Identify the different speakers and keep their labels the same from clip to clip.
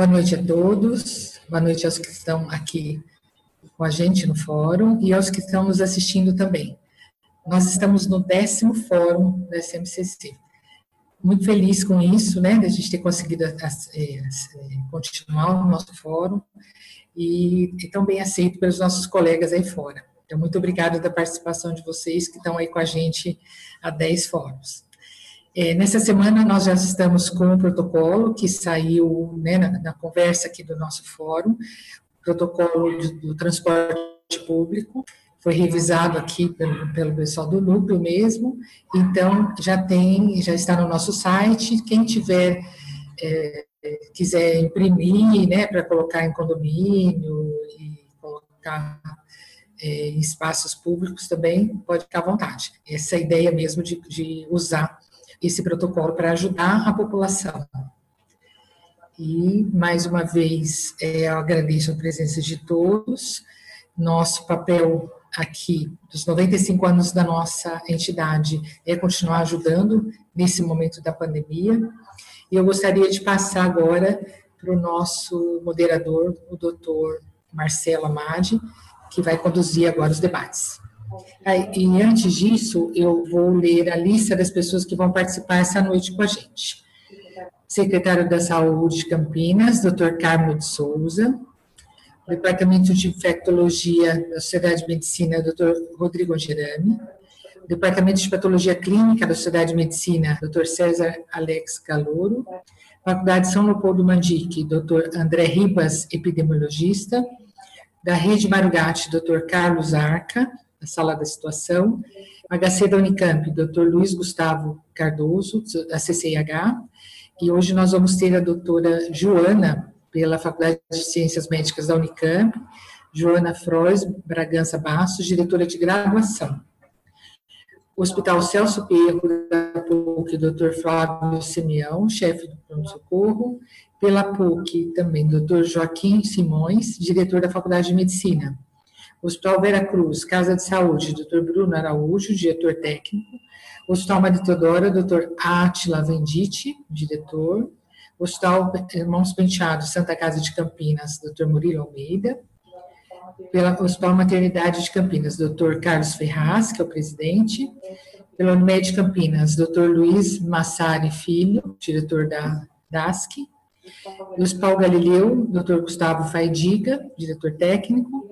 Speaker 1: Boa noite a todos, boa noite aos que estão aqui com a gente no fórum e aos que estão nos assistindo também. Nós estamos no décimo fórum da SMCC. Muito feliz com isso, né, de a gente ter conseguido é, continuar o nosso fórum e, e tão bem aceito pelos nossos colegas aí fora. Então, muito obrigada da participação de vocês que estão aí com a gente há 10 fóruns. É, nessa semana nós já estamos com um protocolo que saiu né, na, na, conversa aqui do nosso fórum, protocolo do, do transporte público, foi revisado aqui pelo, pelo pessoal do núcleo mesmo, então já tem, já está no nosso site, quem tiver, é, quiser imprimir, né, para colocar em condomínio e colocar é, em espaços públicos também, pode ficar à vontade. Essa é ideia mesmo de, de usar esse protocolo para ajudar a população. E, mais uma vez, é, eu agradeço a presença de todos. Nosso papel aqui, dos 95 anos da nossa entidade, é continuar ajudando nesse momento da pandemia. E eu gostaria de passar agora para o nosso moderador, o doutor Marcelo Amade, que vai conduzir agora os debates. E antes disso, eu vou ler a lista das pessoas que vão participar essa noite com a gente. Secretário da Saúde de Campinas, Dr. Carmo de Souza. Departamento de Infectologia da Sociedade de Medicina, Dr. Rodrigo Angerami. Departamento de Patologia Clínica da Sociedade de Medicina, Dr. César Alex Calouro. Faculdade São Leopoldo Mandique, Dr. André Ribas, epidemiologista. Da Rede Marugatti, Dr. Carlos Arca a sala da situação. HC da Unicamp, Dr. Luiz Gustavo Cardoso, da CCIH, e hoje nós vamos ter a doutora Joana, pela Faculdade de Ciências Médicas da Unicamp, Joana Frois Bragança Bastos, diretora de graduação. O Hospital Celso Perro, da PUC, Dr. Flávio Simeão, chefe do pronto-socorro. Pela PUC, também, Dr. Joaquim Simões, diretor da Faculdade de Medicina. Hospital Vera Cruz, Casa de Saúde, Dr. Bruno Araújo, diretor técnico. Hospital Maria Teodora, Dr. Atila Venditti, diretor. Hospital Irmãos Penteado, Santa Casa de Campinas, Dr. Murilo Almeida. Pela Hospital Maternidade de Campinas, Dr. Carlos Ferraz, que é o presidente. Pela Unimed Campinas, Dr. Luiz Massari Filho, diretor da DASC. Hospital Galileu, Dr. Gustavo Faidiga, diretor técnico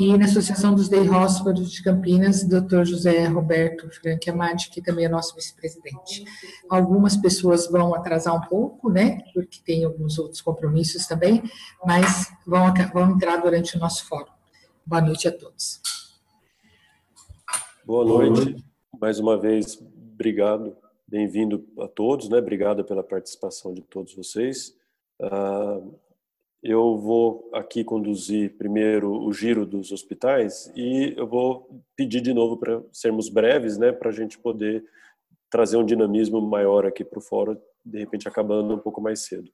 Speaker 1: e na Associação dos Day Hospitals de Campinas, Dr. José Roberto Frank Amadi, que também é nosso vice-presidente. Algumas pessoas vão atrasar um pouco, né, porque tem alguns outros compromissos também, mas vão, vão entrar durante o nosso fórum. Boa noite a todos.
Speaker 2: Boa noite. Mais uma vez, obrigado. Bem-vindo a todos, né? Obrigado pela participação de todos vocês. Uh, eu vou aqui conduzir primeiro o giro dos hospitais e eu vou pedir de novo para sermos breves, né, para a gente poder trazer um dinamismo maior aqui para o fórum, de repente acabando um pouco mais cedo.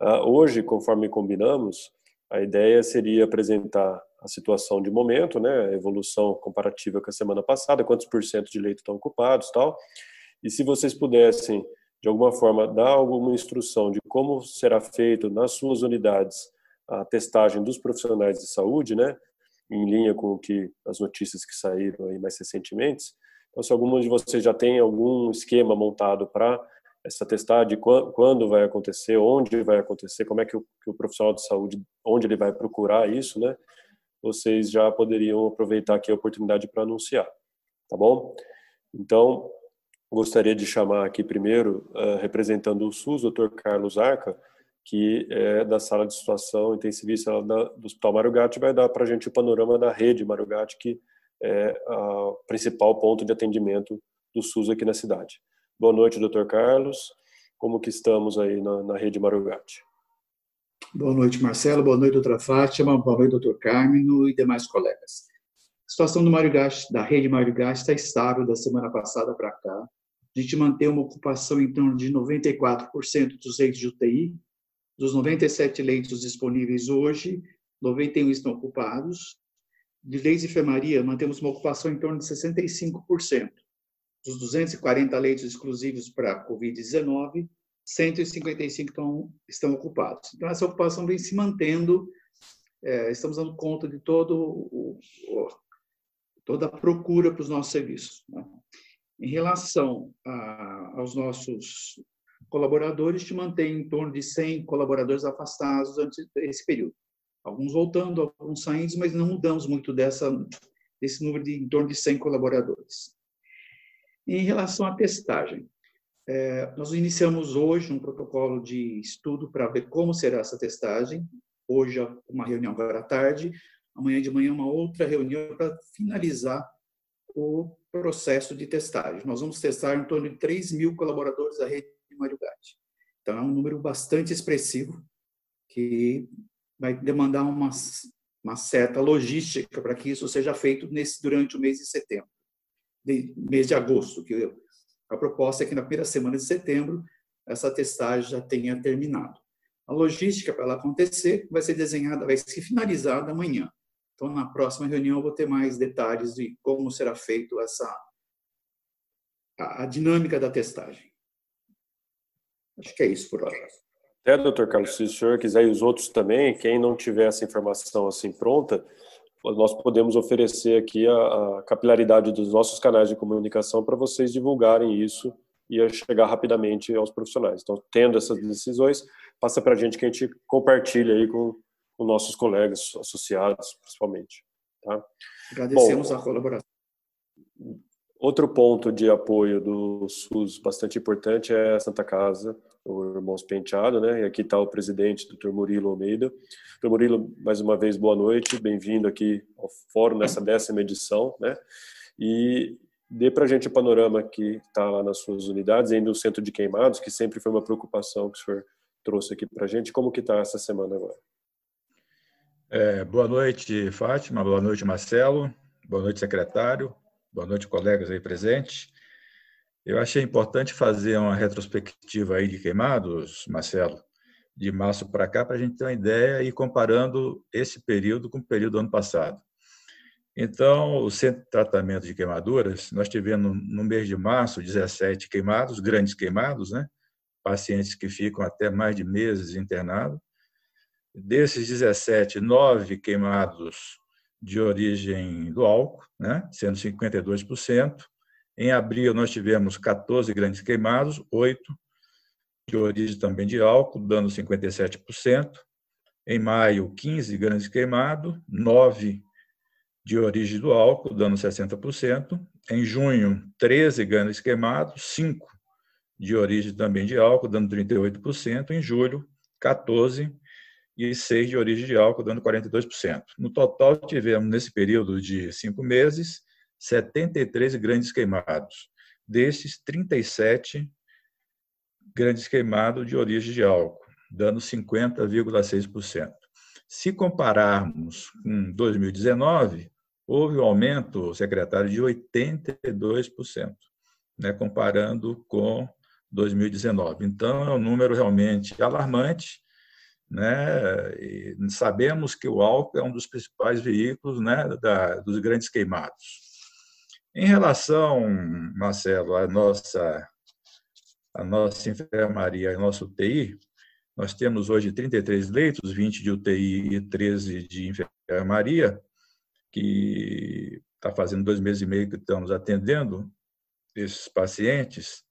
Speaker 2: Uh, hoje, conforme combinamos, a ideia seria apresentar a situação de momento, né, a evolução comparativa com a semana passada, quantos por cento de leitos estão ocupados, tal. E se vocês pudessem de alguma forma, dar alguma instrução de como será feito nas suas unidades a testagem dos profissionais de saúde, né, em linha com o que as notícias que saíram aí mais recentemente. Então, se algum de vocês já tem algum esquema montado para essa testagem, quando vai acontecer, onde vai acontecer, como é que o, que o profissional de saúde, onde ele vai procurar isso, né? Vocês já poderiam aproveitar aqui a oportunidade para anunciar, tá bom? Então, gostaria de chamar aqui primeiro, uh, representando o SUS, o Dr. Carlos Arca, que é da sala de situação intensivista do Hospital Mário Gatti, vai dar para a gente o panorama da rede Mário Gatti, que é o principal ponto de atendimento do SUS aqui na cidade. Boa noite, Dr. Carlos. Como que estamos aí na, na rede Mário Gatti?
Speaker 3: Boa noite, Marcelo. Boa noite, doutora Fátima. Boa noite, doutor Carmino e demais colegas. A situação do Mário da rede Mário Gatti, está estável da semana passada para cá a gente mantém uma ocupação em torno de 94% dos leitos de UTI. Dos 97 leitos disponíveis hoje, 91 estão ocupados. De leitos de enfermaria, mantemos uma ocupação em torno de 65%. Dos 240 leitos exclusivos para Covid-19, 155 estão, estão ocupados. Então, essa ocupação vem se mantendo, é, estamos dando conta de todo o, toda a procura para os nossos serviços. Né? Em relação a, aos nossos colaboradores, te mantém em torno de 100 colaboradores afastados durante esse período. Alguns voltando, alguns saindo, mas não mudamos muito dessa, desse número de em torno de 100 colaboradores. Em relação à testagem, é, nós iniciamos hoje um protocolo de estudo para ver como será essa testagem. Hoje, uma reunião agora à tarde, amanhã de manhã, uma outra reunião para finalizar o processo de testagem. Nós vamos testar em torno de 3 mil colaboradores da rede de Mário Gatti. Então, é um número bastante expressivo que vai demandar uma, uma certa logística para que isso seja feito nesse, durante o mês de setembro, de, mês de agosto, que eu, a proposta é que na primeira semana de setembro essa testagem já tenha terminado. A logística para ela acontecer vai ser desenhada, vai ser finalizada amanhã. Então, na próxima reunião, eu vou ter mais detalhes de como será feito essa a, a dinâmica da testagem. Acho que é isso por hora.
Speaker 2: É, doutor Carlos, se o senhor quiser e os outros também, quem não tiver essa informação assim pronta, nós podemos oferecer aqui a, a capilaridade dos nossos canais de comunicação para vocês divulgarem isso e chegar rapidamente aos profissionais. Então, tendo essas decisões, passa para a gente que a gente compartilha aí com, com nossos colegas associados, principalmente. Tá?
Speaker 3: Agradecemos Bom, a colaboração.
Speaker 2: Outro ponto de apoio do SUS bastante importante é a Santa Casa, o Irmãos Penteado, né? E aqui está o presidente, Dr. Murilo Almeida. Dr. Murilo, mais uma vez, boa noite, bem-vindo aqui ao fórum nessa décima edição, né? E dê para a gente o panorama que está lá nas suas unidades, ainda o centro de queimados, que sempre foi uma preocupação que o senhor trouxe aqui para a gente. Como que está essa semana agora?
Speaker 4: É, boa noite, Fátima. Boa noite, Marcelo. Boa noite, secretário. Boa noite, colegas aí presentes. Eu achei importante fazer uma retrospectiva aí de queimados, Marcelo, de março para cá, para a gente ter uma ideia e comparando esse período com o período do ano passado. Então, o Centro de Tratamento de Queimaduras, nós tivemos no mês de março 17 queimados, grandes queimados, né? pacientes que ficam até mais de meses internados. Desses 17, nove queimados de origem do álcool, né, sendo 52%. Em abril, nós tivemos 14 grandes queimados, 8 de origem também de álcool, dando 57%. Em maio, 15 grandes queimados, 9 de origem do álcool, dando 60%. Em junho, 13 grandes queimados, 5 de origem também de álcool, dando 38%. Em julho, 14 e 6 de origem de álcool, dando 42%. No total, tivemos, nesse período de cinco meses, 73 grandes queimados. Destes, 37 grandes queimados de origem de álcool, dando 50,6%. Se compararmos com 2019, houve um aumento, secretário, de 82%, né, comparando com 2019. Então, é um número realmente alarmante né? E sabemos que o álcool é um dos principais veículos, né, da, dos grandes queimados. Em relação, Marcelo, à nossa a nossa enfermaria, a nossa UTI, nós temos hoje 33 leitos, 20 de UTI e 13 de enfermaria, que está fazendo dois meses e meio que estamos atendendo esses pacientes.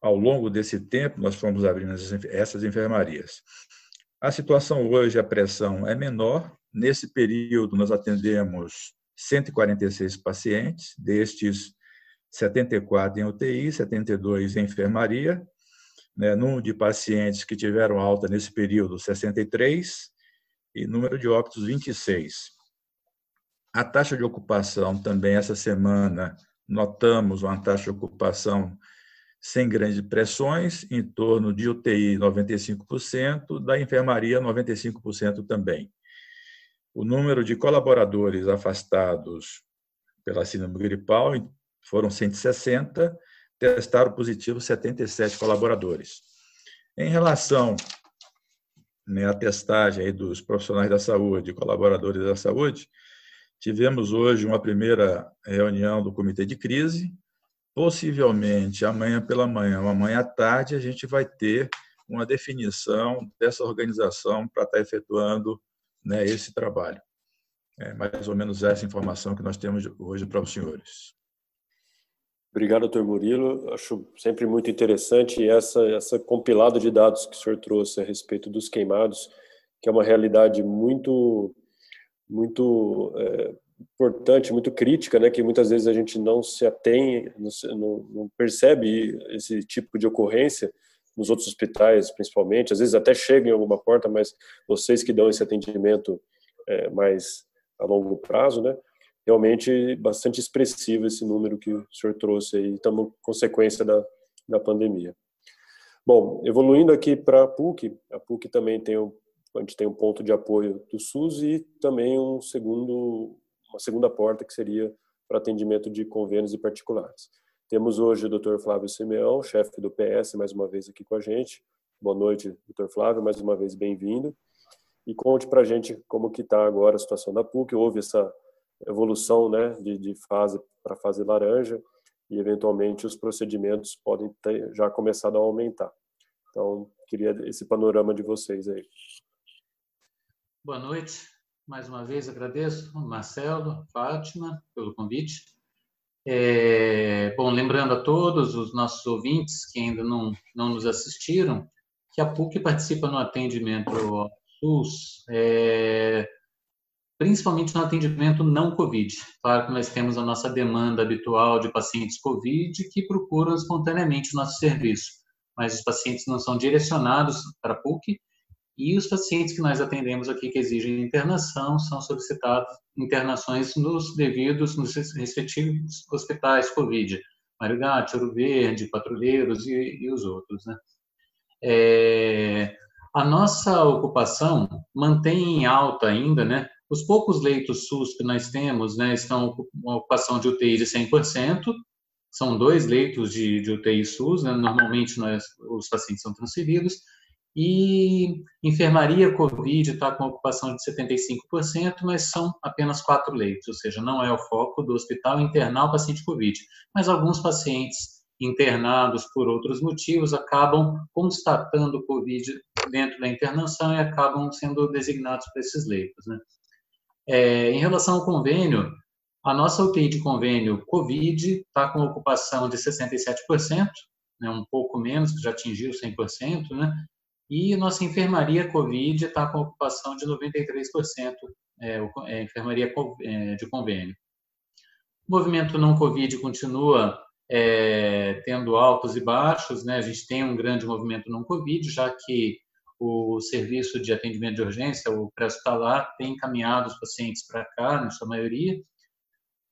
Speaker 4: Ao longo desse tempo, nós fomos abrindo essas enfermarias. A situação hoje, a pressão é menor. Nesse período, nós atendemos 146 pacientes, destes 74 em UTI, 72 em enfermaria. Né, número de pacientes que tiveram alta nesse período, 63, e número de óbitos, 26. A taxa de ocupação também, essa semana, notamos uma taxa de ocupação sem grandes pressões, em torno de UTI 95%, da enfermaria 95% também. O número de colaboradores afastados pela síndrome gripal foram 160, testaram positivo 77 colaboradores. Em relação né, à testagem dos profissionais da saúde, colaboradores da saúde, tivemos hoje uma primeira reunião do comitê de crise, possivelmente amanhã pela manhã ou amanhã à tarde a gente vai ter uma definição dessa organização para estar efetuando né, esse trabalho. É mais ou menos essa informação que nós temos hoje para os senhores.
Speaker 2: Obrigado, doutor Murilo. Acho sempre muito interessante essa essa compilado de dados que o senhor trouxe a respeito dos queimados, que é uma realidade muito muito é, importante, muito crítica, né, que muitas vezes a gente não se atém, não, não, percebe esse tipo de ocorrência nos outros hospitais, principalmente. Às vezes até chega em alguma porta, mas vocês que dão esse atendimento é, mais a longo prazo, né, realmente bastante expressivo esse número que o senhor trouxe aí, estamos consequência da, da pandemia. Bom, evoluindo aqui para a PUC, a PUC também tem um, a gente tem um ponto de apoio do SUS e também um segundo uma segunda porta que seria para atendimento de convênios e particulares. Temos hoje o Dr. Flávio Simeão, chefe do PS, mais uma vez aqui com a gente. Boa noite, Dr. Flávio, mais uma vez bem-vindo. E conte para a gente como que está agora a situação da PUC. Houve essa evolução né, de, de fase para fase laranja e, eventualmente, os procedimentos podem ter já começado a aumentar. Então, queria esse panorama de vocês aí.
Speaker 5: Boa noite. Mais uma vez agradeço, Marcelo, Fátima, pelo convite. É, bom, lembrando a todos os nossos ouvintes que ainda não, não nos assistiram, que a PUC participa no atendimento ao SUS, é, principalmente no atendimento não Covid. Claro que nós temos a nossa demanda habitual de pacientes Covid que procuram espontaneamente o nosso serviço, mas os pacientes não são direcionados para a PUC e os pacientes que nós atendemos aqui que exigem internação são solicitados internações nos devidos, nos respectivos hospitais COVID, Gatti, Ouro Verde, Patrulheiros e, e os outros. Né? É, a nossa ocupação mantém em alta ainda, né? Os poucos leitos SUS que nós temos, né, estão uma ocupação de UTI de 100%, são dois leitos de, de UTI SUS, né? normalmente nós, os pacientes são transferidos, e enfermaria COVID está com ocupação de 75%, mas são apenas quatro leitos, ou seja, não é o foco do hospital internar o paciente COVID. Mas alguns pacientes internados por outros motivos acabam constatando COVID dentro da internação e acabam sendo designados para esses leitos. Né? É, em relação ao convênio, a nossa UTI de convênio COVID está com ocupação de 67%, né, um pouco menos, que já atingiu 100%, né? E nossa enfermaria COVID está com ocupação de 93%, é, é, enfermaria é, de convênio. O movimento não COVID continua é, tendo altos e baixos, né? A gente tem um grande movimento não COVID, já que o serviço de atendimento de urgência, o pré-hospitalar, tem encaminhado os pacientes para cá, na sua maioria.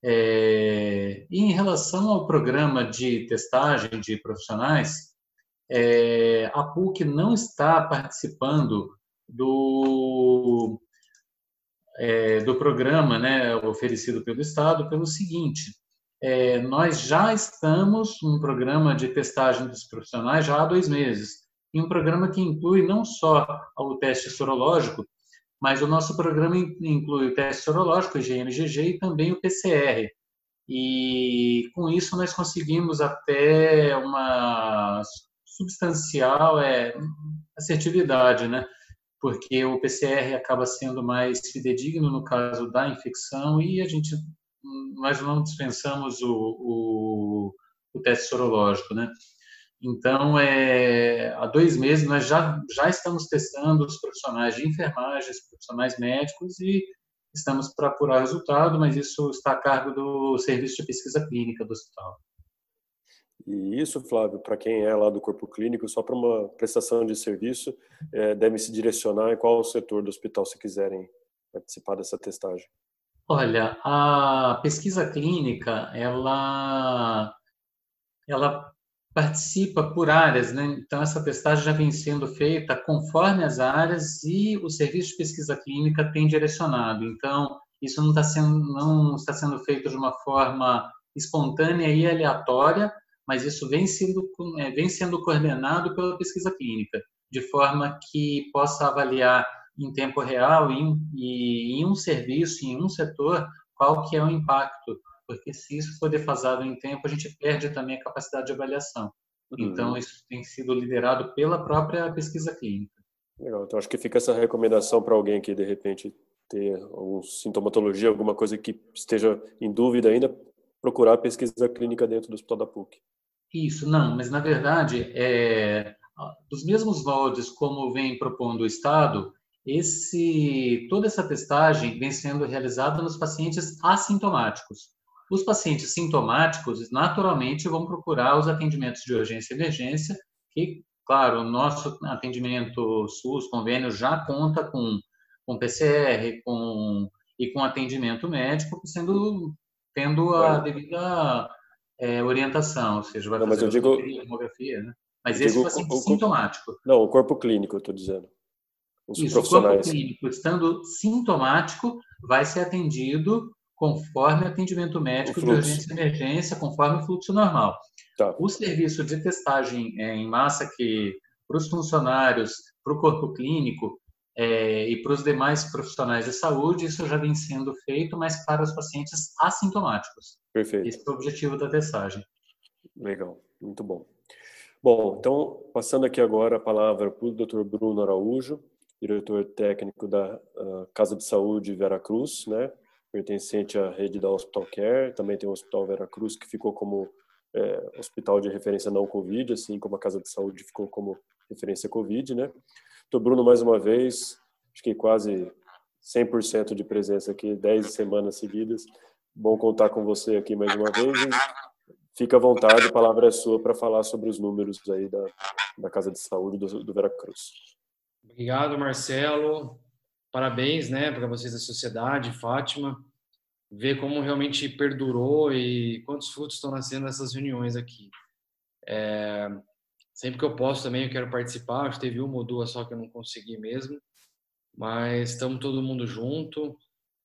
Speaker 5: É, e em relação ao programa de testagem de profissionais, é, a PUC não está participando do, é, do programa né, oferecido pelo Estado pelo seguinte: é, nós já estamos num programa de testagem dos profissionais já há dois meses, e um programa que inclui não só o teste sorológico, mas o nosso programa inclui o teste sorológico, o GMGG, e também o PCR. E com isso nós conseguimos até uma substancial é assertividade, né? Porque o PCR acaba sendo mais fidedigno no caso da infecção e a gente nós não dispensamos o, o, o teste sorológico, né? Então, é, há dois meses nós já, já estamos testando os profissionais de enfermagem, os profissionais médicos e estamos para apurar resultado, mas isso está a cargo do serviço de pesquisa clínica do hospital.
Speaker 2: E isso, Flávio, para quem é lá do corpo clínico, só para uma prestação de serviço, é, deve se direcionar em qual setor do hospital se quiserem participar dessa testagem.
Speaker 5: Olha, a pesquisa clínica, ela, ela participa por áreas, né? Então, essa testagem já vem sendo feita conforme as áreas e o serviço de pesquisa clínica tem direcionado. Então, isso não está sendo, não está sendo feito de uma forma espontânea e aleatória, mas isso vem sendo, é, vem sendo coordenado pela pesquisa clínica, de forma que possa avaliar em tempo real em, em um serviço, em um setor, qual que é o impacto porque se isso for defasado em tempo, a gente perde também a capacidade de avaliação. Uhum. Então, isso tem sido liderado pela própria pesquisa clínica.
Speaker 2: Legal, então acho que fica essa recomendação para alguém que de repente ter alguma sintomatologia, alguma coisa que esteja em dúvida ainda, procurar a pesquisa clínica dentro do Hospital da PUC.
Speaker 5: Isso, não, mas na verdade, é, dos mesmos moldes como vem propondo o Estado, esse, toda essa testagem vem sendo realizada nos pacientes assintomáticos. Os pacientes sintomáticos, naturalmente, vão procurar os atendimentos de urgência e emergência, que, claro, o nosso atendimento SUS, convênio, já conta com, com PCR com, e com atendimento médico, sendo, tendo a devida é, orientação, ou seja, vai
Speaker 2: Não, fazer mas eu digo,
Speaker 5: tomografia, né? Mas esse paciente o, sintomático.
Speaker 2: Não, o corpo clínico, eu estou dizendo.
Speaker 5: Os Isso, profissionais. o corpo clínico, estando sintomático, vai ser atendido conforme atendimento médico de urgência e emergência, conforme o fluxo normal. Tá. O serviço de testagem é, em massa que para os funcionários, para o corpo clínico é, e para os demais profissionais de saúde, isso já vem sendo feito, mas para os pacientes assintomáticos.
Speaker 2: Perfeito.
Speaker 5: Esse é o objetivo da testagem.
Speaker 2: Legal, muito bom. Bom, então, passando aqui agora a palavra para o Dr. Bruno Araújo, diretor técnico da uh, Casa de Saúde Vera Cruz, né? pertencente à rede da Hospital Care, também tem o Hospital Vera Cruz, que ficou como é, hospital de referência não Covid, assim como a Casa de Saúde ficou como referência Covid, né? Então, Bruno, mais uma vez, acho que quase 100% de presença aqui, 10 semanas seguidas. Bom contar com você aqui mais uma vez. fica à vontade, a palavra é sua para falar sobre os números aí da, da Casa de Saúde do, do Vera Cruz.
Speaker 6: Obrigado, Marcelo. Parabéns, né, para vocês da sociedade, Fátima ver como realmente perdurou e quantos frutos estão nascendo nessas reuniões aqui. É, sempre que eu posso também eu quero participar, acho que teve uma ou duas só que eu não consegui mesmo, mas estamos todo mundo junto.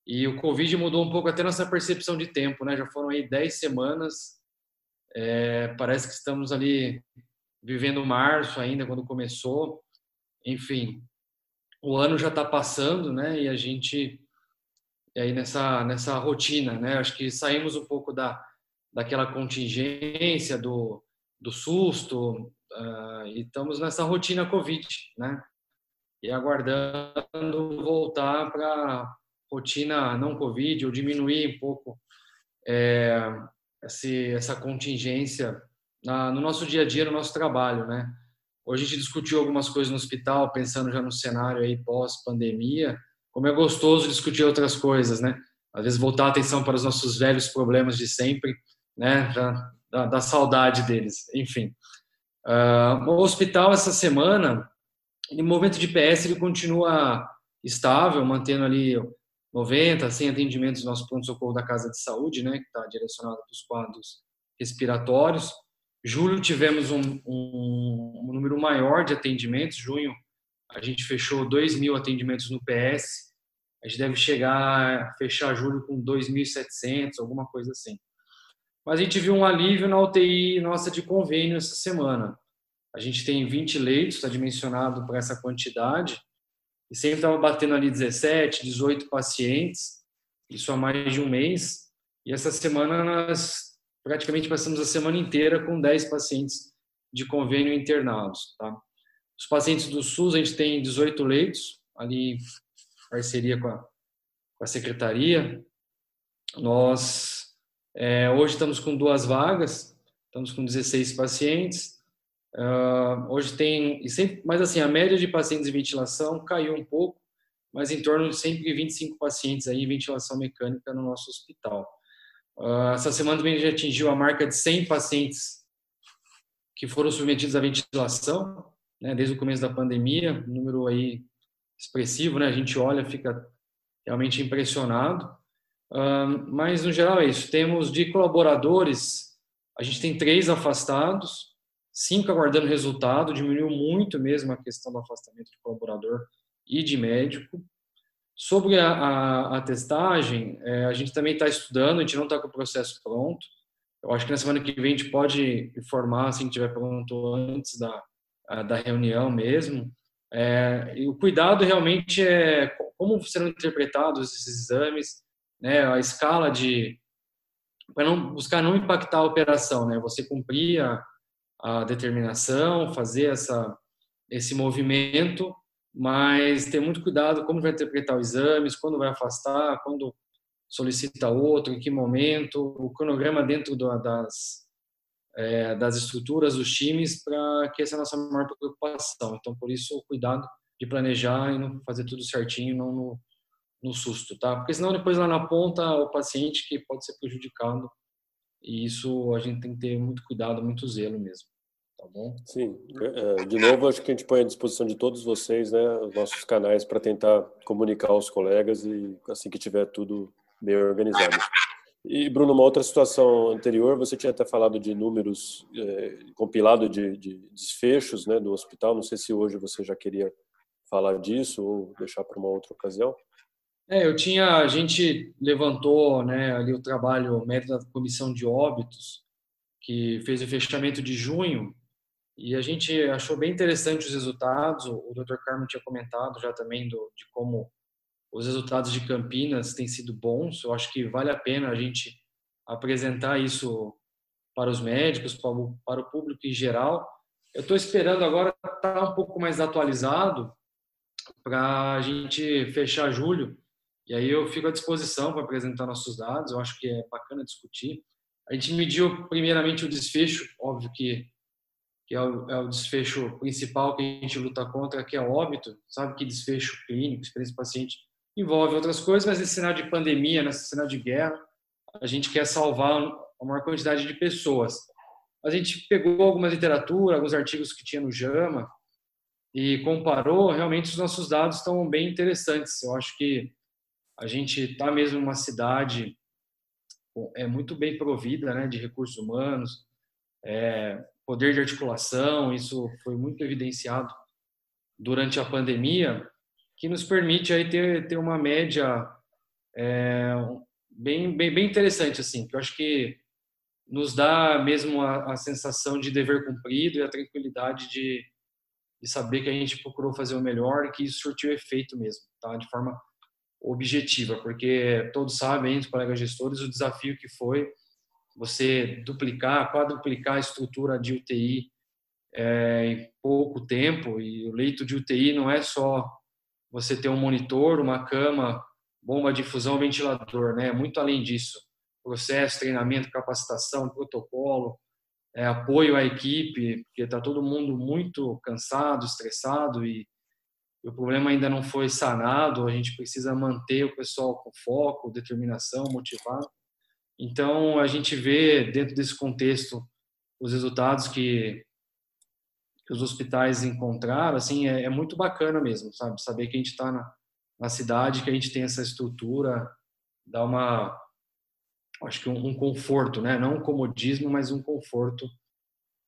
Speaker 6: E o Covid mudou um pouco até nossa percepção de tempo, né? Já foram aí 10 semanas, é, parece que estamos ali vivendo março ainda, quando começou. Enfim, o ano já está passando, né? E a gente e aí nessa nessa rotina, né? Acho que saímos um pouco da daquela contingência do do susto uh, e estamos nessa rotina Covid, né? E aguardando voltar para rotina não Covid ou diminuir um pouco é, esse, essa contingência na, no nosso dia a dia, no nosso trabalho, né? Hoje a gente discutiu algumas coisas no hospital, pensando já no cenário aí pós-pandemia, como é gostoso discutir outras coisas, né? Às vezes voltar a atenção para os nossos velhos problemas de sempre, né? Já da, da saudade deles. Enfim, uh, o hospital essa semana, em movimento de PS, ele continua estável, mantendo ali 90, 100 atendimentos no nosso pronto-socorro da Casa de Saúde, né? Que está direcionado para os quadros respiratórios. Julho tivemos um, um, um número maior de atendimentos, junho a gente fechou 2 mil atendimentos no PS. A gente deve chegar, fechar julho com 2.700, alguma coisa assim. Mas a gente viu um alívio na UTI nossa de convênio essa semana. A gente tem 20 leitos, está dimensionado para essa quantidade, e sempre estava batendo ali 17, 18 pacientes, isso há mais de um mês. E essa semana nós praticamente passamos a semana inteira com 10 pacientes de convênio internados. Tá? Os pacientes do SUS, a gente tem 18 leitos, ali parceria com a, com a secretaria. Nós, é, hoje, estamos com duas vagas, estamos com 16 pacientes. Uh, hoje tem, sempre, mas assim, a média de pacientes em ventilação caiu um pouco, mas em torno de sempre 25 pacientes aí em ventilação mecânica no nosso hospital. Uh, essa semana também gente atingiu a marca de 100 pacientes que foram submetidos à ventilação, né, desde o começo da pandemia, um número aí expressivo, né? A gente olha, fica realmente impressionado. Mas no geral é isso. Temos de colaboradores, a gente tem três afastados, cinco aguardando resultado, diminuiu muito mesmo a questão do afastamento de colaborador e de médico. Sobre a, a, a testagem, é, a gente também está estudando, a gente não está com o processo pronto. Eu acho que na semana que vem a gente pode informar, assim que tiver pronto antes da, da reunião mesmo. É, e o cuidado realmente é como serão interpretados esses exames, né, a escala de, para não buscar não impactar a operação, né? Você cumprir a, a determinação, fazer essa esse movimento, mas ter muito cuidado como vai interpretar os exames, quando vai afastar, quando solicita outro, em que momento, o cronograma dentro do, das é, das estruturas dos times para que essa é a nossa maior preocupação. Então, por isso, o cuidado de planejar e não fazer tudo certinho, não no, no susto, tá? Porque senão depois lá na ponta o paciente que pode ser prejudicado e isso a gente tem que ter muito cuidado, muito zelo mesmo, tá bom?
Speaker 2: Sim, é, de novo acho que a gente põe à disposição de todos vocês, né, os nossos canais para tentar comunicar aos colegas e assim que tiver tudo bem organizado. E, Bruno, uma outra situação anterior, você tinha até falado de números, é, compilado de, de, desfechos né, do hospital. Não sei se hoje você já queria falar disso ou deixar para uma outra ocasião.
Speaker 6: É, eu tinha, a gente levantou né, ali o trabalho médico da comissão de óbitos, que fez o fechamento de junho, e a gente achou bem interessante os resultados. O, o Dr. Carmo tinha comentado já também do, de como os resultados de Campinas têm sido bons. Eu acho que vale a pena a gente apresentar isso para os médicos, para o, para o público em geral. Eu estou esperando agora estar um pouco mais atualizado para a gente fechar julho. E aí eu fico à disposição para apresentar nossos dados. Eu acho que é bacana discutir. A gente mediu primeiramente o desfecho, óbvio que, que é, o, é o desfecho principal que a gente luta contra, que é óbito. Sabe que desfecho clínico, experiência do paciente envolve outras coisas, mas nesse cenário de pandemia, nesse cenário de guerra, a gente quer salvar a maior quantidade de pessoas. A gente pegou alguma literatura, alguns artigos que tinha no JAMA e comparou, realmente os nossos dados estão bem interessantes. Eu acho que a gente está mesmo numa cidade é muito bem provida né, de recursos humanos, é, poder de articulação, isso foi muito evidenciado durante a pandemia, que nos permite aí ter, ter uma média é, bem, bem, bem interessante, assim, que eu acho que nos dá mesmo a, a sensação de dever cumprido e a tranquilidade de, de saber que a gente procurou fazer o melhor e que isso surtiu efeito mesmo, tá? De forma objetiva, porque todos sabem, os colegas gestores, o desafio que foi você duplicar, quadruplicar a estrutura de UTI é, em pouco tempo, e o leito de UTI não é só você ter um monitor, uma cama, bomba de fusão, ventilador, né? Muito além disso, processo, treinamento, capacitação, protocolo, é, apoio à equipe, porque está todo mundo muito cansado, estressado e, e o problema ainda não foi sanado. A gente precisa manter o pessoal com foco, determinação, motivado. Então a gente vê dentro desse contexto os resultados que que os hospitais encontraram, assim, é, é muito bacana mesmo, sabe? Saber que a gente está na, na cidade, que a gente tem essa estrutura, dá uma, acho que um, um, conforto, né? Não um comodismo, mas um conforto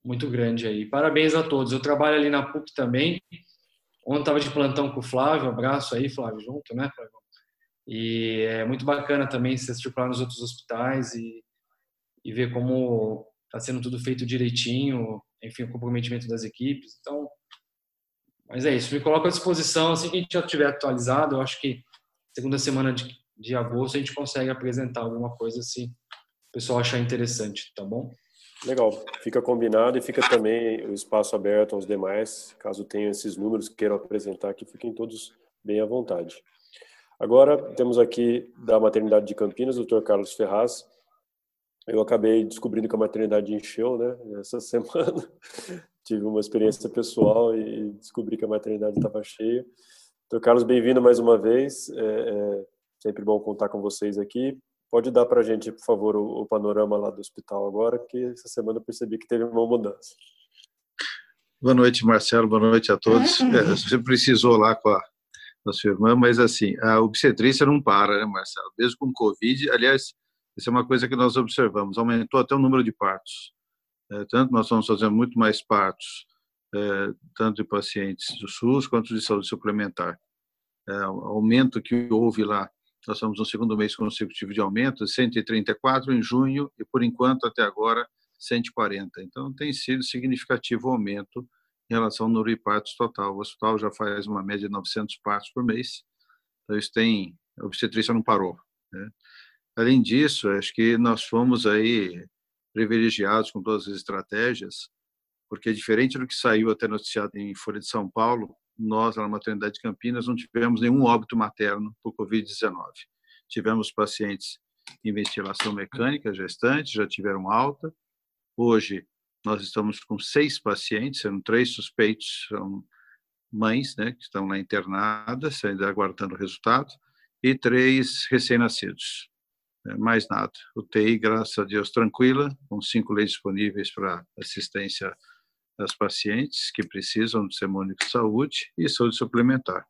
Speaker 6: muito grande aí. Parabéns a todos. Eu trabalho ali na PUC também. Ontem estava de plantão com o Flávio, abraço aí, Flávio, junto, né, Flávio? E é muito bacana também se circular nos outros hospitais e, e ver como está sendo tudo feito direitinho, enfim, o comprometimento das equipes. Então, mas é isso. Me coloco à disposição assim que a gente já tiver atualizado. Eu acho que segunda semana de, de agosto a gente consegue apresentar alguma coisa se o pessoal achar interessante, tá bom?
Speaker 2: Legal, fica combinado e fica também o espaço aberto aos demais, caso tenham esses números que queiram apresentar aqui, fiquem todos bem à vontade. Agora temos aqui da maternidade de Campinas, o Dr. Carlos Ferraz, eu acabei descobrindo que a maternidade encheu, né? Essa semana tive uma experiência pessoal e descobri que a maternidade estava cheia. Então, Carlos, bem-vindo mais uma vez. É, é, sempre bom contar com vocês aqui. Pode dar para a gente, por favor, o, o, panorama lá do hospital agora, que essa semana eu percebi que teve uma mudança.
Speaker 7: Boa noite, Marcelo. Boa noite a todos. É, você precisou lá com a, com a sua irmã, mas assim, a obstetrícia não para, né, Marcelo? Mesmo com Covid, aliás, isso é uma coisa que nós observamos. Aumentou até o número de partos. É, tanto nós estamos fazendo muito mais partos, é, tanto de pacientes do SUS quanto de saúde suplementar. É, o aumento que houve lá, nós estamos no segundo mês consecutivo de aumento, 134 em junho e, por enquanto, até agora, 140. Então, tem sido significativo o aumento em relação ao número de partos total. O hospital já faz uma média de 900 partos por mês. Então, isso tem... A obstetrícia não parou. Né? Além disso, acho que nós fomos aí privilegiados com todas as estratégias, porque diferente do que saiu até noticiado em Folha de São Paulo, nós, na maternidade de Campinas, não tivemos nenhum óbito materno por Covid-19. Tivemos pacientes em ventilação mecânica, gestantes, já tiveram alta. Hoje, nós estamos com seis pacientes, sendo três suspeitos, são mães, né, que estão lá internadas, ainda aguardando o resultado, e três recém-nascidos. É, mais nada. O TI, graças a Deus, tranquila, com cinco leitos disponíveis para assistência das pacientes que precisam do Sistema Único de Saúde e saúde suplementar.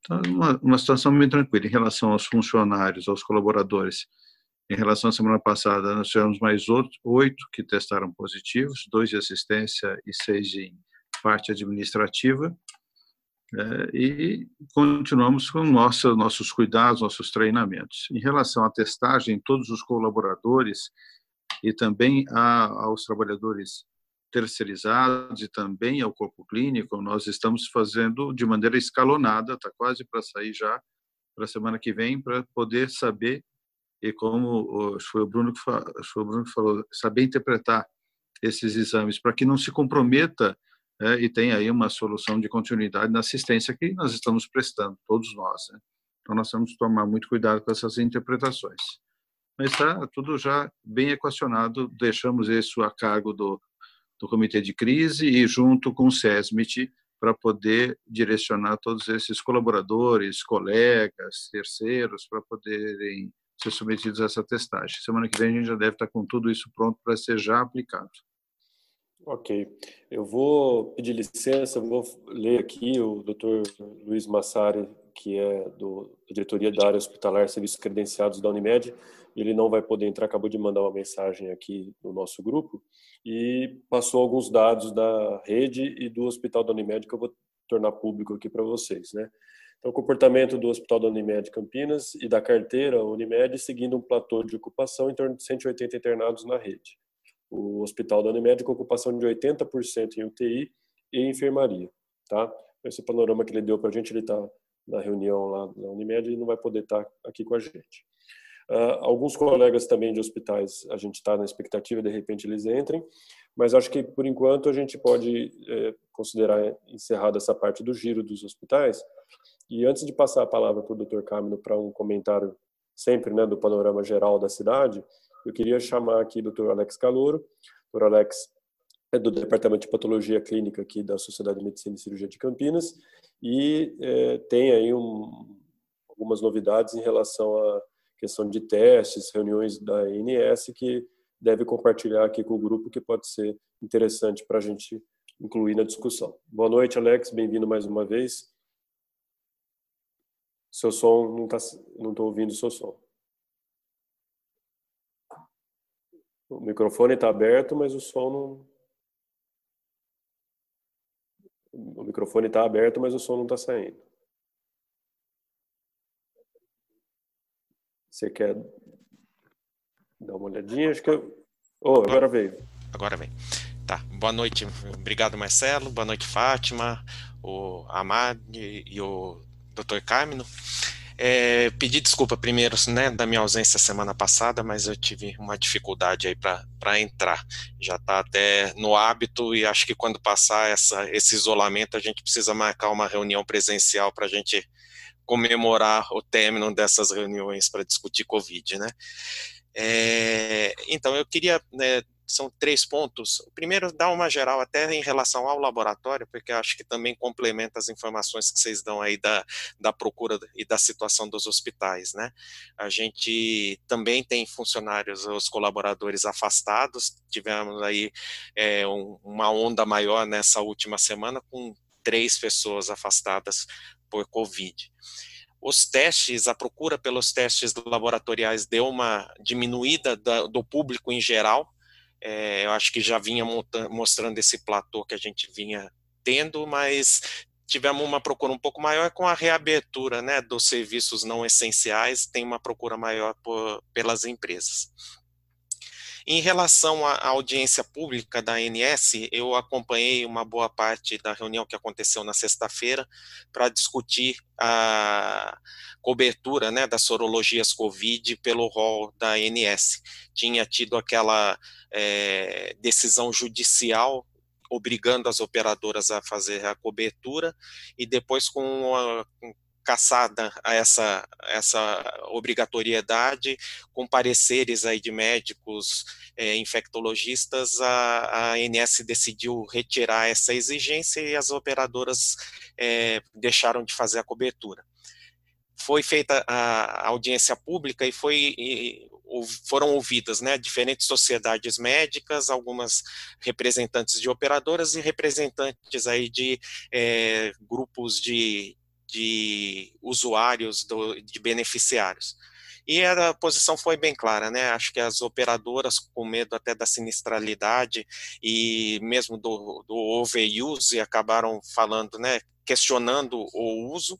Speaker 7: Então, uma, uma situação muito tranquila. Em relação aos funcionários, aos colaboradores, em relação à semana passada, nós tivemos mais oito que testaram positivos, dois de assistência e seis em parte administrativa. É, e continuamos com nossa, nossos cuidados, nossos treinamentos. Em relação à testagem, todos os colaboradores e também a, aos trabalhadores terceirizados e também ao corpo clínico, nós estamos fazendo de maneira escalonada, está quase para sair já para a semana que vem, para poder saber, e como foi o Bruno que falou, o Bruno que falou saber interpretar esses exames, para que não se comprometa é, e tenha aí uma solução de continuidade na assistência que nós estamos prestando, todos nós. Né? Então, nós temos que tomar muito cuidado com essas interpretações. Mas está tudo já bem equacionado, deixamos isso a cargo do do Comitê de Crise e junto com o SESMIT para poder direcionar todos esses colaboradores, colegas, terceiros, para poderem ser submetidos a essa testagem. Semana que vem a gente já deve estar com tudo isso pronto para ser já aplicado.
Speaker 2: Ok. Eu vou pedir licença, vou ler aqui o Dr. Luiz Massari, que é do, da diretoria da área hospitalar Serviços Credenciados da Unimed. Ele não vai poder entrar, acabou de mandar uma mensagem aqui no nosso grupo e passou alguns dados da rede e do Hospital da Unimed que eu vou tornar público aqui para vocês, né? Então, o comportamento do Hospital da Unimed Campinas e da carteira Unimed seguindo um platô de ocupação em torno de 180 internados na rede. O Hospital da Unimed com ocupação de 80% em UTI e enfermaria, tá? Esse panorama que ele deu para a gente, ele está na reunião lá na Unimed e não vai poder estar tá aqui com a gente. Uh, alguns colegas também de hospitais, a gente está na expectativa, de repente eles entrem, mas acho que por enquanto a gente pode é, considerar encerrada essa parte do giro dos hospitais. E antes de passar a palavra para o Dr. Camilo para um comentário sempre né, do panorama geral da cidade, eu queria chamar aqui o Dr. Alex Calouro. O. Alex é do Departamento de Patologia Clínica aqui da Sociedade de Medicina e Cirurgia de Campinas e é, tem aí um, algumas novidades em relação a questão de testes, reuniões da INS que deve compartilhar aqui com o grupo que pode ser interessante para a gente incluir na discussão. Boa noite, Alex, bem-vindo mais uma vez. Seu som não está, não estou ouvindo seu som. O microfone está aberto, mas o som não. O microfone está aberto, mas o som não está saindo. Você quer dar uma olhadinha? Acho que eu... Oh, agora veio.
Speaker 8: Agora vem. Tá. Boa noite. Obrigado, Marcelo. Boa noite, Fátima, o Amad e o Dr. Carmino. É, pedi desculpa primeiro né, da minha ausência semana passada, mas eu tive uma dificuldade aí para entrar. Já está até no hábito e acho que quando passar essa, esse isolamento a gente precisa marcar uma reunião presencial para a gente comemorar o término dessas reuniões para discutir Covid, né? É, então, eu queria, né, são três pontos. O primeiro, dar uma geral até em relação ao laboratório, porque acho que também complementa as informações que vocês dão aí da, da procura e da situação dos hospitais, né? A gente também tem funcionários, os colaboradores afastados, tivemos aí é, um, uma onda maior nessa última semana, com três pessoas afastadas por Covid. Os testes, a procura pelos testes laboratoriais deu uma diminuída do público em geral. É, eu acho que já vinha mostrando esse platô que a gente vinha tendo, mas tivemos uma procura um pouco maior com a reabertura né, dos serviços não essenciais, tem uma procura maior por, pelas empresas. Em relação à audiência pública da ANS, eu acompanhei uma boa parte da reunião que aconteceu na sexta-feira para discutir a cobertura né, das sorologias COVID pelo rol da ANS. Tinha tido aquela é, decisão judicial obrigando as operadoras a fazer a cobertura, e depois com, a, com caçada a essa, essa obrigatoriedade, com pareceres aí de médicos é, infectologistas, a, a ANS decidiu retirar essa exigência e as operadoras é, deixaram de fazer a cobertura. Foi feita a audiência pública e foi e, foram ouvidas né, diferentes sociedades médicas, algumas representantes de operadoras e representantes aí de é, grupos de, de usuários, do, de beneficiários. E a posição foi bem clara, né? Acho que as operadoras, com medo até da sinistralidade e mesmo do, do overuse, acabaram falando, né? questionando o uso.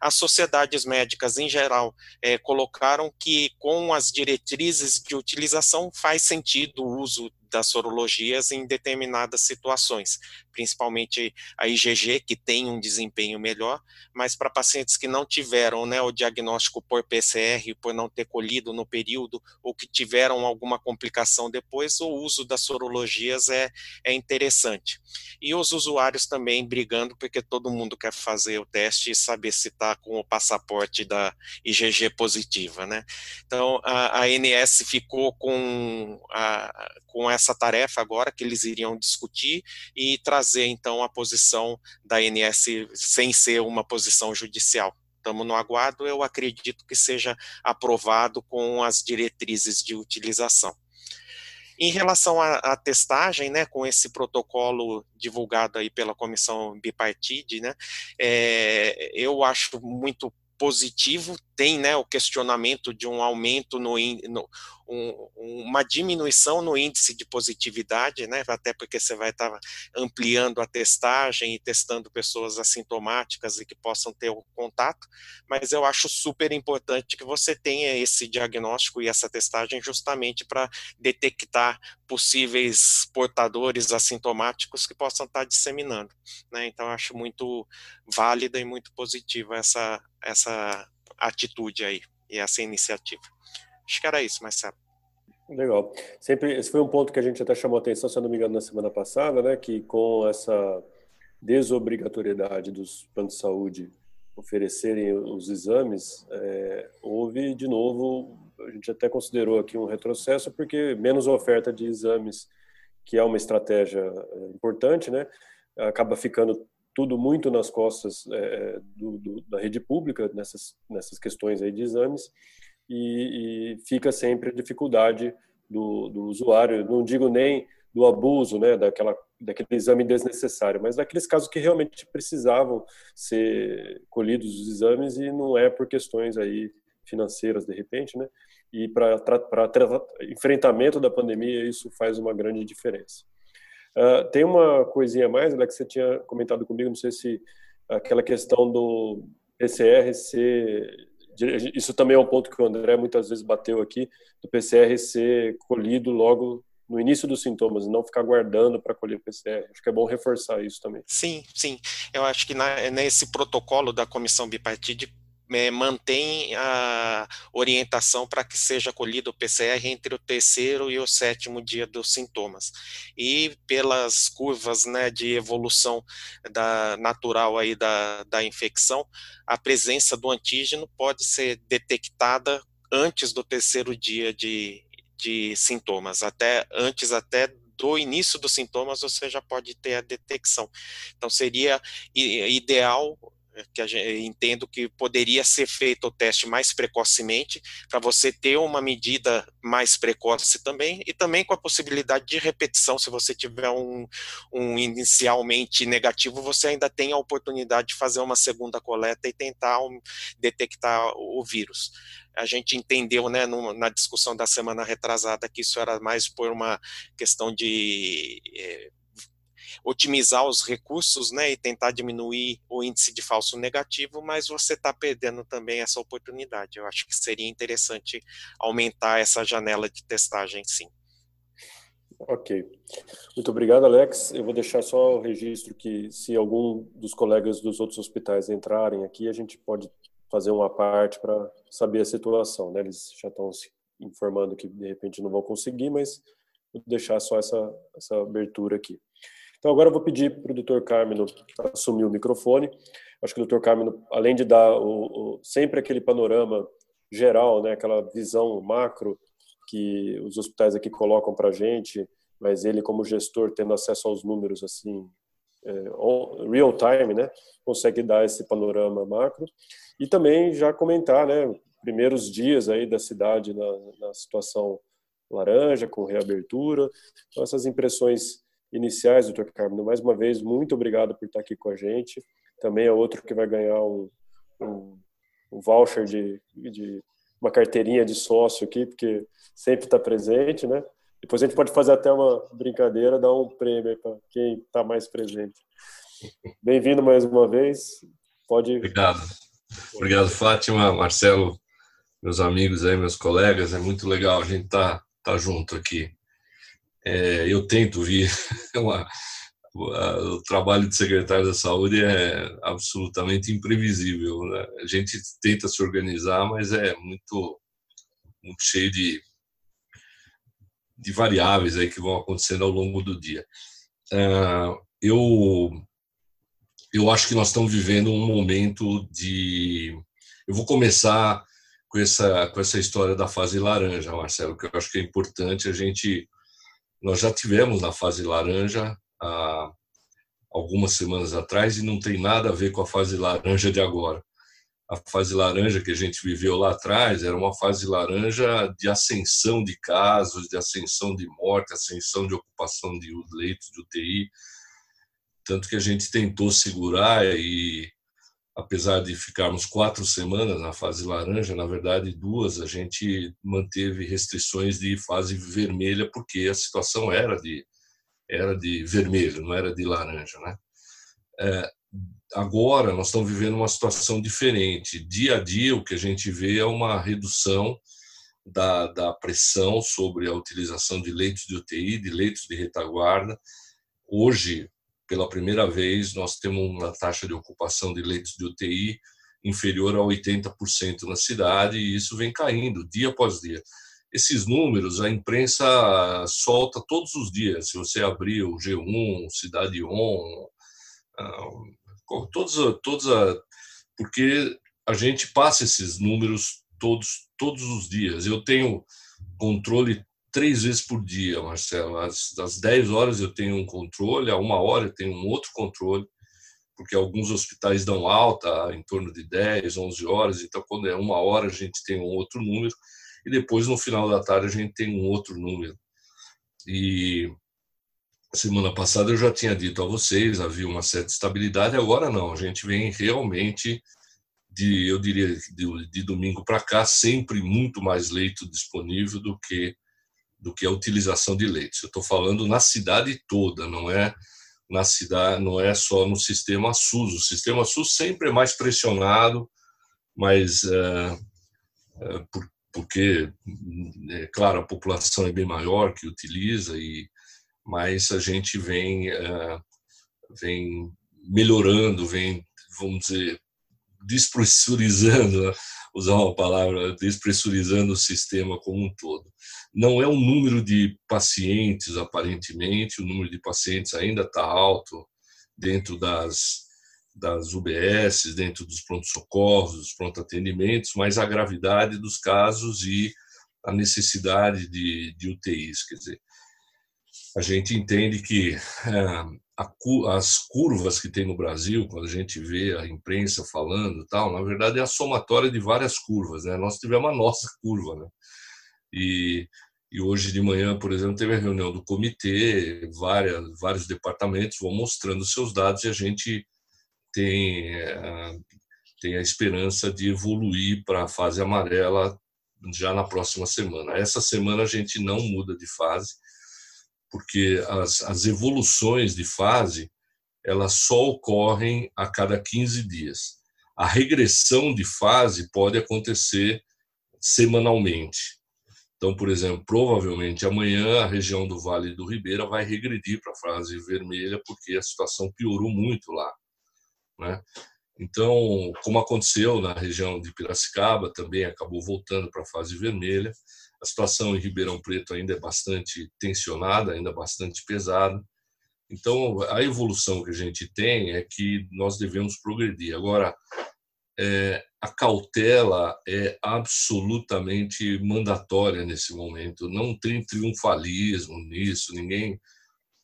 Speaker 8: As sociedades médicas, em geral, é, colocaram que, com as diretrizes de utilização, faz sentido o uso das sorologias em determinadas situações, principalmente a IgG, que tem um desempenho melhor, mas para pacientes que não tiveram né, o diagnóstico por PCR, por não ter colhido no período, ou que tiveram alguma complicação depois, o uso das sorologias é, é interessante. E os usuários também brigando, porque todo mundo quer fazer o teste e saber se está com o passaporte da IgG positiva. Né? Então, a, a ANS ficou com, a, com essa tarefa agora que eles iriam discutir e trazer então a posição da ANS sem ser uma posição judicial. Estamos no aguardo, eu acredito que seja aprovado com as diretrizes de utilização. Em relação à, à, testagem, né, com esse protocolo divulgado aí pela comissão bipartite, né, é, eu acho muito positivo, tem né, o questionamento de um aumento no, no um, uma diminuição no índice de positividade, né, até porque você vai estar ampliando a testagem e testando pessoas assintomáticas e que possam ter o contato, mas eu acho super importante que você tenha esse diagnóstico e essa testagem justamente para detectar possíveis portadores assintomáticos que possam estar disseminando, né, então acho muito válida e muito positiva essa, essa atitude aí e essa iniciativa. Acho que era isso, Marcelo.
Speaker 2: Legal. Sempre, esse foi um ponto que a gente até chamou atenção, se eu não me engano, na semana passada, né, que com essa desobrigatoriedade dos planos de saúde oferecerem os exames, é, houve de novo, a gente até considerou aqui um retrocesso, porque menos oferta de exames, que é uma estratégia é, importante, né, acaba ficando tudo muito nas costas é, do, do, da rede pública nessas, nessas questões aí de exames, e, e fica sempre a dificuldade do, do, usuário, não digo nem do abuso, né, daquela, daquele exame desnecessário, mas daqueles casos que realmente precisavam ser colhidos os exames e não é por questões aí financeiras de repente, né, e para enfrentamento da pandemia isso faz uma grande diferença. Uh, tem uma coisinha a mais, Alex, que você tinha comentado comigo, não sei se aquela questão do PCR ser isso também é um ponto que o André muitas vezes bateu aqui, do PCR ser colhido logo no início dos sintomas não ficar guardando para colher PCR. Acho que é bom reforçar isso também.
Speaker 8: Sim, sim. Eu acho que na, nesse protocolo da comissão bipartite é, mantém a orientação para que seja colhido o PCR entre o terceiro e o sétimo dia dos sintomas. E pelas curvas né, de evolução da, natural aí da, da infecção, a presença do antígeno pode ser detectada antes do terceiro dia de, de sintomas, até antes até do início dos sintomas você já pode ter a detecção. Então seria ideal que gente, entendo que poderia ser feito o teste mais precocemente, para você ter uma medida mais precoce também, e também com a possibilidade de repetição, se você tiver um, um inicialmente negativo, você ainda tem a oportunidade de fazer uma segunda coleta e tentar um, detectar o vírus. A gente entendeu né, no, na discussão da semana retrasada que isso era mais por uma questão de eh, otimizar os recursos né, e tentar diminuir o índice de falso negativo, mas você está perdendo também essa oportunidade. Eu acho que seria interessante aumentar essa janela de testagem, sim.
Speaker 2: Ok. Muito obrigado, Alex. Eu vou deixar só o registro que, se algum dos colegas dos outros hospitais entrarem aqui, a gente pode fazer uma parte para saber a situação. Né? Eles já estão se informando que, de repente, não vão conseguir, mas vou deixar só essa, essa abertura aqui. Então, agora eu vou pedir para o doutor Carmino assumir o microfone. Acho que o doutor Carmino, além de dar o, o, sempre aquele panorama geral, né, aquela visão macro que os hospitais aqui colocam para a gente, mas ele como gestor tendo acesso aos números assim é, real time, né, consegue dar esse panorama macro e também já comentar, né, primeiros dias aí da cidade na, na situação laranja com reabertura, então essas impressões iniciais, doutor Carmen, mais uma vez muito obrigado por estar aqui com a gente. Também é outro que vai ganhar um, um, um voucher de, de uma carteirinha de sócio aqui, porque sempre está presente, né? Depois a gente pode fazer até uma brincadeira, dar um prêmio para quem está mais presente. Bem-vindo mais uma vez. Pode.
Speaker 9: Obrigado. Obrigado, Fátima, Marcelo, meus amigos aí, meus colegas. É muito legal a gente estar tá, tá junto aqui. É, eu tento vir. Uma, o trabalho de secretário da saúde é absolutamente imprevisível. Né? A gente tenta se organizar, mas é muito, muito cheio de, de variáveis aí que vão acontecendo ao longo do dia. Uh, eu eu acho que nós estamos vivendo um momento de eu vou começar com essa com essa história da fase laranja, Marcelo, que eu acho que é importante a gente nós já tivemos na fase laranja há algumas semanas atrás e não tem nada a ver com a fase laranja de agora a fase laranja que a gente viveu lá atrás era uma fase laranja de ascensão de casos, de ascensão de morte, ascensão de ocupação de leitos de UTI. Tanto que a gente tentou segurar e, apesar de ficarmos quatro semanas na fase laranja, na verdade, duas, a gente manteve restrições de fase vermelha, porque a situação era de, era de vermelho, não era de laranja. Né? É, agora nós estamos vivendo uma situação diferente. Dia a dia, o que a gente vê é uma redução da, da pressão sobre a utilização de leitos de UTI, de leitos de retaguarda. Hoje, pela primeira vez, nós temos uma taxa de ocupação de leitos de UTI inferior a 80% na cidade e isso vem caindo dia após dia. Esses números a imprensa solta todos os dias. Se você abrir o G1, Cidade On, todos, todos a, porque a gente passa esses números todos, todos os dias. Eu tenho controle três vezes por dia, Marcelo. Às, às 10 horas eu tenho um controle, a uma hora eu tenho um outro controle, porque alguns hospitais dão alta em torno de 10, 11 horas, então quando é uma hora a gente tem um outro número, e depois no final da tarde a gente tem um outro número. E semana passada eu já tinha dito a vocês, havia uma certa estabilidade, agora não, a gente vem realmente de, eu diria, de, de domingo para cá, sempre muito mais leito disponível do que do que a utilização de leitos. Eu estou falando na cidade toda, não é na cidade, não é só no sistema SUS. O sistema SUS sempre é mais pressionado, mas é, é, por, porque, é, claro, a população é bem maior que utiliza e mas a gente vem, uh, vem melhorando, vem, vamos dizer, despressurizando, usar uma palavra, despressurizando o sistema como um todo. Não é um número de pacientes, aparentemente, o número de pacientes ainda está alto dentro das, das UBS, dentro dos pronto-socorros, dos pronto-atendimentos, mas a gravidade dos casos e a necessidade de, de UTIs. Quer dizer, a gente entende que é, as curvas que tem no Brasil, quando a gente vê a imprensa falando tal, na verdade é a somatória de várias curvas. Né? Nós tivemos a nossa curva. Né? E, e hoje de manhã, por exemplo, teve a reunião do comitê, várias, vários departamentos vão mostrando seus dados e a gente tem, é, tem a esperança de evoluir para a fase amarela já na próxima semana. Essa semana a gente não muda de fase, porque as, as evoluções de fase elas só ocorrem a cada 15 dias. A regressão de fase pode acontecer semanalmente. Então, por exemplo, provavelmente amanhã a região do Vale do Ribeira vai regredir para a fase vermelha, porque a situação piorou muito lá. Né? Então, como aconteceu na região de Piracicaba, também acabou voltando para a fase vermelha. A situação em Ribeirão Preto ainda é bastante tensionada, ainda bastante pesada. Então, a evolução que a gente tem é que nós devemos progredir. Agora, é, a cautela é absolutamente mandatória nesse momento. Não tem triunfalismo nisso, ninguém.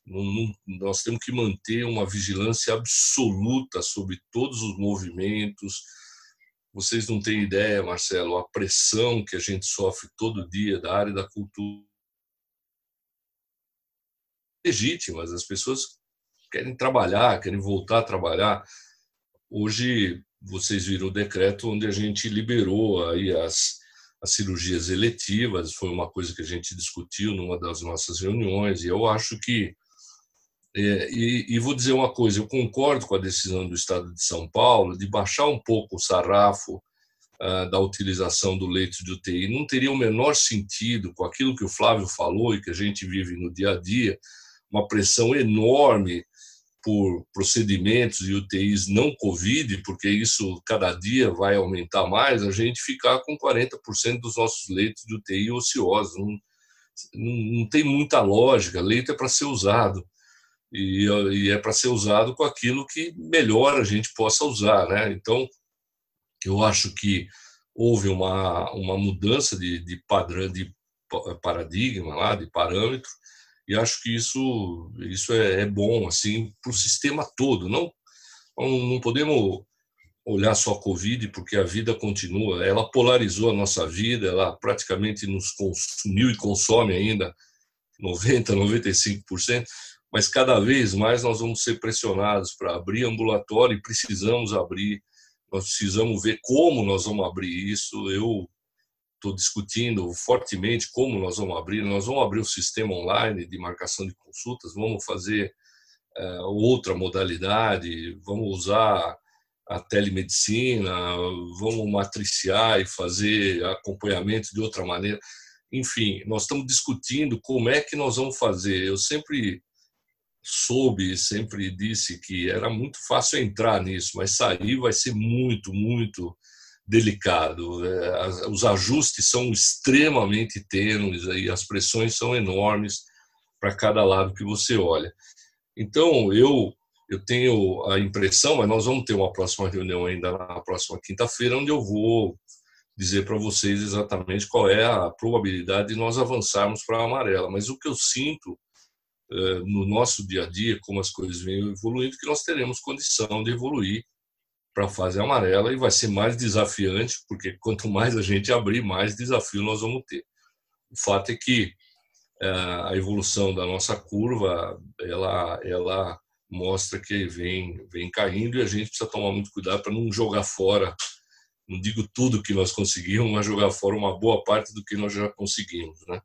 Speaker 9: Não, não, nós temos que manter uma vigilância absoluta sobre todos os movimentos. Vocês não têm ideia, Marcelo, a pressão que a gente sofre todo dia da área da cultura. Legítimas, as pessoas querem trabalhar, querem voltar a trabalhar. Hoje, vocês viram o decreto onde a gente liberou aí as, as cirurgias eletivas, foi uma coisa que a gente discutiu numa das nossas reuniões, e eu acho que. É, e, e, vou dizer uma coisa: eu concordo com a decisão do Estado de São Paulo de baixar um pouco o sarrafo ah, da utilização do leito de UTI. Não teria o menor sentido com aquilo que o Flávio falou e que a gente vive no dia a dia, uma pressão enorme por procedimentos e UTIs não Covid, porque isso cada dia vai aumentar mais, a gente ficar com 40% dos nossos leitos de UTI ociosos. Não, não, não tem muita lógica. Leito é para ser usado. E, e é para ser usado com aquilo que melhor a gente possa usar. Né? Então, eu acho que houve uma, uma mudança de, de padrão, de paradigma, lá, de parâmetro, e acho que isso isso é, é bom assim para o sistema todo. Não não podemos olhar só a Covid porque a vida continua. Ela polarizou a nossa vida, ela praticamente nos consumiu e consome ainda 90, 95%. Mas cada vez mais nós vamos ser pressionados para abrir ambulatório e precisamos abrir. Nós precisamos ver como nós vamos abrir isso. Eu estou discutindo fortemente como nós vamos abrir. Nós vamos abrir o sistema online de marcação de consultas, vamos fazer é, outra modalidade, vamos usar a telemedicina, vamos matriciar e fazer acompanhamento de outra maneira. Enfim, nós estamos discutindo como é que nós vamos fazer. Eu sempre soube, sempre disse que era muito fácil entrar nisso, mas sair vai ser muito, muito delicado. É, os ajustes são extremamente tênues, aí as pressões são enormes para cada lado que você olha. Então, eu eu tenho a impressão, mas nós vamos ter uma próxima reunião ainda na próxima quinta-feira, onde eu vou dizer para vocês exatamente qual é a probabilidade de nós avançarmos para a amarela. Mas o que eu sinto é, no nosso dia a dia, como as coisas vêm evoluindo, que nós teremos condição de evoluir para a fase amarela e vai ser mais desafiante, porque quanto mais a gente abrir, mais desafio nós vamos ter. O fato é que é, a evolução da nossa curva, ela, ela mostra que vem, vem caindo e a gente precisa tomar muito cuidado para não jogar fora, não digo tudo que nós conseguimos, mas jogar fora uma boa parte do que nós já conseguimos. Né?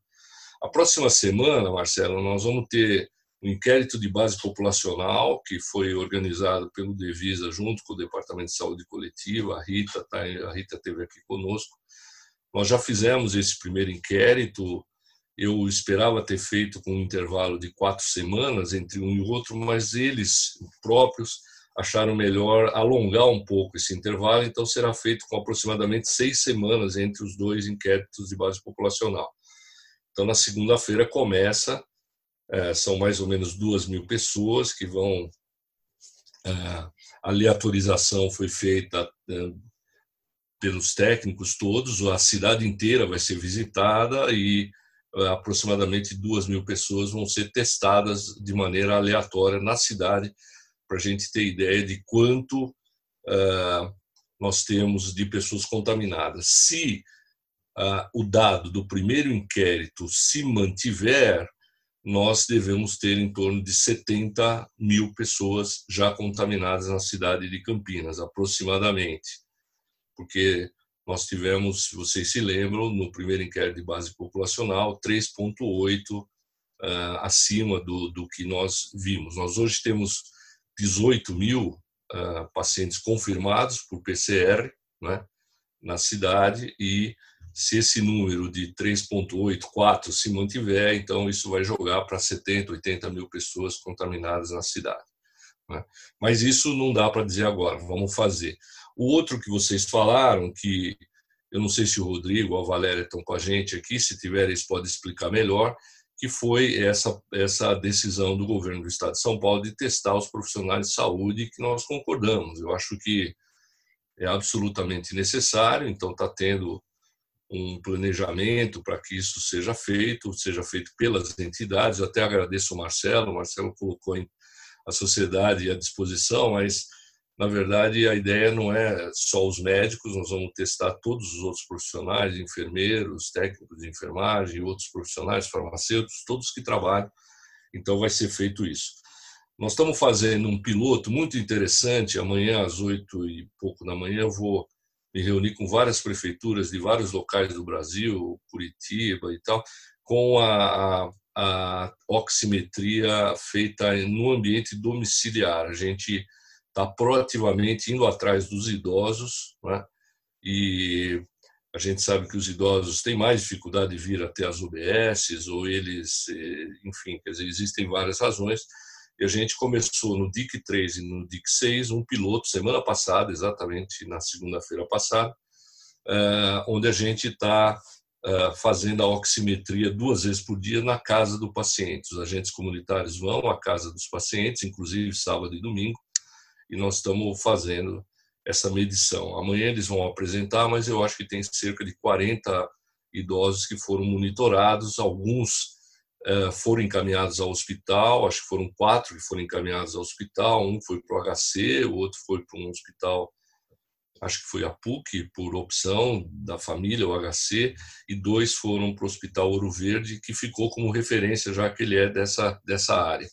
Speaker 9: A próxima semana, Marcelo, nós vamos ter um inquérito de base populacional que foi organizado pelo Devisa junto com o Departamento de Saúde Coletiva, a Rita, tá, a Rita esteve aqui conosco. Nós já fizemos esse primeiro inquérito, eu esperava ter feito com um intervalo de quatro semanas entre um e outro, mas eles próprios acharam melhor alongar um pouco esse intervalo, então será feito com aproximadamente seis semanas entre os dois inquéritos de base populacional. Então, na segunda-feira começa são mais ou menos duas mil pessoas que vão. É, a aleatorização foi feita é, pelos técnicos todos, a cidade inteira vai ser visitada e aproximadamente duas mil pessoas vão ser testadas de maneira aleatória na cidade, para a gente ter ideia de quanto nós temos de pessoas contaminadas. Se o dado do primeiro inquérito se mantiver, nós devemos ter em torno de 70 mil pessoas já contaminadas na cidade de Campinas, aproximadamente. Porque nós tivemos, se vocês se lembram, no primeiro inquérito de base populacional, 3,8 uh, ah, acima do, do que nós vimos. Nós hoje temos 18 mil uh, pacientes confirmados por PCR né, na cidade e Se esse número de 3,8, 4 se mantiver, então isso vai jogar para 70, 80 mil pessoas contaminadas na cidade. Né? Mas isso não dá para dizer agora, vamos fazer. O outro que vocês falaram, que eu não sei se o Rodrigo ou a Valéria estão com a gente aqui, se tiver, eles podem explicar melhor, que foi essa, essa decisão do governo do Estado de São Paulo de testar os profissionais de saúde, que nós concordamos. Eu acho que é absolutamente necessário, então está tendo um planejamento para que isso seja feito, seja feito pelas entidades. Eu até agradeço o Marcelo, o Marcelo colocou a sociedade à disposição, mas na verdade, a ideia não é só os médicos, nós vamos testar todos os outros profissionais, enfermeiros, técnicos de enfermagem, outros profissionais, farmacêuticos, todos que trabalham. Então, vai ser feito isso. Nós estamos fazendo um piloto muito interessante. Amanhã, às oito e pouco da manhã, eu vou me reunir com várias prefeituras de vários locais do Brasil, Curitiba e tal, com a, a, a oximetria feita no ambiente domiciliar. A gente está proativamente indo atrás dos idosos, né? e a gente sabe que os idosos têm mais dificuldade de vir até as UBSs, ou eles, eh, enfim, quer dizer, existem várias razões. E a gente começou no DIC 3 e no DIC 6 um piloto semana passada, exatamente na segunda-feira passada, eh, onde a gente está eh, fazendo a oximetria duas vezes por dia na casa do paciente. Os agentes comunitários vão à casa dos pacientes, inclusive sábado e domingo, e nós estamos fazendo essa medição. Amanhã eles vão apresentar, mas eu acho que tem cerca de 40 idosos que foram monitorados, alguns foram encaminhados ao hospital, acho que foram quatro que foram encaminhados ao hospital, um foi para o HC, o outro foi para um hospital, acho que foi a PUC, por opção da família, o HC, e dois foram para o Hospital Ouro Verde, que ficou como referência, já que ele é dessa, dessa área.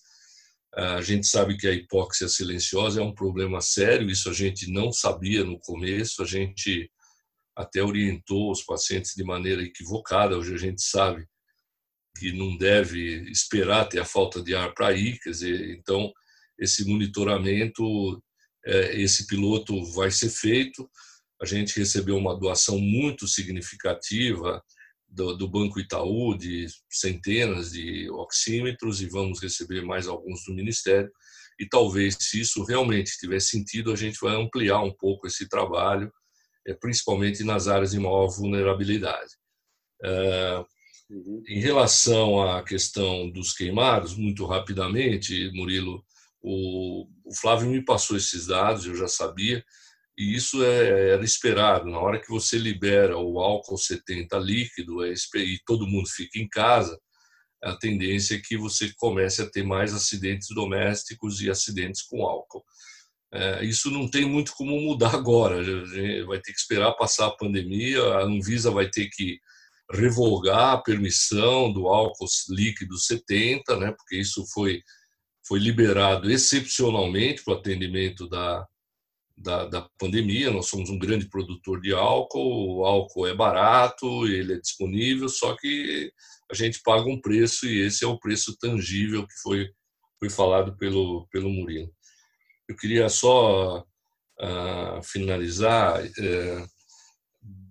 Speaker 9: A gente sabe que a hipóxia silenciosa é um problema sério, isso a gente não sabia no começo, a gente até orientou os pacientes de maneira equivocada, hoje a gente sabe que não deve esperar ter a falta de ar para ir, quer dizer, então esse monitoramento, é, esse piloto vai ser feito, a gente recebeu uma doação muito significativa do, Banco Itaú de centenas de oxímetros e vamos receber mais alguns do Ministério. E talvez, se isso realmente tiver sentido, a gente vai ampliar um pouco esse trabalho, é, principalmente nas áreas de maior vulnerabilidade. Em relação à questão dos queimados, muito rapidamente, Murilo, o, o Flávio me passou esses dados, eu já sabia, e isso é, era esperado. Na hora que você libera o álcool 70 líquido é e todo mundo fica em casa, a tendência é que você comece a ter mais acidentes domésticos e acidentes com álcool. É, isso não tem muito como mudar agora. Vai ter que esperar passar a pandemia. A Anvisa vai ter que revogar a permissão do álcool líquido 70, né? Porque isso foi foi liberado excepcionalmente para o atendimento da da, da pandemia. Nós somos um grande produtor de álcool, o álcool é barato, ele é disponível, só que a gente paga um preço e esse é o preço tangível que foi, foi falado pelo, pelo Murilo. Eu queria só uh, finalizar uh,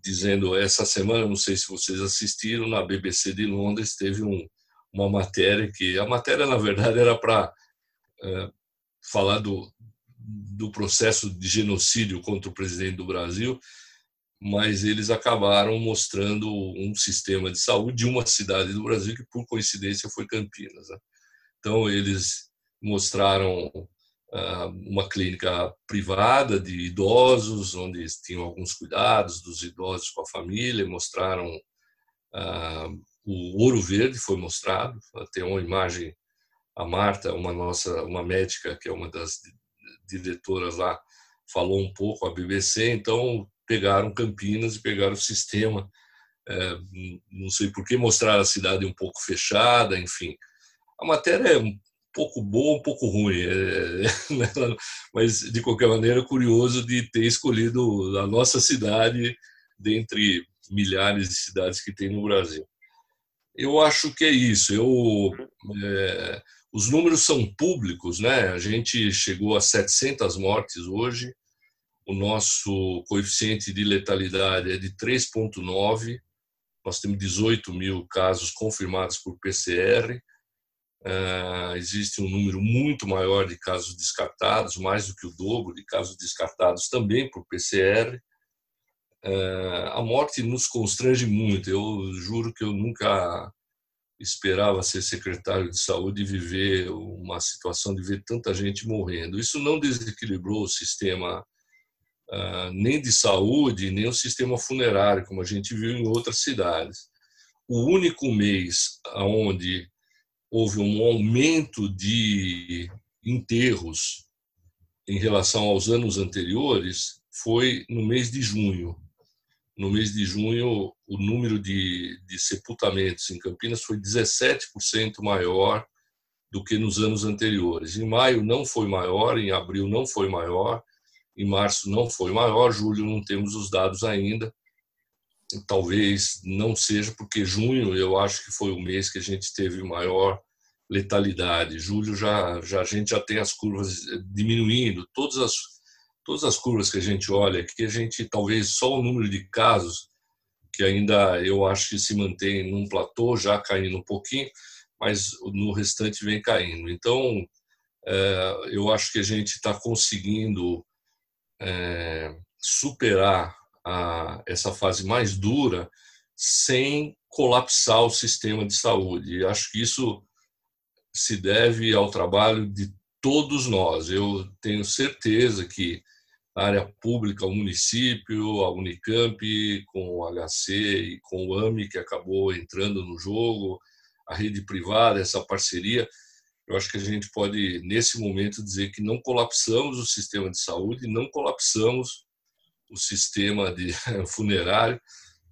Speaker 9: dizendo essa semana, não sei se vocês assistiram, na BBC de Londres teve um, uma matéria que a matéria na verdade era para uh, falar do, do processo de genocídio contra o presidente do Brasil, mas eles acabaram mostrando um sistema de saúde de uma cidade do Brasil que, por coincidência, foi Campinas. Né? Então, eles mostraram uma clínica privada de idosos, onde tinham alguns cuidados dos idosos com a família, mostraram ah, o ouro verde foi mostrado, tem uma imagem a Marta, uma nossa, uma médica que é uma das diretoras lá falou um pouco a BBC, então pegaram Campinas e pegaram o sistema. É, não sei por que mostrar a cidade um pouco fechada, enfim. A matéria é pouco boa, um pouco ruim, é, né? mas de qualquer maneira curioso de ter escolhido a nossa cidade dentre milhares de cidades que tem no Brasil. Eu acho que é isso. Eu é, os números são públicos, né? A gente chegou a 700 mortes hoje. O nosso coeficiente de letalidade é de 3,9. nós temos 18 mil casos confirmados por PCR, Uh, existe um número muito maior de casos descartados, mais do que o dobro de casos descartados também por PCR. Uh, a morte nos constrange muito. Eu juro que eu nunca esperava ser secretário de saúde e viver uma situação de ver tanta gente morrendo. Isso não desequilibrou o sistema uh, nem de saúde, nem o sistema funerário, como a gente viu em outras cidades. O único mês onde houve um aumento de enterros em relação aos anos anteriores foi no mês de junho. No mês de junho, o número de, de sepultamentos em Campinas foi 17% maior do que nos anos anteriores. Em maio não foi maior, em abril não foi maior, em março não foi maior, julho não temos os dados ainda. Talvez não seja, porque junho eu acho que foi o mês que a gente teve maior letalidade. Julho já, já a gente já tem as curvas diminuindo. Todas as todas as curvas que a gente olha, que a gente talvez só o número de casos que ainda eu acho que se mantém num platô, já caindo um pouquinho, mas no restante vem caindo. Então, é, eu acho que a gente está conseguindo é, superar a, essa fase mais dura sem colapsar o sistema de saúde. E acho que isso se deve ao trabalho de todos nós. Eu tenho certeza que a área pública, o município, a Unicamp, com o HC e com o AMI, que acabou entrando no jogo, a rede privada, essa parceria, eu acho que a gente pode, nesse momento, dizer que não colapsamos o sistema de saúde, não colapsamos o sistema de funerário,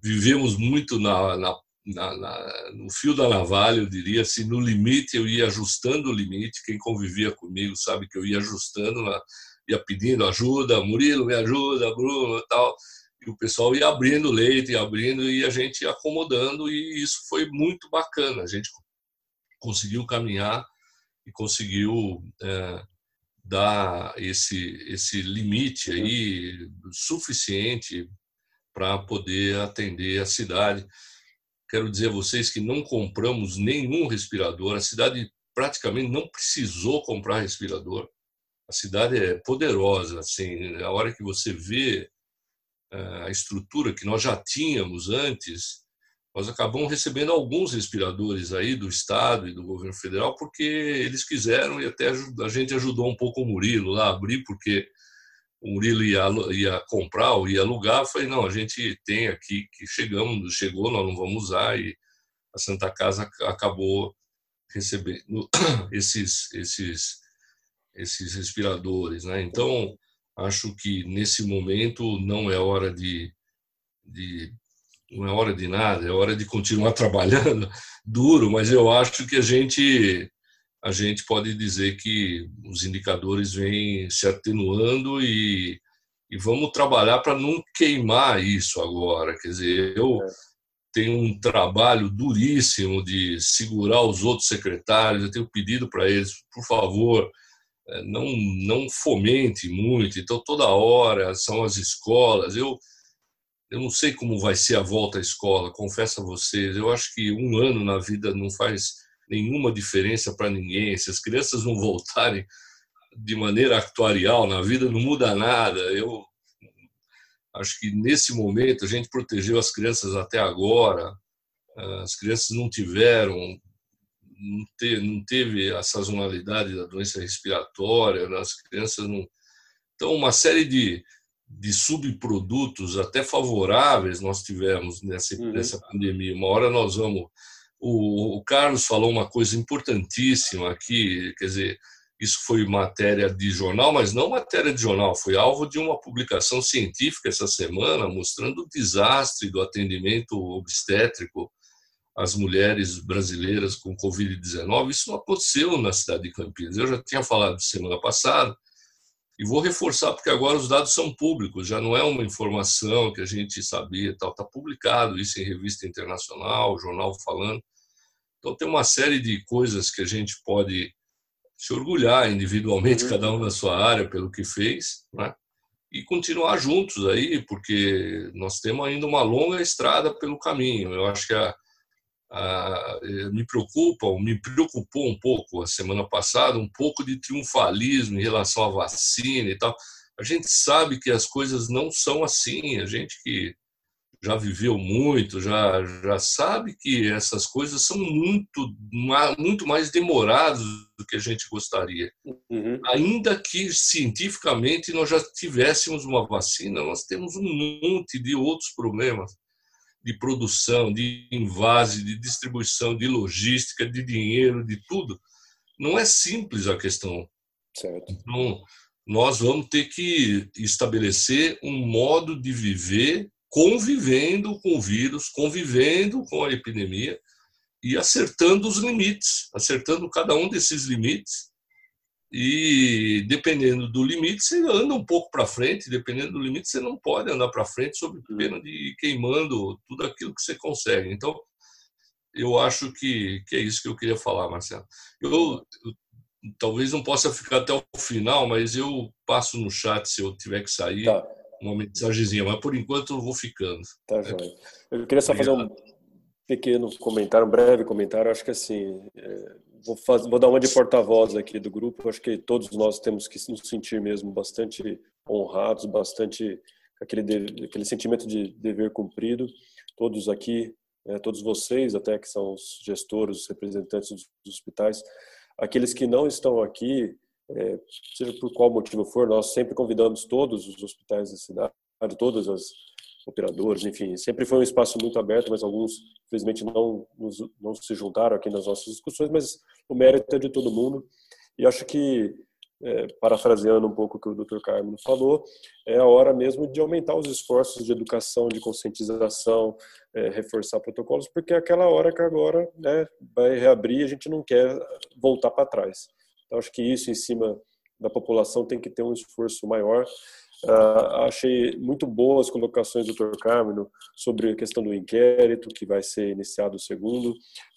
Speaker 9: vivemos muito na, na na, no fio da navalha, eu diria assim, no limite, eu ia ajustando o limite. Quem convivia comigo sabe que eu ia ajustando, ia pedindo ajuda, Murilo, me ajuda, Bruno tal. E o pessoal ia abrindo leite, ia abrindo e a gente ia acomodando, e isso foi muito bacana. A gente conseguiu caminhar e conseguiu é, dar esse, esse limite aí suficiente para poder atender a cidade. Quero dizer a vocês que não compramos nenhum respirador. A cidade praticamente não precisou comprar respirador. A cidade é poderosa. Assim, a hora que você vê eh, a estrutura que nós já tínhamos antes, nós acabamos recebendo alguns respiradores aí do Estado e do governo federal porque eles quiseram e até a gente ajudou um pouco o Murilo lá a abrir, porque o Murilo ia, ia comprar ou ia alugar, eu falei, não, a gente tem aqui que chegamos, chegou, nós não vamos usar, e a Santa Casa acabou recebendo esses, esses, esses respiradores. Né? Então, acho que nesse momento não é hora de, de não é hora de nada, é hora de continuar trabalhando duro, mas eu acho que a gente a gente pode dizer que os indicadores vêm se atenuando e, e vamos trabalhar para não queimar isso agora. Quer dizer, eu é. tenho um trabalho duríssimo de segurar os outros secretários, eu tenho pedido para eles, por favor, é, não, não fomente muito. Então, toda hora são as escolas. Eu, eu não sei como vai ser a volta à escola, confesso a vocês. Eu acho que um ano na vida não faz nenhuma diferença para ninguém. Se as crianças não voltarem de maneira actuarial na vida, não muda nada. Eu acho que nesse momento a gente protegeu as crianças até agora. As crianças não tiveram, não teve a sazonalidade da doença respiratória, as crianças não. Então, uma série de, de subprodutos até favoráveis nós tivemos nessa, uhum. nessa pandemia. Uma hora nós vamos o, o Carlos falou uma coisa importantíssima aqui, quer dizer, isso foi matéria de jornal, mas não matéria de jornal, foi alvo de uma publicação científica essa semana mostrando o desastre do atendimento obstétrico às mulheres brasileiras com Covid-19. Isso não aconteceu na cidade de Campinas. Eu já tinha falado semana passada e vou reforçar porque agora os dados são públicos, já não é uma informação que a gente sabia, tal, está publicado isso em revista internacional, jornal falando. Então, tem uma série de coisas que a gente pode se orgulhar individualmente, uhum. cada um na sua área, pelo que fez, né? e continuar juntos aí, porque nós temos ainda uma longa estrada pelo caminho. Eu acho que a, a, me preocupa, me preocupou um pouco a semana passada, um pouco de triunfalismo em relação à vacina e tal. A gente sabe que as coisas não são assim. A gente que já viveu muito, já, já sabe que essas coisas são muito, muito mais demoradas do que a gente gostaria. Uhum. Ainda que cientificamente nós já tivéssemos uma vacina, nós temos um monte de outros problemas de produção, de invase, de distribuição, de logística, de dinheiro, de tudo. Não é simples a questão.
Speaker 2: Certo.
Speaker 9: Então, nós vamos ter que estabelecer um modo de viver convivendo com o vírus, convivendo com a epidemia e acertando os limites, acertando cada um desses limites. E dependendo do limite, você anda um pouco para frente, dependendo do limite, você não pode andar para frente sob pena de ir queimando tudo aquilo que você consegue. Então, eu acho que, que é isso que eu queria falar, Marcelo. Eu, eu talvez não possa ficar até o final, mas eu passo no chat se eu tiver que sair. Tá uma mensagenzinha, mas por enquanto eu vou ficando.
Speaker 2: Tá, joia. Eu queria só fazer um pequeno comentário, um breve comentário. Acho que assim, é, vou, fazer, vou dar uma de porta-voz aqui do grupo. Acho que todos nós temos que nos sentir mesmo bastante honrados, bastante aquele, de, aquele sentimento de dever cumprido. Todos aqui, é, todos vocês, até que são os gestores, os representantes dos, dos hospitais, aqueles que não estão aqui, é, seja por qual motivo for, nós sempre convidamos todos os hospitais da cidade, todas as operadoras, enfim, sempre foi um espaço muito aberto, mas alguns, infelizmente, não, não se juntaram aqui nas nossas discussões, mas o mérito é de todo mundo. E acho que, é, parafraseando um pouco o que o Dr. Carmen falou, é a hora mesmo de aumentar os esforços de educação, de conscientização, é, reforçar protocolos, porque é aquela hora que agora né, vai reabrir e a gente não quer voltar para trás. Então, acho que isso em cima da população tem que ter um esforço maior. Uh, achei muito boas colocações do Dr. Carmino sobre a questão do inquérito, que vai ser iniciado o segundo,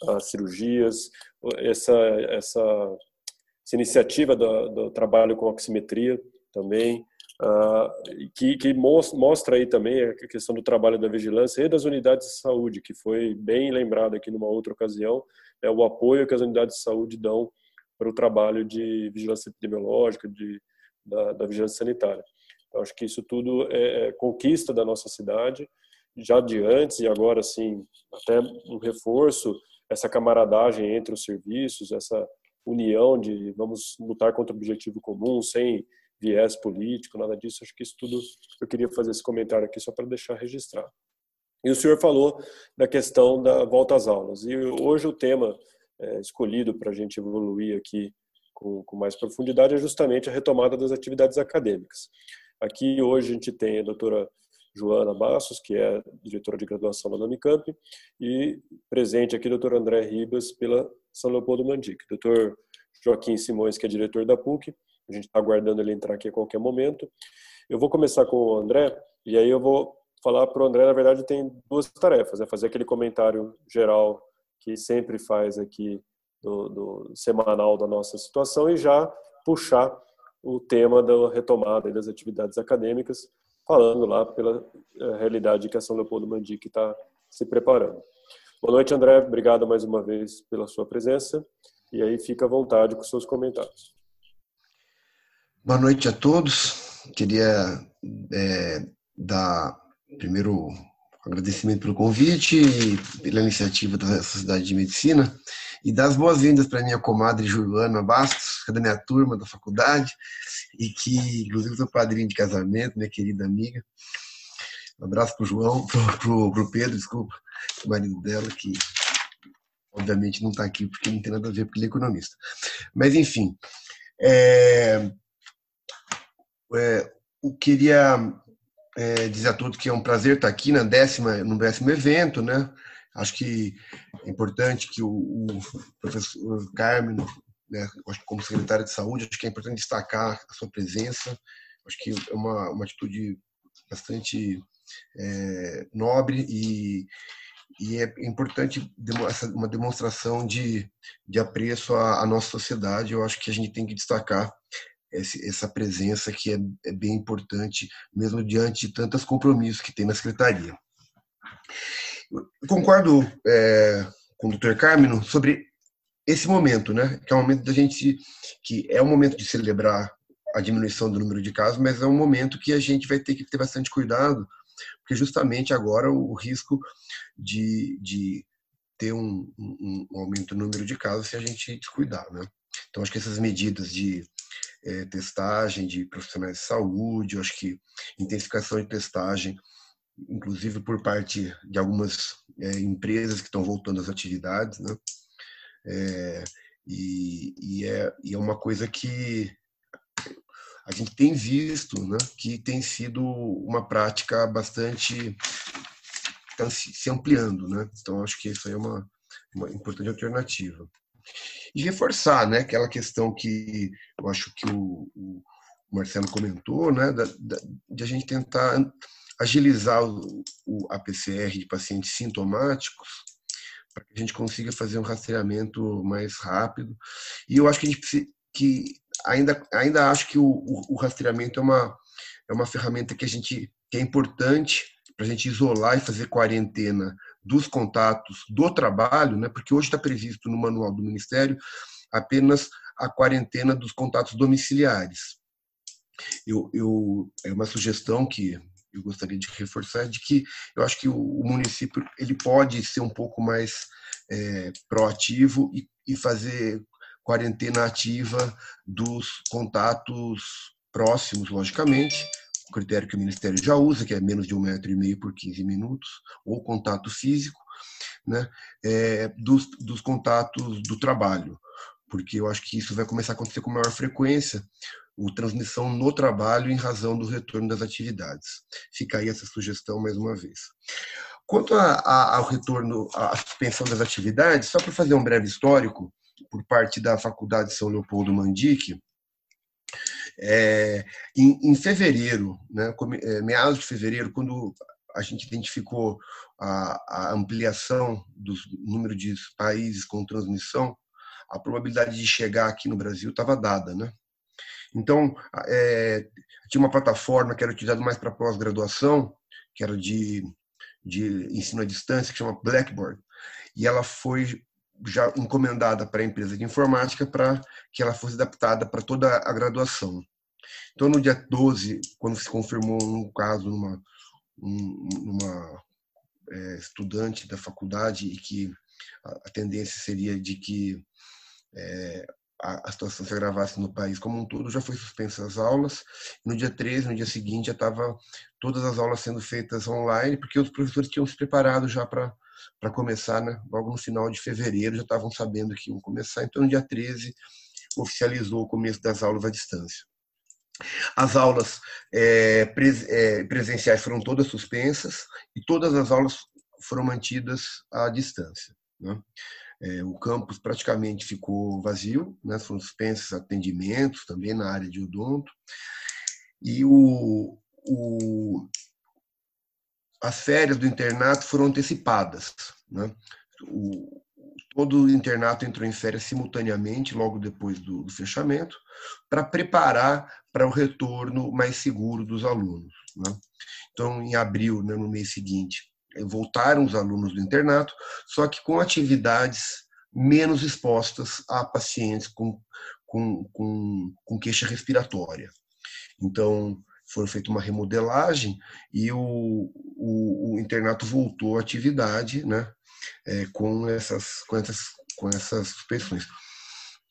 Speaker 2: as cirurgias, essa, essa, essa iniciativa do, do, trabalho com oximetria também, uh, que, que mostra aí também a questão do trabalho da vigilância e das unidades de saúde, que foi bem lembrado aqui numa outra ocasião, é o apoio que as unidades de saúde dão para o trabalho de vigilância epidemiológica, de, da, da vigilância sanitária. Então, acho que isso tudo é, é, conquista da nossa cidade, já de antes e agora, sim, até um reforço, essa camaradagem entre os serviços, essa união de vamos lutar contra o objetivo comum, sem viés político, nada disso. Acho que isso tudo, eu queria fazer esse comentário aqui só para deixar registrado. E o senhor falou da questão da volta às aulas. E hoje o tema é, escolhido para a gente evoluir aqui com, com, mais profundidade é justamente a retomada das atividades acadêmicas. Aqui hoje a gente tem a doutora Joana Bassos, que é diretora de graduação da Unicamp, e presente aqui o doutor André Ribas, pela São Leopoldo Mandic. Doutor Joaquim Simões, que é diretor da PUC, a gente está aguardando ele entrar aqui a qualquer momento. Eu vou começar com o André, e aí eu vou falar para o André, na verdade, tem duas tarefas, é fazer aquele comentário geral que sempre faz aqui do, do, semanal da nossa situação e já puxar o tema da retomada das atividades acadêmicas, falando lá pela eh, realidade que a São Leopoldo Mandic está se preparando. Boa noite, André. Obrigado mais uma vez pela sua presença. E aí fica à vontade com seus comentários.
Speaker 10: Boa noite a todos. Queria é, dar primeiro agradecimento pelo convite e pela iniciativa da Sociedade de Medicina e dar as boas-vindas para minha comadre Juliana Bastos, que é da minha turma da faculdade e que, inclusive, sou padrinho de casamento, minha querida amiga. Um abraço para o João, para o Pedro, desculpa, o marido dela, que obviamente não está aqui porque não tem nada a ver, porque ele é economista. Mas, enfim, é, é, eu queria é, dizer a todos que é um prazer estar aqui na décima, no décimo evento, né? Acho que é importante que o, o professor Carmen, né, como secretário de saúde, acho que é importante destacar a sua presença. Acho que é uma, uma atitude bastante é, nobre e, e é importante uma demonstração de, de apreço à, à nossa sociedade. Eu acho que a gente tem que destacar essa presença que é, é bem importante, mesmo diante de tantos compromissos que tem na secretaria. Concordo é, com o Dr. Carmino sobre esse momento, né? Que é um momento da gente que é um momento de celebrar a diminuição do número de casos, mas é um momento que a gente vai ter que ter bastante cuidado, porque justamente agora o, risco de, de ter um, um, um, aumento no número de casos se a gente descuidar, né? Então acho que essas medidas de é, testagem de profissionais de saúde, acho que intensificação de testagem, inclusive por parte de algumas é, empresas que estão voltando às atividades, né? É, e, e, é, e é uma coisa que a gente tem visto né, que tem sido uma prática bastante tá se ampliando, né? Então acho que isso aí é uma, uma importante alternativa. E reforçar, né, aquela questão que eu acho que o, o Marcelo comentou, né, da, da, de a gente tentar agilizar o, o, a PCR de pacientes sintomáticos para que a gente consiga fazer um rastreamento mais rápido. E eu acho que a gente precisa, que ainda ainda acho que o, o, o rastreamento é uma é uma ferramenta que a gente que é importante para a gente isolar e fazer quarentena dos contatos do trabalho, né? Porque hoje está previsto no manual do Ministério apenas a quarentena dos contatos domiciliares. Eu, eu é uma sugestão que eu gostaria de reforçar de que eu acho que o, município ele pode ser um pouco mais é, proativo e, e fazer quarentena ativa dos contatos próximos, logicamente, o critério que o Ministério já usa, que é menos de um metro e meio por 15 minutos, ou contato físico, né, é, dos, dos contatos do trabalho, porque eu acho que isso vai começar a acontecer com maior frequência, o transmissão no trabalho em razão do retorno das atividades. Fica aí essa sugestão mais uma vez. Quanto a, a, ao retorno, à suspensão das atividades, só para fazer um breve histórico, por parte da Faculdade São Leopoldo Mandique, é, em, em, fevereiro, né, é, meados de fevereiro, quando a gente identificou a, a ampliação do número de países com transmissão, a probabilidade de chegar aqui no Brasil estava dada, né? Então, é, tinha uma plataforma que era utilizada mais para pós-graduação, que era de, de ensino à distância, que chama Blackboard, e ela foi já encomendada para a empresa de informática para que ela fosse adaptada para toda a graduação. Então, no dia 12, quando se confirmou um caso numa, numa é, estudante da faculdade e que a, tendência seria de que é, a, a, situação se agravasse no país como um todo, já foi suspensa as aulas. No dia 13, no dia seguinte, já estava todas as aulas sendo feitas online, porque os professores tinham se preparado já para para começar, né? logo no final de fevereiro já estavam sabendo que iam começar, então no dia 13 oficializou o começo das aulas à distância. As aulas é, é, presenciais foram todas suspensas e todas as aulas foram mantidas à distância. Né? É, o campus praticamente ficou vazio, né? foram suspensos atendimentos também na área de odonto. E o, o, as férias do internato foram antecipadas. Né? O, todo o internato entrou em férias simultaneamente, logo depois do, do fechamento, para preparar para o retorno mais seguro dos alunos. Né? Então, em abril, né, no mês seguinte, voltaram os alunos do internato, só que com atividades menos expostas a pacientes com, com, com, com queixa respiratória. Então, foi feita uma remodelagem e o, o, o internato voltou à atividade, né, é, com essas com essas com essas suspensões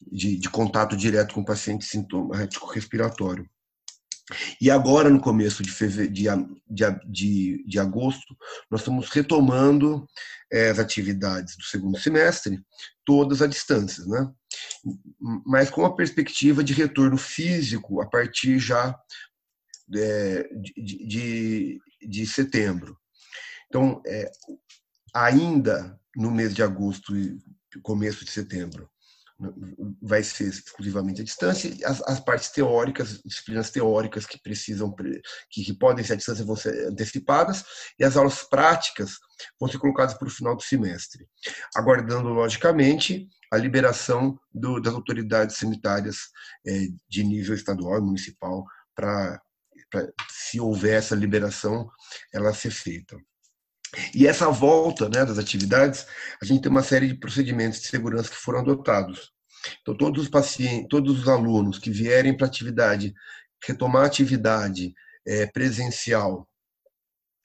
Speaker 10: de, de contato direto com o paciente sintomático respiratório. E agora, no começo de, de, de, de, agosto, nós estamos retomando é, as atividades do segundo semestre, todas à distância, né? mas com a perspectiva de retorno físico a partir já é, de, de, de, setembro. Então, é, ainda no mês de agosto e começo de setembro, vai ser exclusivamente à distância. As, as partes teóricas, disciplinas teóricas que precisam, que, que, podem ser à distância vão ser antecipadas e as aulas práticas vão ser colocadas para o final do semestre, aguardando logicamente a liberação do, das autoridades sanitárias é, de nível estadual e municipal para se houver essa liberação, ela ser feita. E essa volta né, das atividades, a gente tem uma série de procedimentos de segurança que foram adotados. Então, todos os pacientes, todos os alunos que vierem para atividade, retomar atividade é, presencial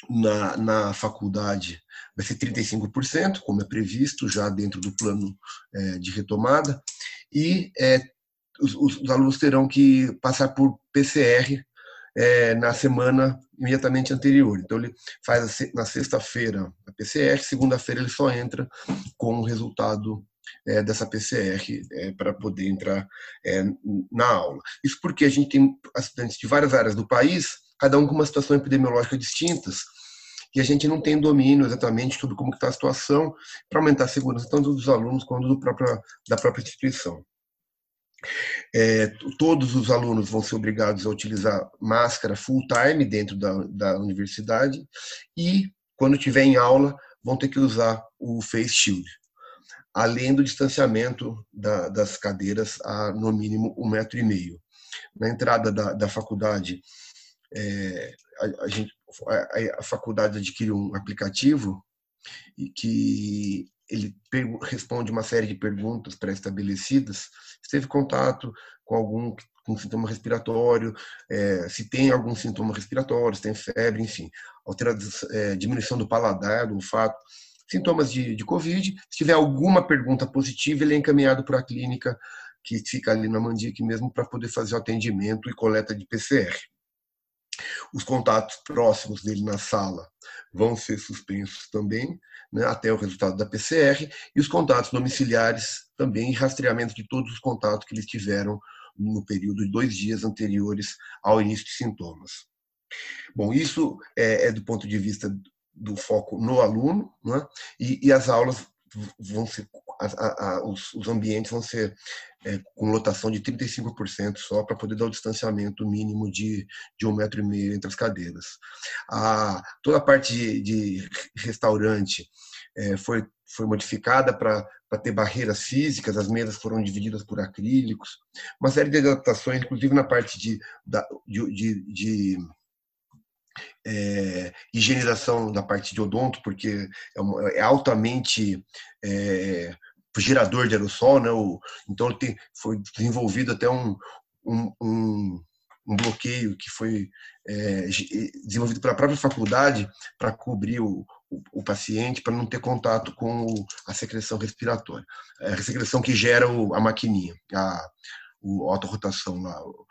Speaker 10: na, na faculdade, vai ser 35%, como é previsto já dentro do plano é, de retomada, e é, os, os, alunos terão que passar por PCR é, na semana imediatamente anterior. Então, ele faz na sexta-feira a PCR, segunda-feira ele só entra com o resultado é, dessa PCR é, para poder entrar é, na aula. Isso porque a gente tem estudantes de várias áreas do país, cada um com uma situação epidemiológica distintas, e a gente não tem domínio exatamente sobre como está a situação para aumentar a segurança tanto dos alunos quanto do próprio, da própria instituição. É, todos os alunos vão ser obrigados a utilizar máscara full time dentro da, da universidade e, quando estiver em aula, vão ter que usar o face shield, além do distanciamento da, das cadeiras a no mínimo um metro e meio. Na entrada da, da faculdade, é, a, a, gente, a, a faculdade adquire um aplicativo que ele responde uma série de perguntas pré-estabelecidas. Se teve contato com algum com sintoma respiratório, é, se tem algum sintoma respiratório, se tem febre, enfim, alteração, é, diminuição do paladar, do olfato, sintomas de, de Covid. Se tiver alguma pergunta positiva, ele é encaminhado para a clínica que fica ali na Mandique mesmo para poder fazer o atendimento e coleta de PCR. Os contatos próximos dele na sala vão ser suspensos também, né, até o resultado da PCR, e os contatos domiciliares também, e rastreamento de todos os contatos que eles tiveram no período de dois dias anteriores ao início de sintomas. Bom, isso é, é do ponto de vista do foco no aluno, né, e, e as aulas vão ser, a, a, os, os, ambientes vão ser é, com lotação de 35% só para poder dar o distanciamento mínimo de, de um metro e meio entre as cadeiras. A, toda a parte de, de restaurante é, foi, foi modificada para ter barreiras físicas, as mesas foram divididas por acrílicos, uma série de adaptações, inclusive na parte de, de, de, de é, higienização da parte de odonto, porque é, uma, é altamente é, gerador de aerossol, né? O, então tem, foi desenvolvido até um, um, um, um bloqueio que foi é, desenvolvido pela própria faculdade para cobrir o, o, o paciente, para não ter contato com a secreção respiratória, é, a secreção que gera a maquininha, a, o autorrotação lá, o,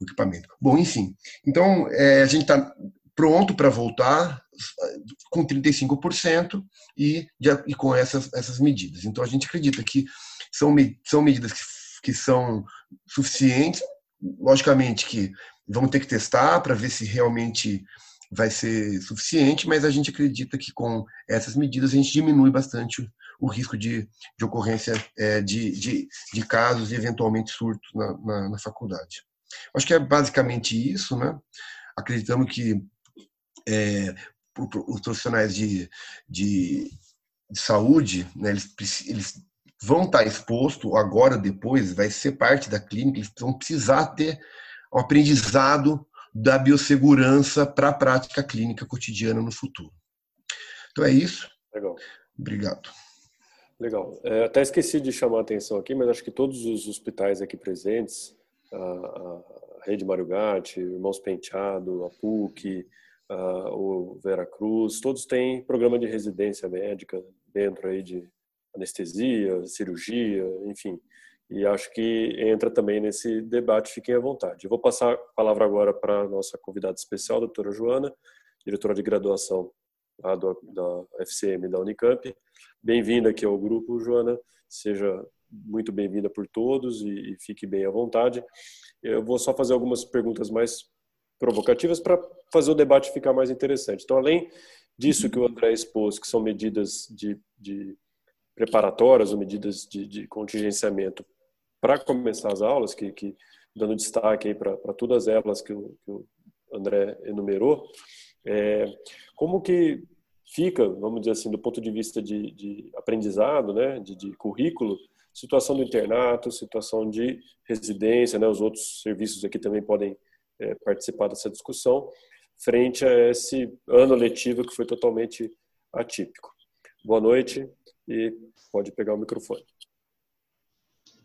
Speaker 10: o equipamento. Bom, enfim, então é, a gente está pronto para voltar com 35% e, e com essas, essas medidas. Então, a gente acredita que são, são medidas que, que são suficientes. Logicamente que vamos ter que testar para ver se realmente vai ser suficiente, mas a gente acredita que com essas medidas a gente diminui bastante o risco de, de ocorrência é, de, de, de, casos e eventualmente surtos na, na, na faculdade. Acho que é basicamente isso, né? Acreditamos que é, os profissionais de, de, de saúde, né, eles, eles vão estar expostos agora, depois, vai ser parte da clínica, eles vão precisar ter um aprendizado da biossegurança para a prática clínica cotidiana no futuro. Então é isso.
Speaker 2: Legal.
Speaker 10: Obrigado.
Speaker 2: Legal. É, até esqueci de chamar a atenção aqui, mas acho que todos os hospitais aqui presentes, a, a Rede Mário Gatti, Irmãos Penteado, a PUC, uh, o Veracruz, todos têm programa de residência médica dentro aí de anestesia, cirurgia, enfim. E acho que entra também nesse debate, fiquem à vontade. Eu vou passar a palavra agora para a nossa convidada especial, a doutora Joana, diretora de graduação do, da FCM da Unicamp. Bem-vinda aqui ao grupo, Joana. Seja muito bem-vinda por todos e, e fique bem à vontade. Eu vou só fazer algumas perguntas mais provocativas para fazer o debate ficar mais interessante. Então, além disso que o André expôs, que são medidas de, de preparatórias ou medidas de, de contingenciamento para começar as aulas, que, que dando destaque aí para todas elas que o, que o André enumerou, é, como que fica, vamos dizer assim, do ponto de vista de, de aprendizado, né, de, de, currículo, situação do internato, situação de residência, né, os outros serviços aqui também podem é, participar dessa discussão, frente a esse ano letivo que foi totalmente atípico. Boa noite e pode pegar o microfone.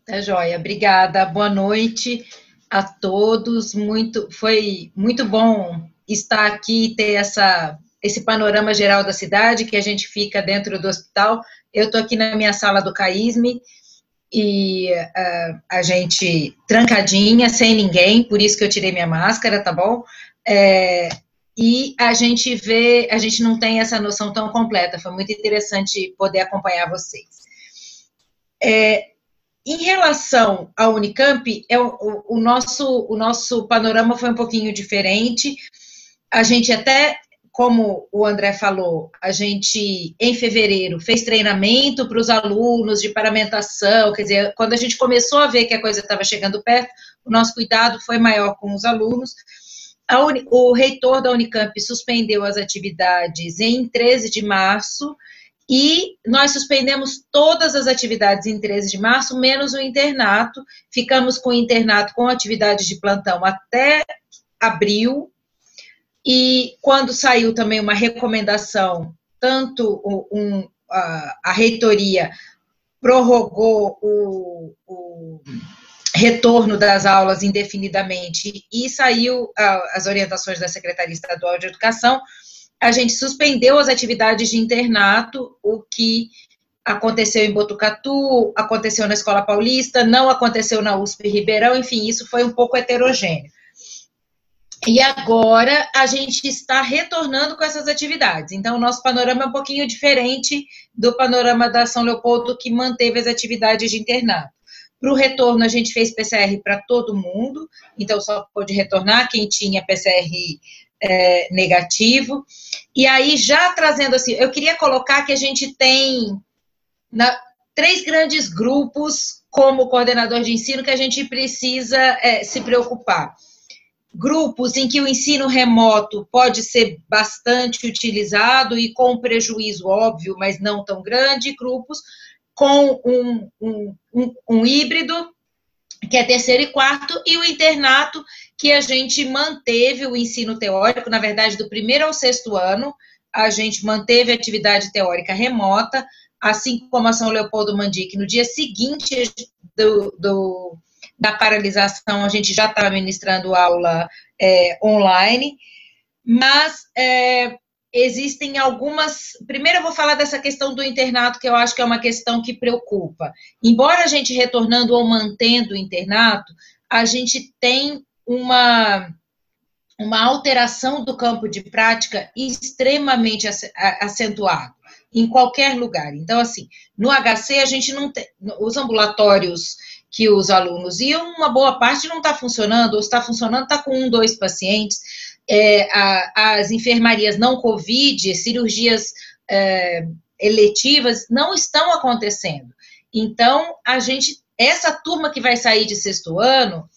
Speaker 11: Tá joia, obrigada. Boa noite a todos. Muito, foi muito bom estar aqui e ter essa, esse panorama geral da cidade, que a gente fica dentro do hospital. Eu estou aqui na minha sala do CAISME e uh, a gente trancadinha, sem ninguém, por isso que eu tirei minha máscara, tá bom? É, e a gente vê, a gente não tem essa noção tão completa, foi muito interessante poder acompanhar vocês. É, em relação à Unicamp, é o, o, nosso, o nosso panorama foi um pouquinho diferente. A gente até, como o André falou, a gente, em fevereiro, fez treinamento para os alunos de paramentação, quer dizer, quando a gente começou a ver que a coisa estava chegando perto, o nosso cuidado foi maior com os alunos. Uni, o reitor da Unicamp suspendeu as atividades em 13 de março, e nós suspendemos todas as atividades em 13 de março, menos o internato. Ficamos com o internato com atividades de plantão até abril. E quando saiu também uma recomendação, tanto um, a, a, reitoria prorrogou o, o, retorno das aulas indefinidamente e saiu a, as orientações da Secretaria Estadual de Educação, a gente suspendeu as atividades de internato, o que aconteceu em Botucatu, aconteceu na Escola Paulista, não aconteceu na USP Ribeirão, enfim, isso foi um pouco heterogêneo. E agora a gente está retornando com essas atividades. Então, o nosso panorama é um pouquinho diferente do panorama da São Leopoldo, que manteve as atividades de internato. Para o retorno, a gente fez PCR para todo mundo, então só pôde retornar quem tinha PCR é, negativo. E aí, já trazendo assim, eu queria colocar que a gente tem na, três grandes grupos como coordenador de ensino que a gente precisa é, se preocupar. Grupos em que o ensino remoto pode ser bastante utilizado e com prejuízo óbvio, mas não tão grande, grupos com um, um, um, um híbrido, que é terceiro e quarto, e o internato, que a gente manteve o ensino teórico, na verdade, do primeiro ao sexto ano, a gente manteve a atividade teórica remota, assim como a São Leopoldo Mandique, no dia seguinte do, do da paralisação, a gente já estava ministrando aula é, online, mas é, existem algumas. Primeiro, eu vou falar dessa questão do internato, que eu acho que é uma questão que preocupa. Embora a gente retornando ou mantendo o internato, a gente tem uma, uma alteração do campo de prática extremamente acentuado em qualquer lugar. Então, assim, no HC a gente não tem, os ambulatórios que os alunos iam, uma boa parte não está funcionando, ou está funcionando, está com um, dois pacientes. É, a, as enfermarias não Covid, cirurgias é, eletivas não estão acontecendo. Então, a gente, essa turma que vai sair de sexto ano,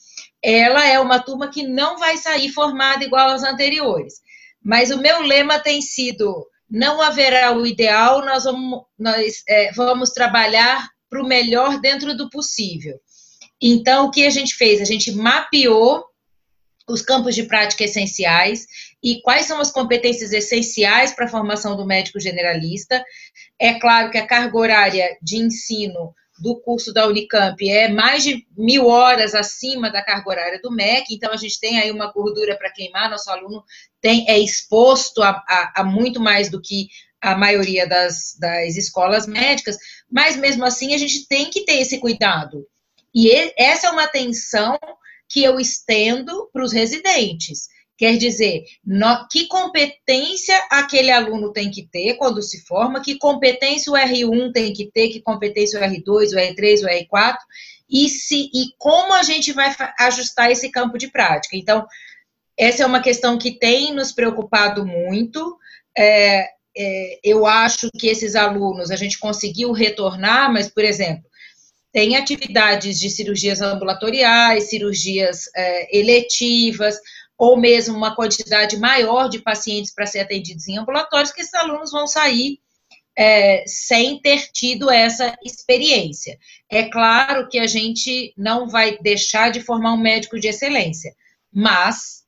Speaker 11: ela é uma turma que não vai sair formada igual às anteriores. Mas o meu lema tem sido: não haverá o ideal, nós vamos, nós, é, vamos trabalhar para o melhor dentro do possível. Então, o que a gente fez? A gente mapeou os campos de prática essenciais e quais são as competências essenciais para a formação do médico generalista. É claro que a carga horária de ensino do curso da Unicamp é mais de mil horas acima da carga horária do MEC, então a gente tem aí uma gordura para queimar, nosso aluno tem, é exposto a, a, a, muito mais do que a maioria das, das escolas médicas, mas mesmo assim a gente tem que ter esse cuidado. E essa é uma atenção que eu estendo para os residentes. Quer dizer, no, que competência aquele aluno tem que ter quando se forma, que competência o R1 tem que ter, que competência o R2, o R3, o R4, e, se, e como a gente vai ajustar esse campo de prática. Então, essa é uma questão que tem nos preocupado muito. É, é, eu acho que esses alunos, a gente conseguiu retornar, mas, por exemplo, tem atividades de cirurgias ambulatoriais, cirurgias é, eletivas, ou mesmo uma quantidade maior de pacientes para ser atendidos em ambulatórios, que esses alunos vão sair é, sem ter tido essa experiência. É claro que a gente não vai deixar de formar um médico de excelência, mas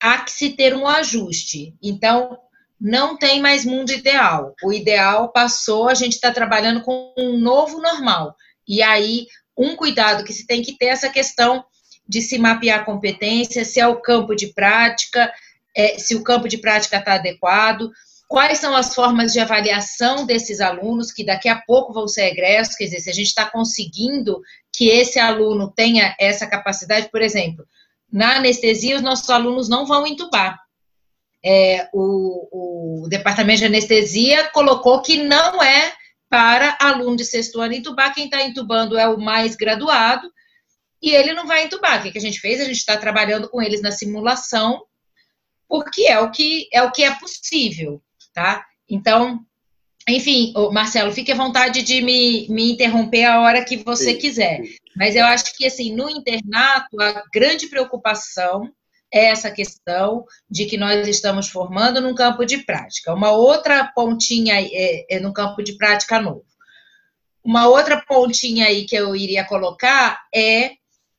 Speaker 11: há que se ter um ajuste. Então, não tem mais mundo ideal. O ideal passou, a gente está trabalhando com um novo normal. E aí, um cuidado que se tem que ter é essa questão de se mapear competência, se é o campo de prática, é, se o campo de prática está adequado, quais são as formas de avaliação desses alunos, que daqui a pouco vão ser egressos, quer dizer, se a gente está conseguindo que esse aluno tenha essa capacidade, por exemplo, na anestesia, os nossos alunos não vão entubar. É, o, o departamento de anestesia colocou que não é para aluno de sexto ano entubar, quem está entubando é o mais graduado, e ele não vai entubar. O que, que a gente fez? A gente está trabalhando com eles na simulação, porque é o que é o que é possível, tá? Então, enfim, Marcelo, fique à vontade de me, me interromper a hora que você sim, quiser. Sim. Mas eu acho que assim, no internato, a grande preocupação é essa questão de que nós estamos formando num campo de prática. Uma outra pontinha é, é no campo de prática novo. Uma outra pontinha aí que eu iria colocar é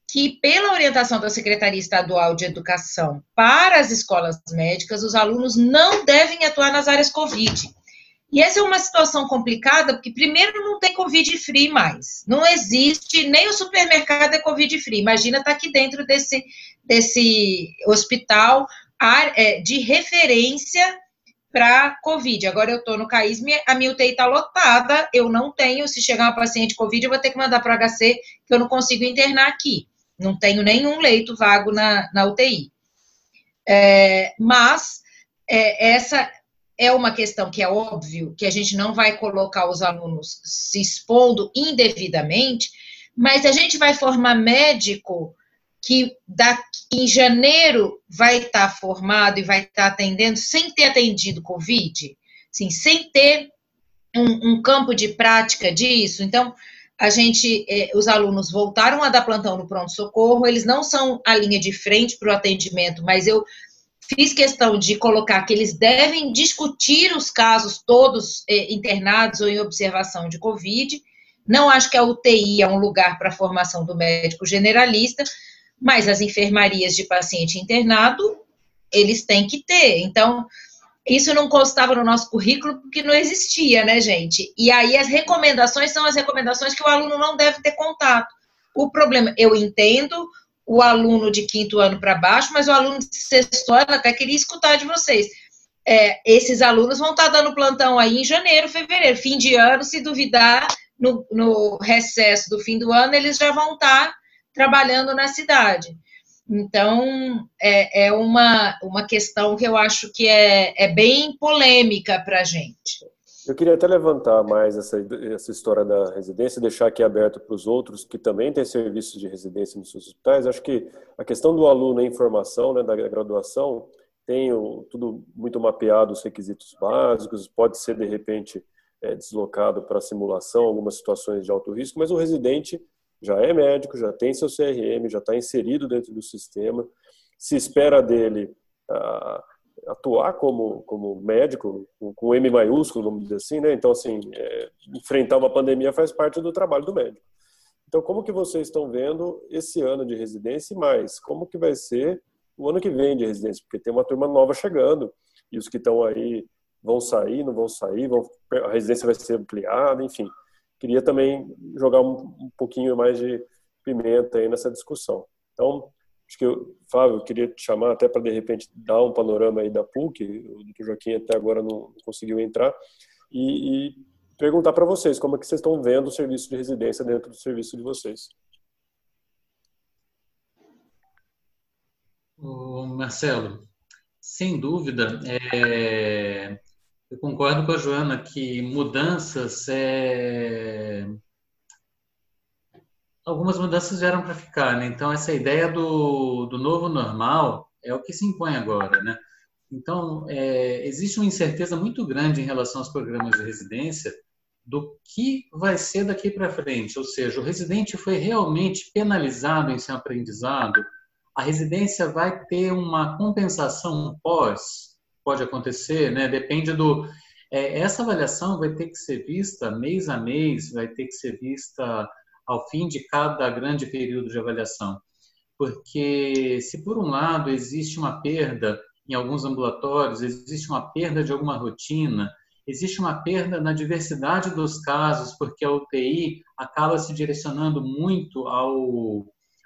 Speaker 11: que, pela orientação da Secretaria Estadual de Educação para as escolas médicas, os alunos não devem atuar nas áreas Covid. E essa é uma situação complicada, porque, primeiro, não tem Covid free mais. Não existe, nem o supermercado é Covid free. Imagina estar tá aqui dentro desse, desse hospital é, de referência para Covid. Agora eu estou no CAISM, a minha UTI está lotada, eu não tenho, se chegar uma paciente Covid, eu vou ter que mandar para o HC, que eu não consigo internar aqui. Não tenho nenhum leito vago na, na UTI. É, mas é, essa é uma questão que é óbvio que a gente não vai colocar os alunos se expondo indevidamente, mas a gente vai formar médico que daqui, em janeiro vai estar tá formado e vai estar tá atendendo sem ter atendido Covid, assim, sem ter um, um campo de prática disso. Então, a gente, eh, os alunos voltaram a dar plantão no pronto-socorro, eles não são a linha de frente para o atendimento, mas eu fiz questão de colocar que eles devem discutir os casos todos eh, internados ou em observação de Covid. Não acho que a UTI é um lugar para a formação do médico generalista, mas as enfermarias de paciente internado, eles têm que ter. Então, isso não constava no nosso currículo porque não existia, né, gente? E aí as recomendações são as recomendações que o aluno não deve ter contato. O problema, eu entendo o aluno de quinto ano para baixo, mas o aluno de sexto ano até queria escutar de vocês. É, esses alunos vão estar dando plantão aí em janeiro, fevereiro, fim de ano, se duvidar, no, no recesso do fim do ano, eles já vão estar trabalhando na cidade. Então, é, é uma, uma questão que eu acho que é, é bem polêmica para a gente.
Speaker 2: Eu queria até levantar mais essa, essa história da residência, deixar aqui aberto para os outros que também têm serviços de residência nos seus hospitais. Acho que a questão do aluno em formação, né, da graduação, tem o, tudo muito mapeado, os requisitos básicos, pode ser, de repente, é, deslocado para simulação, algumas situações de alto risco, mas o residente já é médico, já tem seu CRM, já está inserido dentro do sistema, se espera dele ah, atuar como, como médico, com M maiúsculo, vamos dizer assim, né? Então, assim, é, enfrentar uma pandemia faz parte do trabalho do médico. Então, como que vocês estão vendo esse ano de residência e mais? Como que vai ser o ano que vem de residência? Porque tem uma turma nova chegando e os que estão aí vão sair, não vão sair, vão, a residência vai ser ampliada, enfim queria também jogar um, um pouquinho mais de pimenta aí nessa discussão. Então, acho que, eu, Fábio, eu queria te chamar até para, de repente, dar um panorama aí da PUC, o doutor Joaquim até agora não conseguiu entrar, e, e perguntar para vocês como é que vocês estão vendo o serviço de residência dentro do serviço de vocês.
Speaker 5: Marcelo, sem dúvida, é, eu concordo com a Joana que mudanças é... algumas mudanças vieram para ficar, né? Então essa ideia do, do novo normal é o que se impõe agora, né? Então é... existe uma incerteza muito grande em relação aos programas de residência do que vai ser daqui para frente, ou seja, o residente foi realmente penalizado em seu aprendizado, a residência vai ter uma compensação pós, pode acontecer, né? Depende do é, essa avaliação vai ter que ser vista mês a mês, vai ter que ser vista ao fim de cada grande período de avaliação, porque se por um lado existe uma perda em alguns ambulatórios, existe uma perda de alguma rotina, existe uma perda na diversidade dos casos, porque a UTI acaba se direcionando muito ao,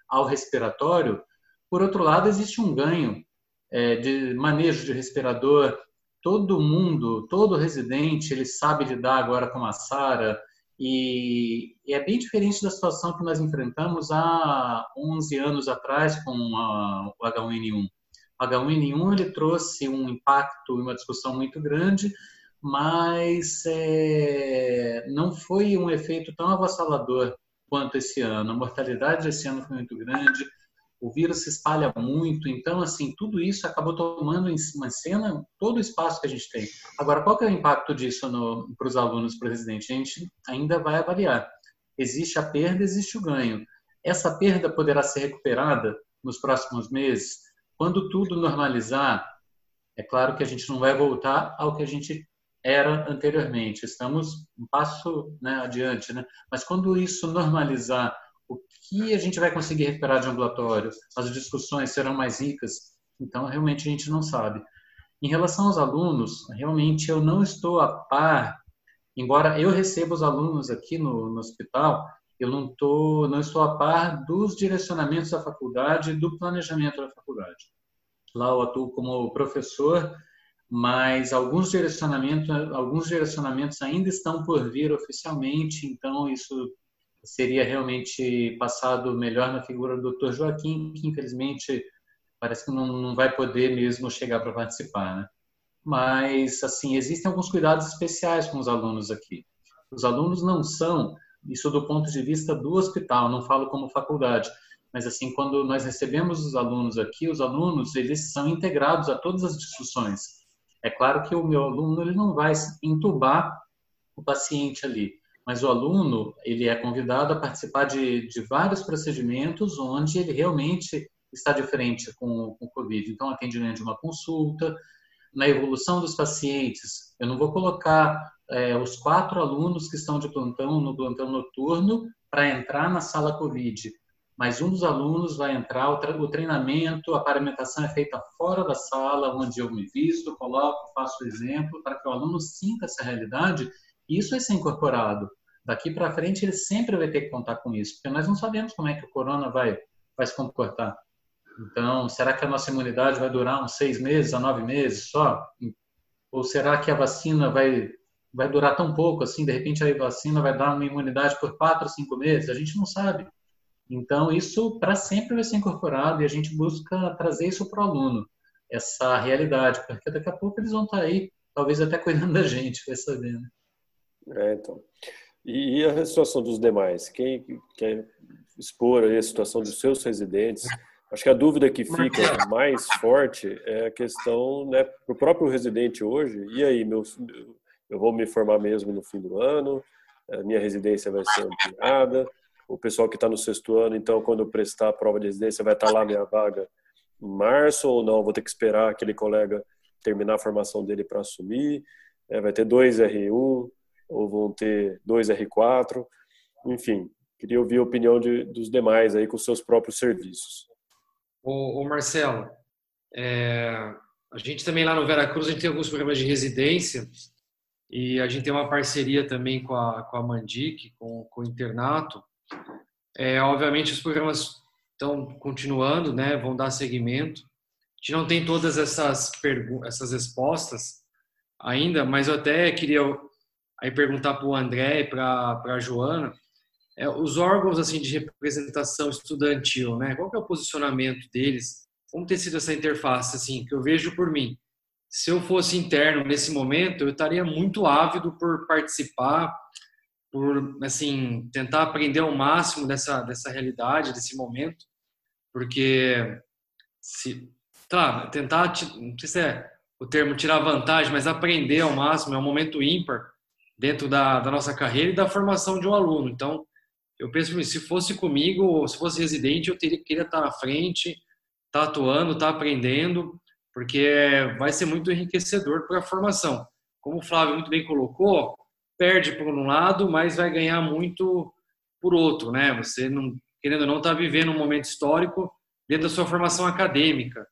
Speaker 5: ao respiratório. Por outro lado, existe um ganho é, de manejo de respirador. Todo mundo, todo residente, ele sabe lidar agora com a SARA, e, e, é bem diferente da situação que nós enfrentamos há 11 anos atrás com a, o H1N1. O H1N1 ele trouxe um impacto e uma discussão muito grande, mas é, não foi um efeito tão avassalador quanto esse ano. A mortalidade desse ano foi muito grande, o vírus se espalha muito, então, assim, tudo isso acabou tomando em uma cena todo o espaço que a gente tem. Agora, qual que é o impacto disso para os alunos, para o residente? A gente ainda vai avaliar. Existe a perda, existe o ganho. Essa perda poderá ser recuperada nos próximos meses? Quando tudo normalizar, é claro que a gente não vai voltar ao que a gente era anteriormente. Estamos um passo né, adiante, né? Mas quando isso normalizar, o que a gente vai conseguir recuperar de ambulatório? As discussões serão mais ricas? Então, realmente a gente não sabe. Em relação aos alunos, realmente eu não estou a par, embora eu receba os alunos aqui no, no hospital, eu não, tô, não estou a par dos direcionamentos da faculdade e do planejamento da faculdade. Lá eu atuo como professor mas alguns direcionamentos, alguns direcionamentos ainda estão por vir oficialmente, então isso seria realmente passado melhor na figura do Dr. Joaquim, que infelizmente parece que não, não vai poder mesmo chegar para participar, né? Mas assim existem alguns cuidados especiais com os alunos aqui. Os alunos não são isso do ponto de vista do hospital, não falo como faculdade, mas assim quando nós recebemos os alunos aqui, os alunos eles são integrados a todas as discussões é claro que o meu aluno ele não vai entubar o paciente ali, mas o aluno ele é convidado a participar de, de vários procedimentos onde ele realmente está de frente com, com o COVID. Então, atendimento de uma consulta, na evolução dos pacientes, eu não vou colocar é, os quatro alunos que estão de plantão no plantão noturno para entrar na sala COVID mas um dos alunos vai entrar, o treinamento, a paramentação é feita fora da sala, onde eu me visto, coloco, faço o exemplo, para que o aluno sinta essa realidade, isso vai ser incorporado. Daqui para frente, ele sempre vai ter que contar com isso, porque nós não sabemos como é que o corona vai, vai se comportar. Então, será que a nossa imunidade vai durar uns seis meses a nove meses só? Ou será que a vacina vai, vai durar tão pouco assim? De repente, a vacina vai dar uma imunidade por quatro, cinco meses? A gente não sabe. Então, isso para sempre vai ser incorporado e a gente busca trazer isso para o aluno, essa realidade, porque daqui a pouco eles vão estar tá aí, talvez até cuidando da gente, vai saber. Né?
Speaker 2: É, então. E a situação dos demais? Quem quer expor a situação dos seus residentes? Acho que a dúvida que fica mais forte é a questão, né, para o próprio residente hoje, e aí, meu, eu vou me formar mesmo no fim do ano, minha residência vai ser ampliada, o pessoal que está no sexto ano, então, quando eu prestar a prova de residência, vai estar tá lá minha vaga em março ou não? Vou ter que esperar aquele colega terminar a formação dele para assumir? É, vai ter dois R1 ou vão ter dois R4? Enfim, queria ouvir a opinião de, dos demais aí com seus próprios serviços.
Speaker 6: O Marcelo, é, a gente também lá no Veracruz a gente tem alguns programas de residência e a gente tem uma parceria também com a, com a Mandic, com, com o internato, é, obviamente, os programas estão continuando, né? Vão dar seguimento. A gente não tem todas essas essas respostas ainda, mas eu até queria aí perguntar para o André e para a Joana, é, os órgãos assim de representação estudantil, né? Qual é o posicionamento deles? Como ter sido essa interface assim que eu vejo por mim? Se eu fosse interno nesse momento, eu estaria muito ávido por participar, por assim tentar aprender ao máximo dessa dessa realidade desse momento porque se tá tentar não sei se é o termo tirar vantagem mas aprender ao máximo é um momento ímpar dentro da, da nossa carreira e da formação de um aluno. Então, eu penso que se fosse comigo, se fosse residente, eu teria, queria estar na frente, estar tá atuando, estar tá aprendendo, porque vai ser muito enriquecedor para a formação. Como o Flávio muito bem colocou, perde por um lado, mas vai ganhar muito por outro, né? Você não querendo ou não está vivendo um momento histórico dentro da sua formação acadêmica.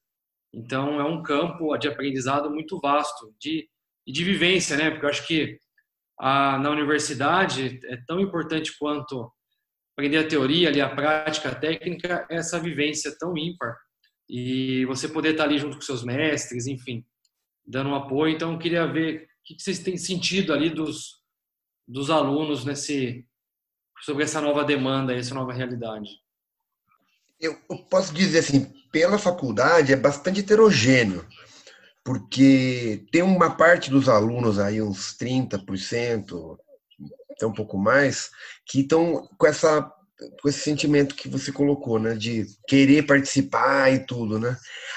Speaker 6: Então é um campo de aprendizado muito vasto de de vivência, né? Porque eu acho que a, na universidade é tão importante quanto aprender a teoria, ali a prática, a técnica, essa vivência tão ímpar e você poder estar ali junto com seus mestres, enfim, dando um apoio. Então eu queria ver o que vocês têm sentido ali dos dos alunos nesse sobre essa nova demanda, essa nova realidade?
Speaker 10: Eu posso dizer assim, pela faculdade é bastante heterogêneo, porque tem uma parte dos alunos aí, uns 30%, até um pouco mais, que estão com essa com esse sentimento que você colocou, né, de querer participar e tudo, né?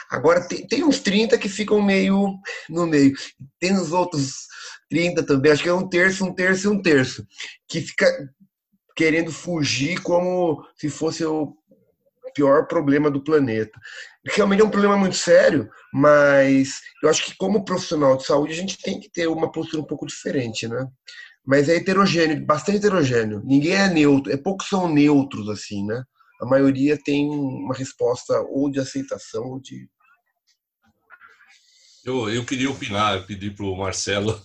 Speaker 10: Agora tem, tem uns 30 que ficam meio no meio. Tem os outros 30 também, acho que é um terço, um terço e um terço, que fica querendo fugir como se fosse o pior problema do planeta. Realmente é um problema muito sério, mas eu acho que como profissional de saúde a gente tem que ter uma postura um pouco diferente, né? Mas é heterogêneo, bastante heterogêneo. Ninguém é neutro, é poucos são neutros assim, né? A maioria tem uma resposta ou de aceitação ou de
Speaker 9: eu, eu queria opinar, pedir para o Marcelo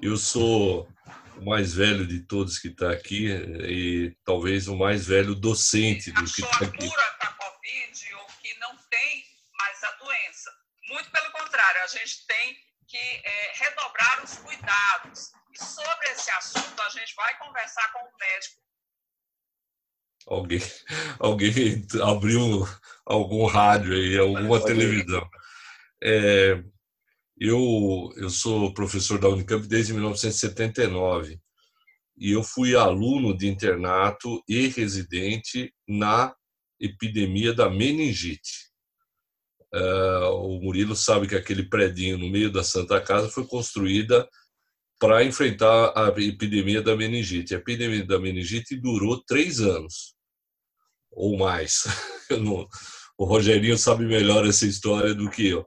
Speaker 9: eu sou o mais velho de todos que está aqui e talvez o mais velho docente do que está aqui.
Speaker 12: Mais a doença. Muito pelo contrário, a gente tem que é, redobrar os cuidados. E sobre esse assunto, a gente vai conversar com o médico.
Speaker 9: Alguém, alguém abriu algum rádio aí, alguma televisão. É, eu, eu sou professor da Unicamp desde 1979 e eu fui aluno de internato e residente na epidemia da meningite. Uh, o Murilo sabe que aquele predinho no meio da Santa Casa foi construída para enfrentar a epidemia da meningite. A epidemia da meningite durou três anos ou mais. O Rogerinho sabe melhor essa história do que eu.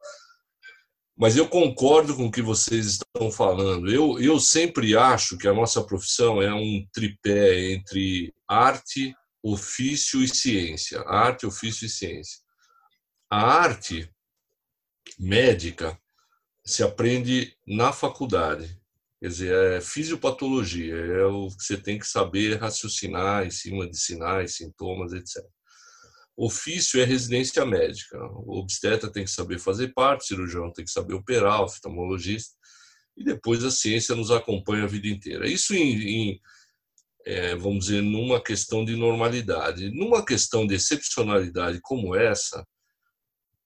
Speaker 9: Mas eu concordo com o que vocês estão falando. Eu, eu sempre acho que a nossa profissão é um tripé entre arte, ofício e ciência. Arte, ofício e ciência. A arte médica se aprende na faculdade. Quer dizer, é fisiopatologia, é o que você tem que saber raciocinar em cima de sinais, sintomas, etc. Ofício é residência médica. O obstetra tem que saber fazer parte, cirurgião tem que saber operar, oftalmologista, e depois a ciência nos acompanha a vida inteira. Isso em, em é, vamos dizer, numa questão de normalidade. Numa questão de excepcionalidade como essa,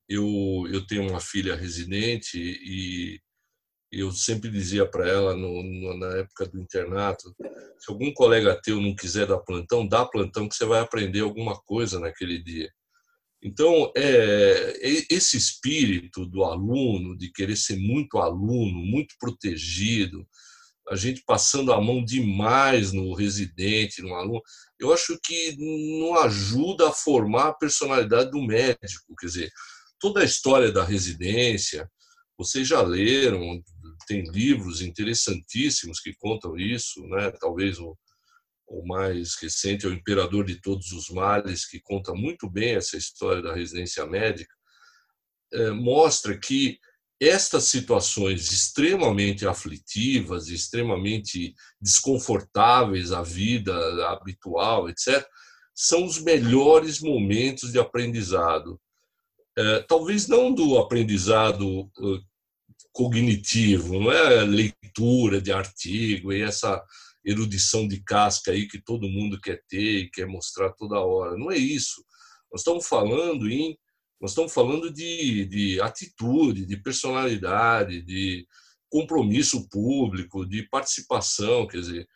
Speaker 9: eu, eu tenho uma filha residente e eu sempre dizia para ela no, no, na época do internato, se algum colega teu não quiser dar plantão, dá plantão que você vai aprender alguma coisa naquele dia. Então, é, esse espírito do aluno, de querer ser muito aluno, muito protegido, a gente passando a mão demais no residente, no aluno, eu acho que não ajuda a formar a personalidade do médico. Quer dizer, toda a história da residência, vocês já leram, tem livros interessantíssimos que contam isso, né? Talvez o, o mais recente é o Imperador de Todos os Males, que conta muito bem essa história da residência médica. É, mostra que estas situações extremamente aflitivas, extremamente desconfortáveis à vida habitual, etc., são os melhores momentos de aprendizado. É, talvez não do aprendizado cognitivo, não é leitura de artigo e essa erudição de casca aí que todo mundo quer ter e quer mostrar toda hora. Não é isso. Nós estamos falando em nós estamos falando de, de atitude, de personalidade, de compromisso público, de participação, quer dizer,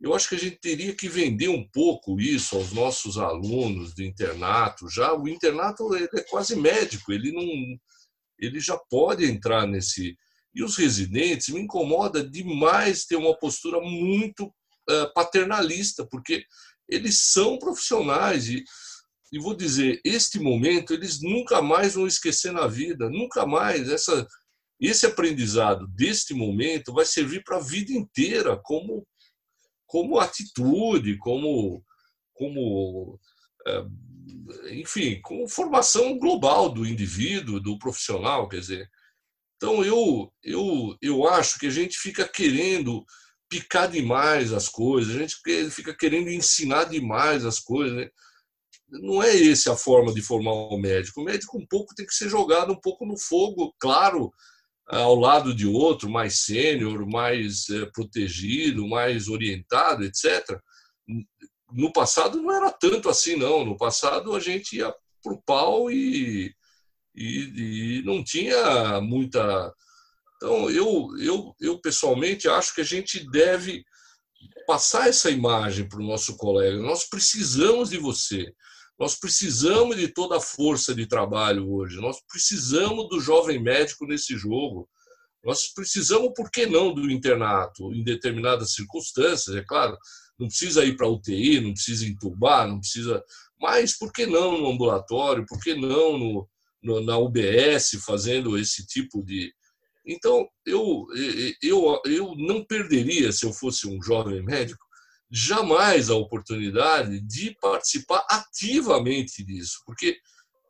Speaker 9: eu acho que a gente teria que vender um pouco isso aos nossos alunos de internato. Já o internato é quase médico, ele não, ele já pode entrar nesse E os residentes me incomoda demais ter uma postura muito uh, paternalista, porque eles são profissionais e, e vou dizer, este momento eles nunca mais vão esquecer na vida, nunca mais essa esse aprendizado deste momento vai servir para a vida inteira como como atitude, como como é, enfim, como formação global do indivíduo, do profissional, quer dizer. Então eu eu eu acho que a gente fica querendo picar demais as coisas, a gente fica querendo ensinar demais as coisas. Né? Não é essa a forma de formar um médico. O médico um pouco tem que ser jogado um pouco no fogo, claro, ao lado de outro, mais sênior, mais é, protegido, mais orientado, etc. No passado não era tanto assim, não. No passado a gente ia para o pau e, e, e não tinha muita então, eu, eu, eu pessoalmente acho que a gente deve passar essa imagem para o nosso colega. Nós precisamos de você. Nós precisamos de toda a força de trabalho hoje. Nós precisamos do jovem médico nesse jogo. Nós precisamos, por que não, do internato em determinadas circunstâncias, é claro. Não precisa ir para UTI, não precisa entubar, não precisa. Mas por que não no ambulatório? Por que não no, no na UBS fazendo esse tipo de, então, eu, eu, eu não perderia, se eu fosse um jovem médico, jamais a oportunidade de participar ativamente disso, porque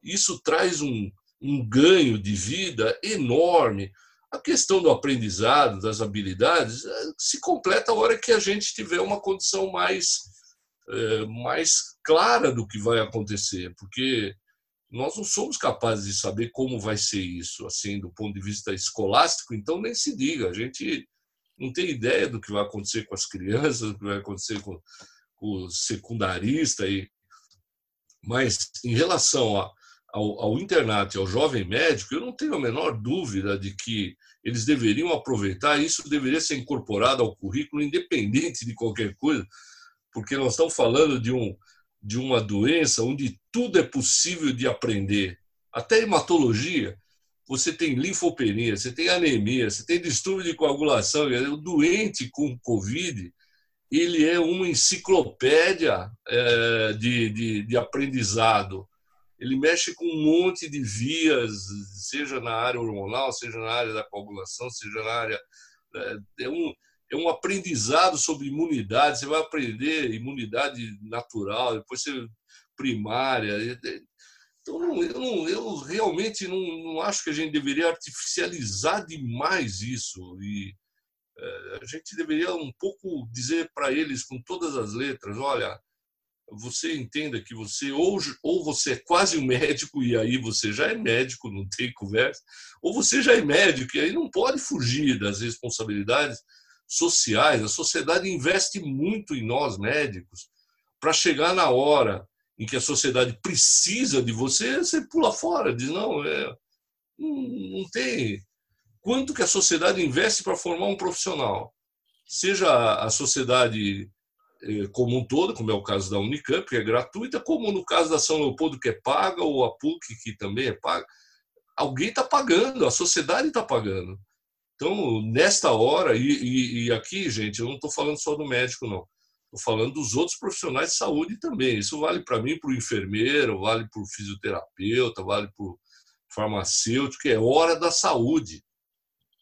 Speaker 9: isso traz um, um ganho de vida enorme. A questão do aprendizado, das habilidades, eh, se completa a hora que a gente tiver uma condição mais, é, mais clara do que vai acontecer, porque nós não somos capazes de saber como vai ser isso, assim, do ponto de vista escolástico, então nem se diga, a gente não tem ideia do que vai acontecer com as crianças, do que vai acontecer com, com o secundarista, e... mas em relação a, ao, ao internato e ao jovem médico, eu não tenho a menor dúvida de que eles deveriam aproveitar, isso deveria ser incorporado ao currículo, independente de qualquer coisa, porque nós estamos falando de um, de uma doença onde tudo é possível de aprender, até hematologia. Você tem linfopenia, você tem anemia, você tem distúrbio de coagulação. O doente com Covid, ele é uma enciclopédia é, de, de, de aprendizado. Ele mexe com um monte de vias, seja na área hormonal, seja na área da coagulação, seja na área. É, é um, é um aprendizado sobre imunidade. Você vai aprender imunidade natural, depois você primária. Então, eu, não, eu realmente não, não, acho que a gente deveria artificializar demais isso. E é, a gente deveria um pouco dizer para eles com todas as letras: olha, você entenda que você ou, ou você é quase um médico e aí você já é médico, não tem conversa, ou você já é médico e aí não pode fugir das responsabilidades sociais. A sociedade investe muito em nós médicos para chegar na hora em que a sociedade precisa de você, você pula fora, diz não, é, não, não tem. Quanto que a sociedade investe para formar um profissional? Seja a sociedade eh, como um todo, como é o caso da Unicamp, que é gratuita, como no caso da São Leopoldo, que é paga, ou a PUC, que também é paga. Alguém está pagando, a sociedade está pagando. Então, nesta hora, e, e, e aqui, gente, eu não estou falando só do médico, não. Estou falando dos outros profissionais de saúde também. Isso vale para mim, para o enfermeiro, vale para o fisioterapeuta, vale para o farmacêutico, é hora da saúde.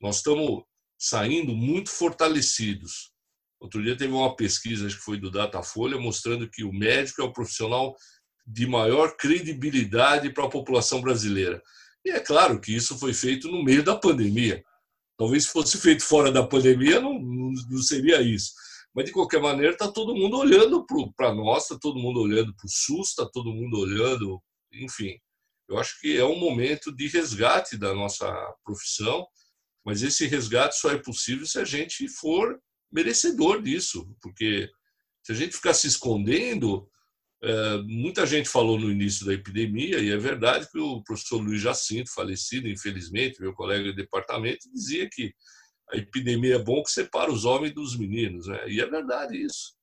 Speaker 9: Nós estamos saindo muito fortalecidos. Outro dia teve uma pesquisa, acho que foi do Datafolha, mostrando que o médico é o profissional de maior credibilidade para a população brasileira. E é claro que isso foi feito no meio da pandemia. Talvez se fosse feito fora da pandemia, não, não seria isso. Mas, de qualquer maneira, está todo mundo olhando para nós, está todo mundo olhando para o SUS, está todo mundo olhando, enfim. Eu acho que é um momento de resgate da nossa profissão, mas esse resgate só é possível se a gente for merecedor disso, porque se a gente ficar se escondendo, é, muita gente falou no início da epidemia, e é verdade que o professor Luiz Jacinto, falecido, infelizmente, meu colega de departamento, dizia que a epidemia é bom que separa os homens dos meninos, né? e é verdade isso.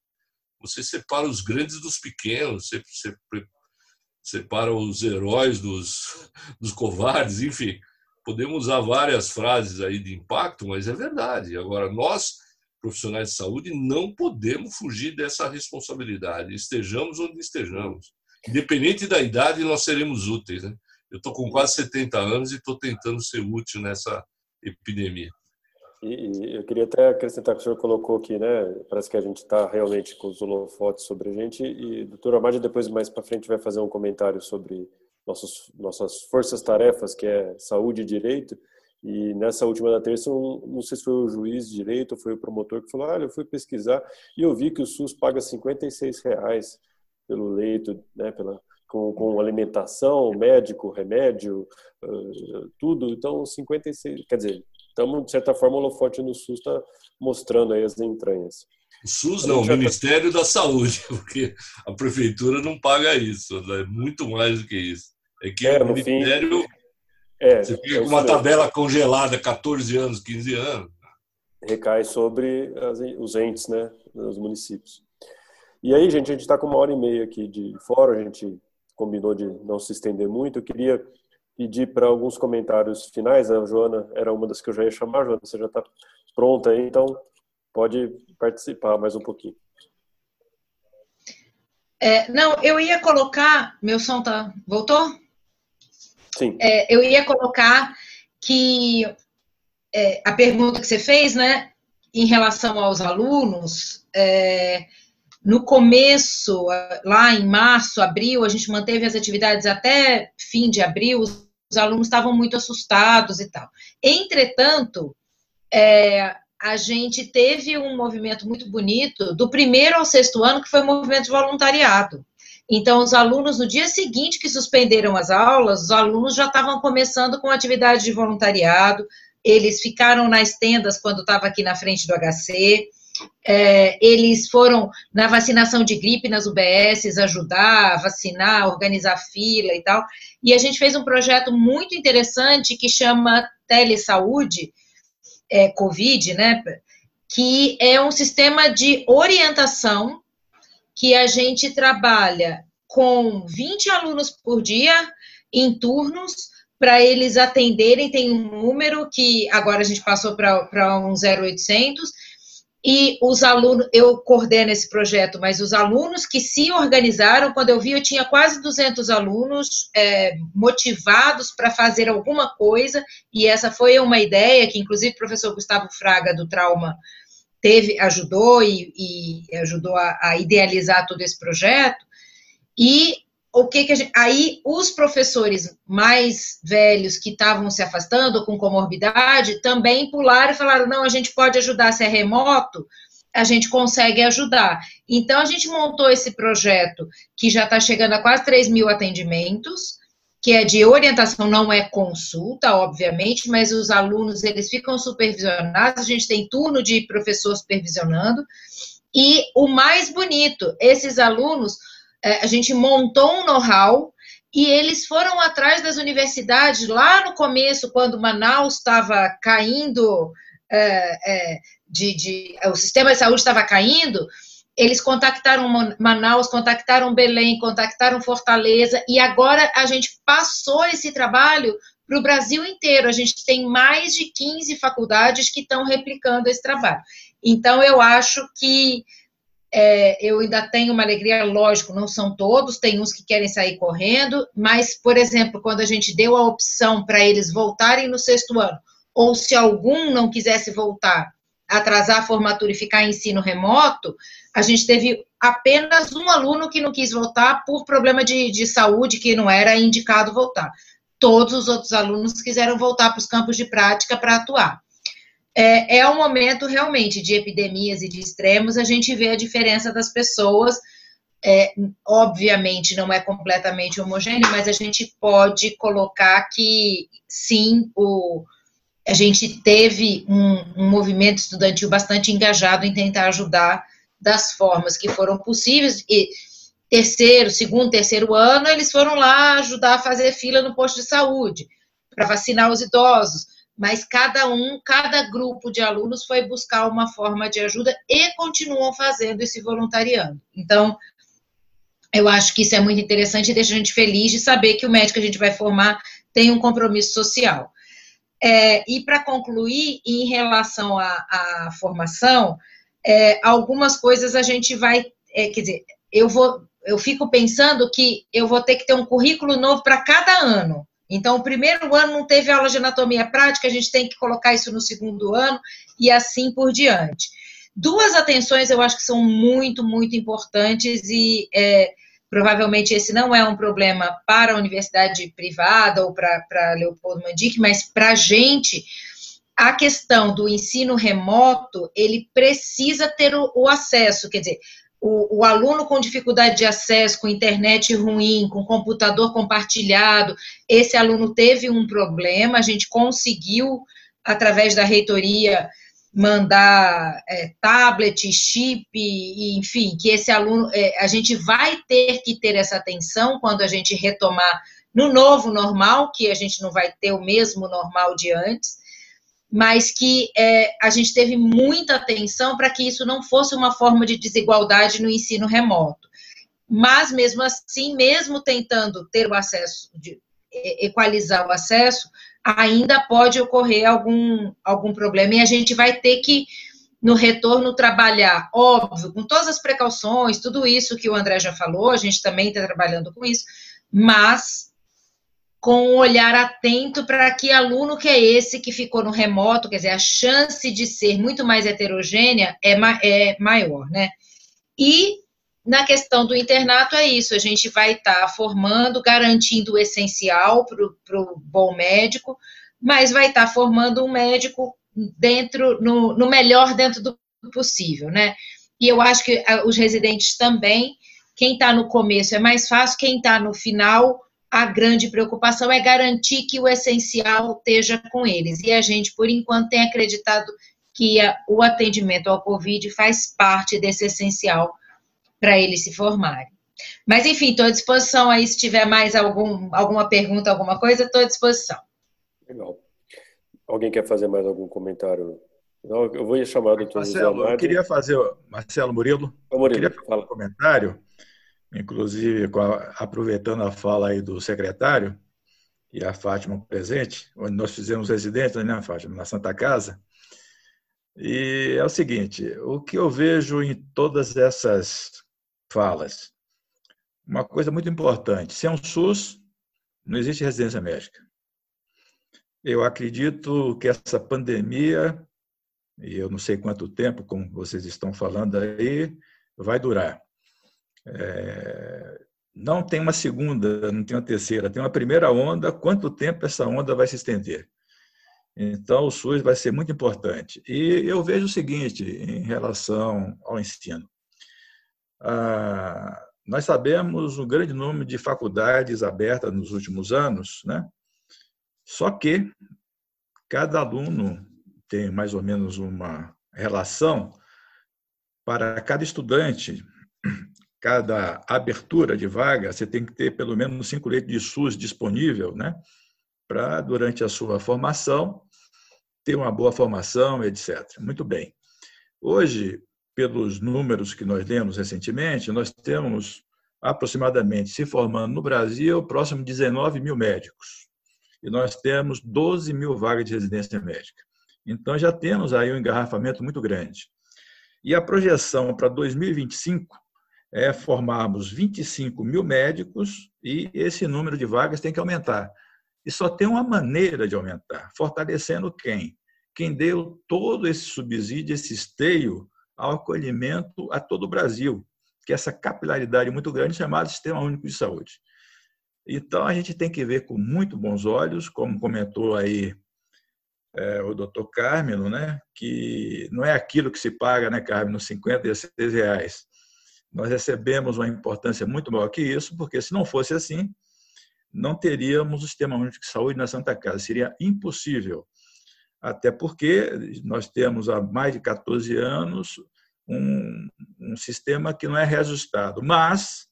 Speaker 9: Você separa os grandes dos pequenos, você, você separa os heróis dos, dos covardes, enfim. podemos usar várias frases aí de impacto, mas é verdade. Agora, nós, profissionais de saúde, não podemos fugir dessa responsabilidade, estejamos onde estejamos. Independente da idade, nós seremos úteis. Né? Eu estou com quase 70 anos e estou tentando ser útil nessa epidemia.
Speaker 2: E, eu queria até acrescentar que o senhor colocou aqui, né? Parece que a gente está realmente com os holofotes sobre a gente. E doutor Amadi, depois, mais para frente, vai fazer um comentário sobre nossos, nossas forças-tarefas, que é saúde e direito. E nessa última da terça, um, não sei se foi o juiz de direito ou foi o promotor que falou: olha, eu fui pesquisar e eu vi que o SUS paga 56 reais pelo leito, né? Pela, com, com alimentação, médico, remédio, uh, tudo. Então, 56, quer dizer, estamos, de certa forma, o holofote no SUS está mostrando aí as entranhas.
Speaker 9: O SUS não, o Ministério da Saúde, porque a prefeitura não paga isso, é né? muito mais do que isso. É que é, o Ministério. Fim, é, você fica é com uma tabela congelada 14 anos, 15 anos.
Speaker 2: Recai sobre as, os entes, né, os municípios. E aí, gente, a gente está com uma hora e meia aqui de fora, a gente combinou de não se estender muito. Eu queria pedir para alguns comentários finais. A Joana era uma das que eu já ia chamar. Joana, você já está pronta aí, então pode participar mais um pouquinho.
Speaker 11: É, não, eu ia colocar. Meu som tá. Voltou?
Speaker 2: Sim.
Speaker 11: É, eu ia colocar que é, a pergunta que você fez, né, em relação aos alunos, é, no começo, lá em março, abril, a gente manteve as atividades até fim de abril, os alunos estavam muito assustados e tal. Entretanto, é, a gente teve um movimento muito bonito do primeiro ao sexto ano, que foi o movimento de voluntariado. Então, os alunos, no dia seguinte que suspenderam as aulas, os alunos já estavam começando com atividade de voluntariado, eles ficaram nas tendas quando estava aqui na frente do HC, é, eles foram na vacinação de gripe nas UBSs ajudar, vacinar, organizar fila e tal. E a gente fez um projeto muito interessante que chama Telesaúde, é, Covid, né? Que é um sistema de orientação que a gente trabalha com 20 alunos por dia em turnos para eles atenderem. Tem um número que agora a gente passou para um 0800 e os alunos, eu coordeno esse projeto, mas os alunos que se organizaram, quando eu vi, eu tinha quase 200 alunos é, motivados para fazer alguma coisa, e essa foi uma ideia que, inclusive, o professor Gustavo Fraga, do Trauma, teve, ajudou e, e ajudou a, a, idealizar todo esse projeto, e o que, que gente, aí os professores mais velhos que estavam se afastando com comorbidade também pularam e falaram não a gente pode ajudar se é remoto a gente consegue ajudar. Então a gente montou esse projeto que já está chegando a quase 3 mil atendimentos que é de orientação não é consulta obviamente mas os alunos eles ficam supervisionados a gente tem turno de professor supervisionando. E o mais bonito esses alunos é, a gente montou um know-how e eles foram atrás das universidades lá no começo, quando Manaus estava caindo, é, é, de, de, o sistema de saúde estava caindo, eles contactaram Manaus, contactaram Belém, contactaram Fortaleza, e agora a gente passou esse trabalho para o Brasil inteiro. A gente tem mais de 15 faculdades que estão replicando esse trabalho. Então, eu acho que é, eu ainda tenho uma alegria, lógico, não são todos, tem uns que querem sair correndo, mas, por exemplo, quando a gente deu a opção para eles voltarem no sexto ano, ou se algum não quisesse voltar, atrasar a formatura e ficar em ensino remoto, a gente teve apenas um aluno que não quis voltar por problema de, de saúde, que não era indicado voltar. Todos os outros alunos quiseram voltar para os campos de prática para atuar é, é um momento realmente de epidemias e de extremos, a gente vê a diferença das pessoas. É, obviamente não é completamente homogêneo, mas a gente pode colocar que sim, o, a gente teve um, um movimento estudantil bastante engajado em tentar ajudar das formas que foram possíveis. E terceiro, segundo, terceiro ano, eles foram lá ajudar a fazer fila no posto de saúde para vacinar os idosos mas cada um, cada grupo de alunos foi buscar uma forma de ajuda e continuam fazendo esse voluntariando. Então, eu acho que isso é muito interessante e deixa a gente feliz de saber que o médico que a gente vai formar tem um compromisso social. É, e para concluir, em relação à, formação, é, algumas coisas a gente vai, é, quer dizer, eu vou, eu fico pensando que eu vou ter que ter um currículo novo para cada ano. Então, o primeiro ano não teve aula de anatomia prática, a gente tem que colocar isso no segundo ano e assim por diante. Duas atenções eu acho que são muito, muito importantes e é, provavelmente esse não é um problema para a universidade privada ou para Leopoldo Mandic, mas para a gente, a questão do ensino remoto, ele precisa ter o, o acesso, quer dizer, o, o, aluno com dificuldade de acesso, com internet ruim, com computador compartilhado, esse aluno teve um problema, a gente conseguiu, através da reitoria, mandar é, tablet, chip, enfim, que esse aluno, é, a gente vai ter que ter essa atenção quando a gente retomar no novo normal, que a gente não vai ter o mesmo normal de antes, mas que é, a gente teve muita atenção para que isso não fosse uma forma de desigualdade no ensino remoto. Mas, mesmo assim, mesmo tentando ter o acesso, de, equalizar o acesso, ainda pode ocorrer algum, algum problema e a gente vai ter que, no retorno, trabalhar, óbvio, com todas as precauções, tudo isso que o André já falou, a gente também está trabalhando com isso, mas com um olhar atento para que aluno que é esse que ficou no remoto, quer dizer, a chance de ser muito mais heterogênea é, ma é maior, né? E na questão do internato é isso, a gente vai estar tá formando, garantindo o essencial para o bom médico, mas vai estar tá formando um médico dentro, no, no melhor dentro do possível, né? E eu acho que os residentes também, quem está no começo é mais fácil, quem está no final, a grande preocupação é garantir que o essencial esteja com eles. E a gente, por enquanto, tem acreditado que a, o atendimento ao Covid faz parte desse essencial para eles se formarem. Mas, enfim, estou à disposição aí, se tiver mais algum, alguma pergunta, alguma coisa, estou à disposição.
Speaker 2: Legal. Alguém quer fazer mais algum comentário? Não, eu vou chamar o doutor
Speaker 4: Marcelo, eu queria fazer, Marcelo Murilo, Murilo queria fazer fala. um comentário, inclusive aproveitando a fala aí do secretário e a Fátima presente, onde nós fizemos residência, né, Fátima, na Santa Casa, e é o seguinte, o que eu vejo em todas essas falas. Uma coisa muito importante: sem um SUS, não existe residência médica. Eu acredito que essa pandemia, e eu não sei quanto tempo, como vocês estão falando aí, vai durar. É, não tem uma segunda, não tem uma terceira, tem uma primeira onda. Quanto tempo essa onda vai se estender? Então, o SUS vai ser muito importante. E eu vejo o seguinte em relação ao ensino. Ah, nós sabemos um grande número de faculdades abertas nos últimos anos, né? Só que cada aluno tem mais ou menos uma relação para cada estudante, cada abertura de vaga, você tem que ter pelo menos cinco leitos de SUS disponível, né? Para, durante a sua formação, ter uma boa formação, etc. Muito bem. Hoje, pelos números que nós lemos recentemente, nós temos aproximadamente se formando no Brasil próximo de 19 mil médicos. E nós temos 12 mil vagas de residência médica. Então já temos aí um engarrafamento muito grande. E a projeção para 2025 é formarmos 25 mil médicos e esse número de vagas tem que aumentar. E só tem uma maneira de aumentar, fortalecendo quem? Quem deu todo esse subsídio, esse esteio ao acolhimento a todo o Brasil, que é essa capilaridade muito grande chamada Sistema Único de Saúde. Então, a gente tem que ver com muito bons olhos, como comentou aí é, o doutor Carmelo, né, que não é aquilo que se paga, né, Carmelo, 50 e 6 reais. Nós recebemos uma importância muito maior que isso, porque se não fosse assim, não teríamos o Sistema Único de Saúde na Santa Casa. Seria impossível até porque nós temos há mais de 14 anos um, um sistema que não é reajustado, mas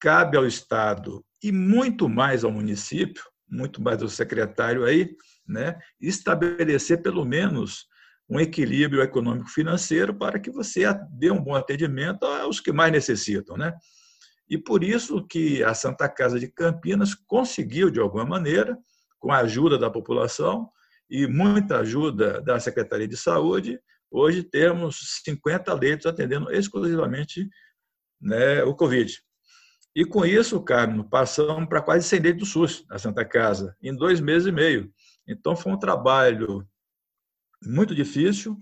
Speaker 4: cabe ao Estado e muito mais ao município, muito mais ao secretário aí, né, estabelecer pelo menos um equilíbrio econômico-financeiro para que você dê um bom atendimento aos que mais necessitam, né? E por isso que a Santa Casa de Campinas conseguiu de alguma maneira, com a ajuda da população, e muita ajuda da Secretaria de Saúde, hoje temos 50 leitos atendendo exclusivamente né, o Covid. E com isso, Carmen, passamos para quase 100 leitos do SUS na Santa Casa, em dois meses e meio. Então, foi um trabalho muito difícil,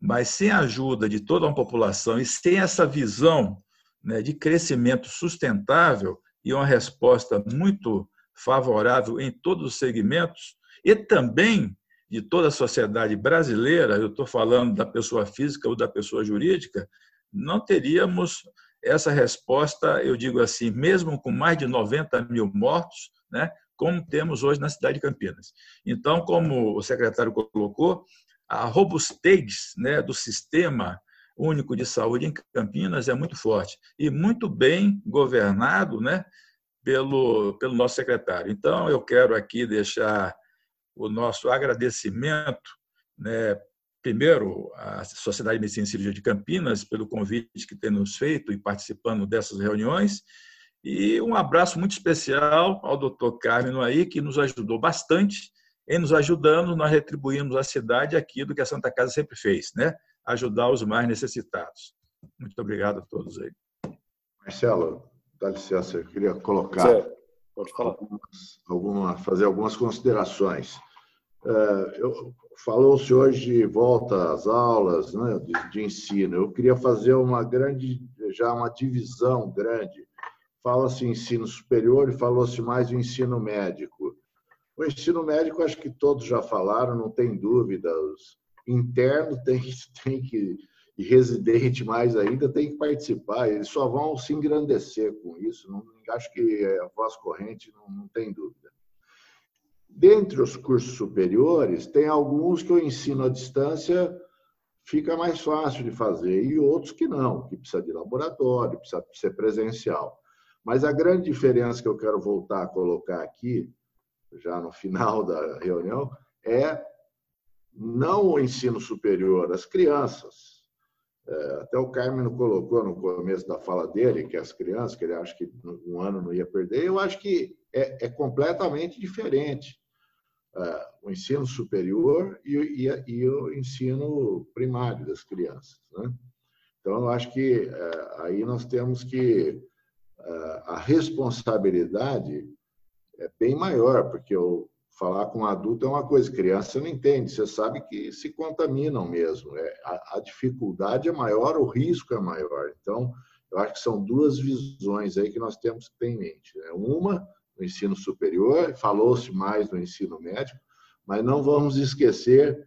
Speaker 4: mas sem a ajuda de toda uma população e sem essa visão né, de crescimento sustentável e uma resposta muito favorável em todos os segmentos, e também de toda a sociedade brasileira, eu estou falando da pessoa física ou da pessoa jurídica, não teríamos essa resposta, eu digo assim, mesmo com mais de 90 mil mortos, né, como temos hoje na cidade de Campinas. Então, como o secretário colocou, a robustez né, do sistema único de saúde em Campinas é muito forte e muito bem governado né, pelo, pelo nosso secretário. Então, eu quero aqui deixar o nosso agradecimento né, primeiro, a Sociedade de Medicina e Cirurgia de Campinas, pelo convite que tem nos feito e participando dessas reuniões, e um abraço muito especial ao doutor Carmen aí, que nos ajudou bastante em nos ajudando, nós retribuímos à cidade aquilo que a Santa Casa sempre fez, né? ajudar os mais necessitados. Muito obrigado a todos aí.
Speaker 13: Marcelo, dá licença, eu queria colocar,
Speaker 2: pode falar.
Speaker 13: Algumas, alguma, fazer algumas considerações. É, falou-se hoje de volta às aulas né, de, de, ensino. Eu queria fazer uma grande, já uma divisão grande. Fala-se ensino superior e falou-se mais do ensino médico. O ensino médico, acho que todos já falaram, não tem dúvida. Os interno tem, tem que, e residente mais ainda, tem que participar. Eles só vão se engrandecer com isso. Não, acho que a voz corrente não, não tem dúvida. Dentre os cursos superiores, tem alguns que o ensino à distância fica mais fácil de fazer e outros que não, que precisa de laboratório, precisa ser presencial. Mas a grande diferença que eu quero voltar a colocar aqui, já no final da reunião, é não o ensino superior, as crianças. É, até o Carmen colocou no começo da fala dele que as crianças, que ele acha que um ano não ia perder, eu acho que é, é completamente diferente. É, o ensino superior e, e, e, o ensino primário das crianças. Né? Então, eu acho que é, aí nós temos que a responsabilidade é bem maior, porque o, falar com um adulto é uma coisa, criança não entende, você sabe que se contaminam mesmo. É, a, a, dificuldade é maior, o risco é maior. Então, eu acho que são duas visões aí que nós temos que ter em mente. Né? Uma, no ensino superior, falou-se mais no ensino médio, mas não vamos esquecer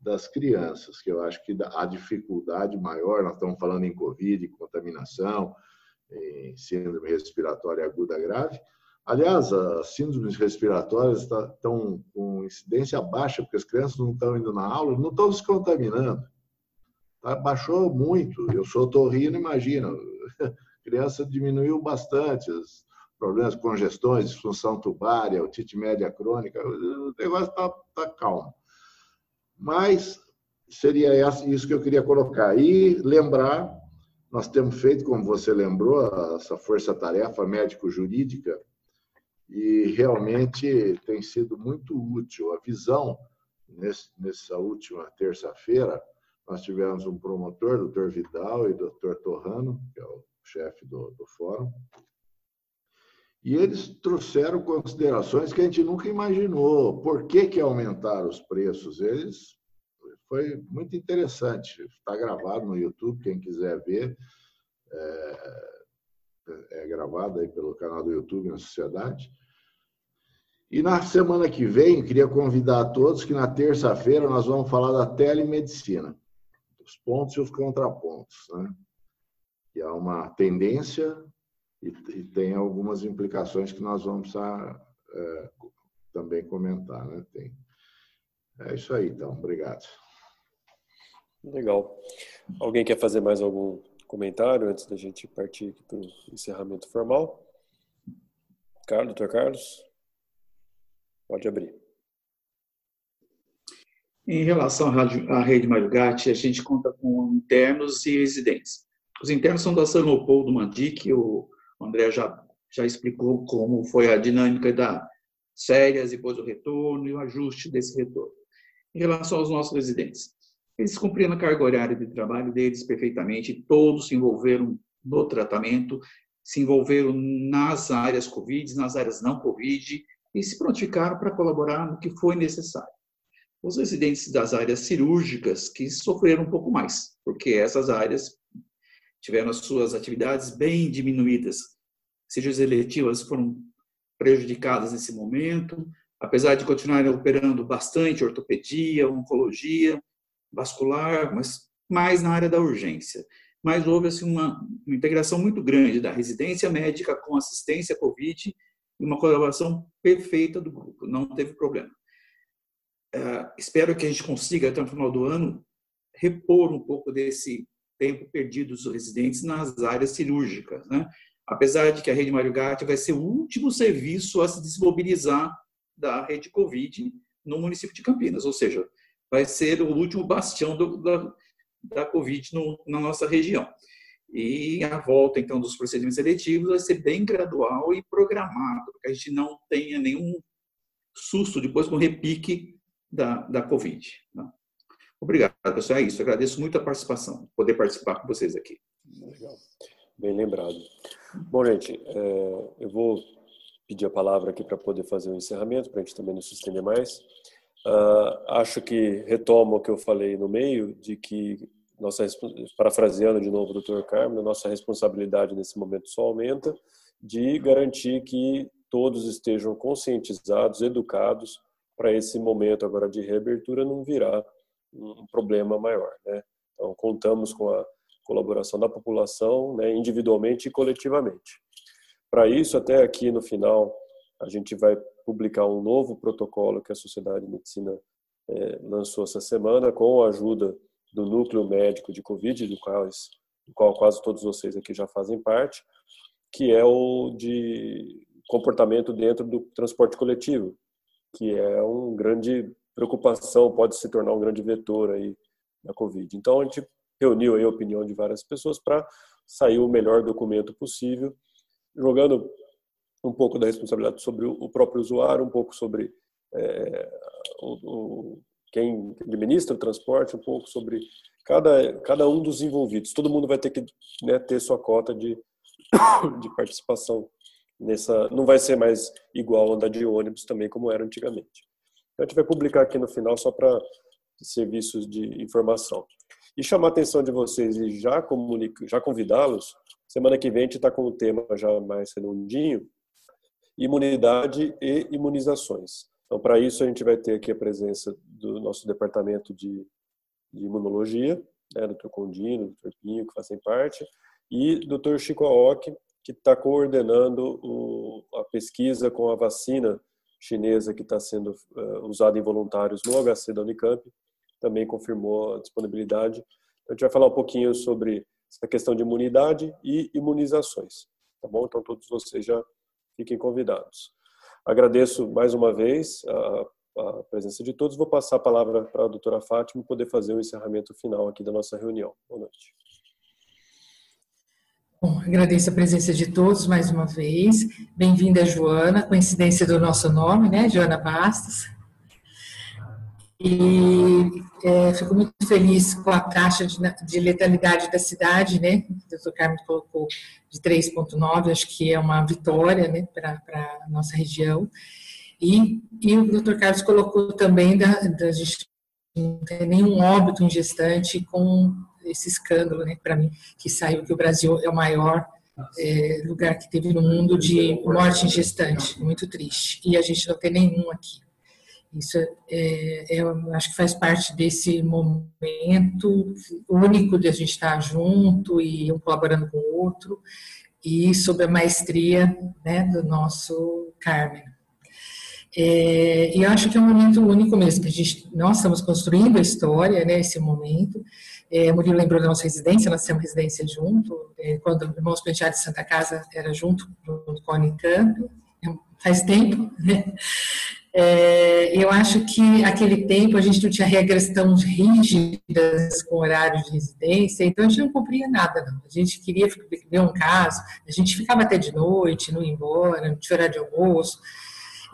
Speaker 13: das crianças, que eu acho que a dificuldade maior, nós estamos falando em Covid, contaminação, em síndrome respiratória aguda grave, Aliás, as síndromes respiratórias estão com incidência baixa, porque as crianças não estão indo na aula, não estão se contaminando. Tá? Baixou muito. Eu sou torrino, imagina. Criança diminuiu bastante os problemas, congestões, disfunção tubária, otite média crônica. O negócio está tá calmo. Mas seria isso que eu queria colocar. E lembrar, nós temos feito, como você lembrou, essa força-tarefa médico-jurídica, e realmente tem sido muito útil. A visão, nessa última terça-feira, nós tivemos um promotor, doutor Vidal e doutor Torrano, que é o chefe do, do fórum, e eles trouxeram considerações que a gente nunca imaginou. Por que, que aumentaram os preços? Eles foi muito interessante. Está gravado no YouTube, quem quiser ver. É, é gravada aí pelo canal do YouTube na Sociedade. E na semana que vem, queria convidar a todos que na terça-feira nós vamos falar da telemedicina, os pontos e os contrapontos, né? Que é uma tendência e, e tem algumas implicações que nós vamos precisar é, também comentar, né? Tem. É isso aí, então. Obrigado.
Speaker 2: Legal. Alguém quer fazer mais algum comentário antes da gente partir para o encerramento formal? Carlos, doutor Carlos? Pode abrir.
Speaker 3: Em relação à rede Mariugatti, a gente conta com internos e residentes. Os internos são da Sanopol do Mandic, o André já, já explicou como foi a dinâmica da férias, depois o retorno e o ajuste desse retorno. Em relação aos nossos residentes, eles cumpriram a carga horária de trabalho deles perfeitamente, todos se envolveram no tratamento, se envolveram nas áreas Covid, nas áreas não Covid, e se prontificaram para colaborar no que foi necessário. Os residentes das áreas cirúrgicas que sofreram um pouco mais, porque essas áreas tiveram as suas atividades bem diminuídas. Cirurgias eletivas foram prejudicadas nesse momento, apesar de continuarem operando bastante ortopedia, oncologia, vascular, mas mais na área da urgência. Mas houve assim, uma, uma integração muito grande da residência médica com assistência COVID e uma colaboração perfeita do grupo, não teve problema. É, espero que a gente consiga, até o final do ano, repor um pouco desse tempo perdido dos residentes nas áreas cirúrgicas. Né? Apesar de que a rede Mário Gatti vai ser o último serviço a se desmobilizar da rede Covid no município de Campinas, ou seja, vai ser o último bastião do, da, da Covid no, na nossa região. E a volta, então, dos procedimentos eletivos vai ser bem gradual e programado, para que a gente não tenha nenhum susto depois com repique da, da Covid. Né? Obrigado, pessoal. É isso. Agradeço muito a participação, poder participar com vocês aqui.
Speaker 2: Legal. Bem lembrado. Bom, gente, é, eu vou pedir a palavra aqui para poder fazer o um encerramento, para a gente também não se estender mais. Uh, acho que retomo o que eu falei no meio, de que, nossa, parafraseando de novo o Dr. Carmen, nossa responsabilidade nesse momento só aumenta de garantir que todos estejam conscientizados, educados, para esse momento agora de reabertura não virar um problema maior. Né? Então, contamos com a colaboração da população, né, individualmente e coletivamente. Para isso, até aqui no final, a gente vai publicar um novo protocolo que a Sociedade de Medicina é, lançou essa semana, com a ajuda do núcleo médico de Covid, do qual, do qual quase todos vocês aqui já fazem parte, que é o de comportamento dentro do transporte coletivo, que é um grande preocupação, pode se tornar um grande vetor aí da Covid. Então a gente reuniu aí a opinião de várias pessoas para sair o melhor documento possível, jogando um pouco da responsabilidade sobre o próprio usuário, um pouco sobre é, o, o, quem administra o transporte, um pouco sobre cada, cada um dos envolvidos. Todo mundo vai ter que né, ter sua cota de, de participação nessa. Não vai ser mais igual andar de ônibus também, como era antigamente. A gente vai publicar aqui no final só para serviços de informação. E chamar a atenção de vocês e já, já convidá-los. Semana que vem a gente está com o tema já mais redondinho, imunidade e imunizações. Então, para isso, a gente vai ter aqui a presença do nosso departamento de, de imunologia, né, Dr. Condino, Dr. Pinho, que fazem parte, e Dr. Chico Aoki, que está coordenando o, a pesquisa com a vacina chinesa que está sendo uh, usada em voluntários no HC da Unicamp, também confirmou a disponibilidade. Então, a gente vai falar um pouquinho sobre essa questão de imunidade e imunizações, tá bom? Então, todos vocês já fiquem convidados. Agradeço mais uma vez a, a presença de todos. Vou passar a palavra para a doutora Fátima poder fazer o encerramento final aqui da nossa reunião. Boa noite.
Speaker 1: Bom, agradeço a presença de todos mais uma vez. Bem-vinda, Joana, coincidência do nosso nome, né, Joana Bastos. E é, fico muito feliz com a taxa de, de letalidade da cidade, né? O doutor Carmen colocou de 3,9, acho que é uma vitória né, para a nossa região. E, e o doutor Carlos colocou também da, da não ter nenhum óbito em gestante com esse escândalo, né, para mim, que saiu que o Brasil é o maior é, lugar que teve no mundo de morte em gestante, muito triste. E a gente não tem nenhum aqui. Isso é, é, eu acho que faz parte desse momento único de a gente estar junto e um colaborando com o outro, e sob a maestria né, do nosso Carmen. É, e eu acho que é um momento único mesmo, que a gente, nós estamos construindo a história, né, momento. É, Murilo lembrou da nossa residência, nós temos residência junto, é, quando o Irmãos Penteados de Santa Casa era junto, com a Unicamp, faz tempo, né? É, eu acho que aquele tempo a gente não tinha regras tão rígidas com horários de residência, então a gente não cumpria nada, não. A gente queria ver um caso, a gente ficava até de noite, não ia embora, não tinha horário de almoço.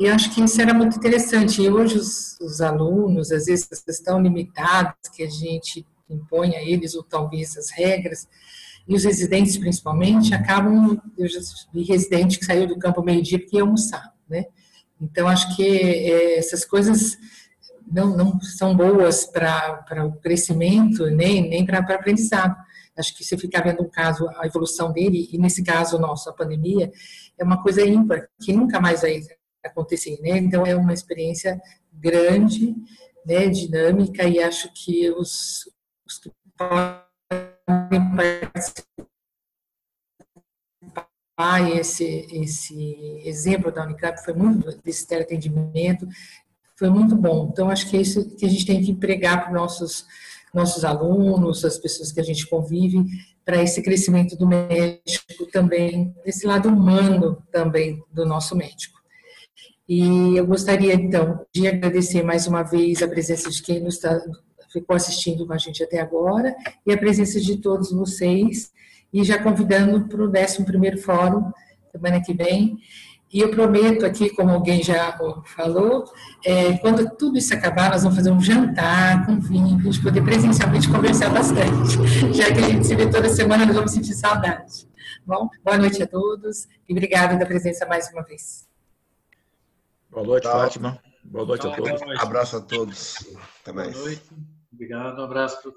Speaker 1: E acho que isso era muito interessante. E hoje os, os alunos, às vezes, estão limitados que a gente impõe a eles, ou talvez as regras, e os residentes, principalmente, acabam. Eu já vi residente que saiu do campo meio-dia porque ia almoçar, né? Então, acho que é, essas coisas não, não são boas para o crescimento, nem, nem para aprendizado. Acho que se ficar vendo um caso, a evolução dele, e nesse caso nosso, a pandemia, é uma coisa ímpar, que nunca mais vai acontecer, né? Então, é uma experiência grande, né, dinâmica, e acho que os, os que podem participar, esse, esse exemplo da Unicamp foi muito, desse teleatendimento, foi muito bom. Então, acho que é isso que a gente tem que empregar para os nossos nossos alunos, as pessoas que a gente convive, para esse crescimento do médico também, desse lado humano também do nosso médico. E eu gostaria, então, de agradecer mais uma vez a presença de quem nos ficou assistindo com a gente até agora e a presença de todos vocês, e já convidando para o 11º Fórum, semana que vem, e eu prometo aqui, como alguém já falou, é, quando tudo isso acabar, nós vamos fazer um jantar com vinho, para a gente poder presencialmente conversar bastante. Já que a gente se vê toda semana, nós vamos sentir saudade. Bom, boa noite a todos e obrigada da presença mais uma vez.
Speaker 4: Boa noite, Tchau. Fátima. Boa noite a todos.
Speaker 10: Noite. Abraço a todos.
Speaker 5: Boa noite. Obrigado, um abraço.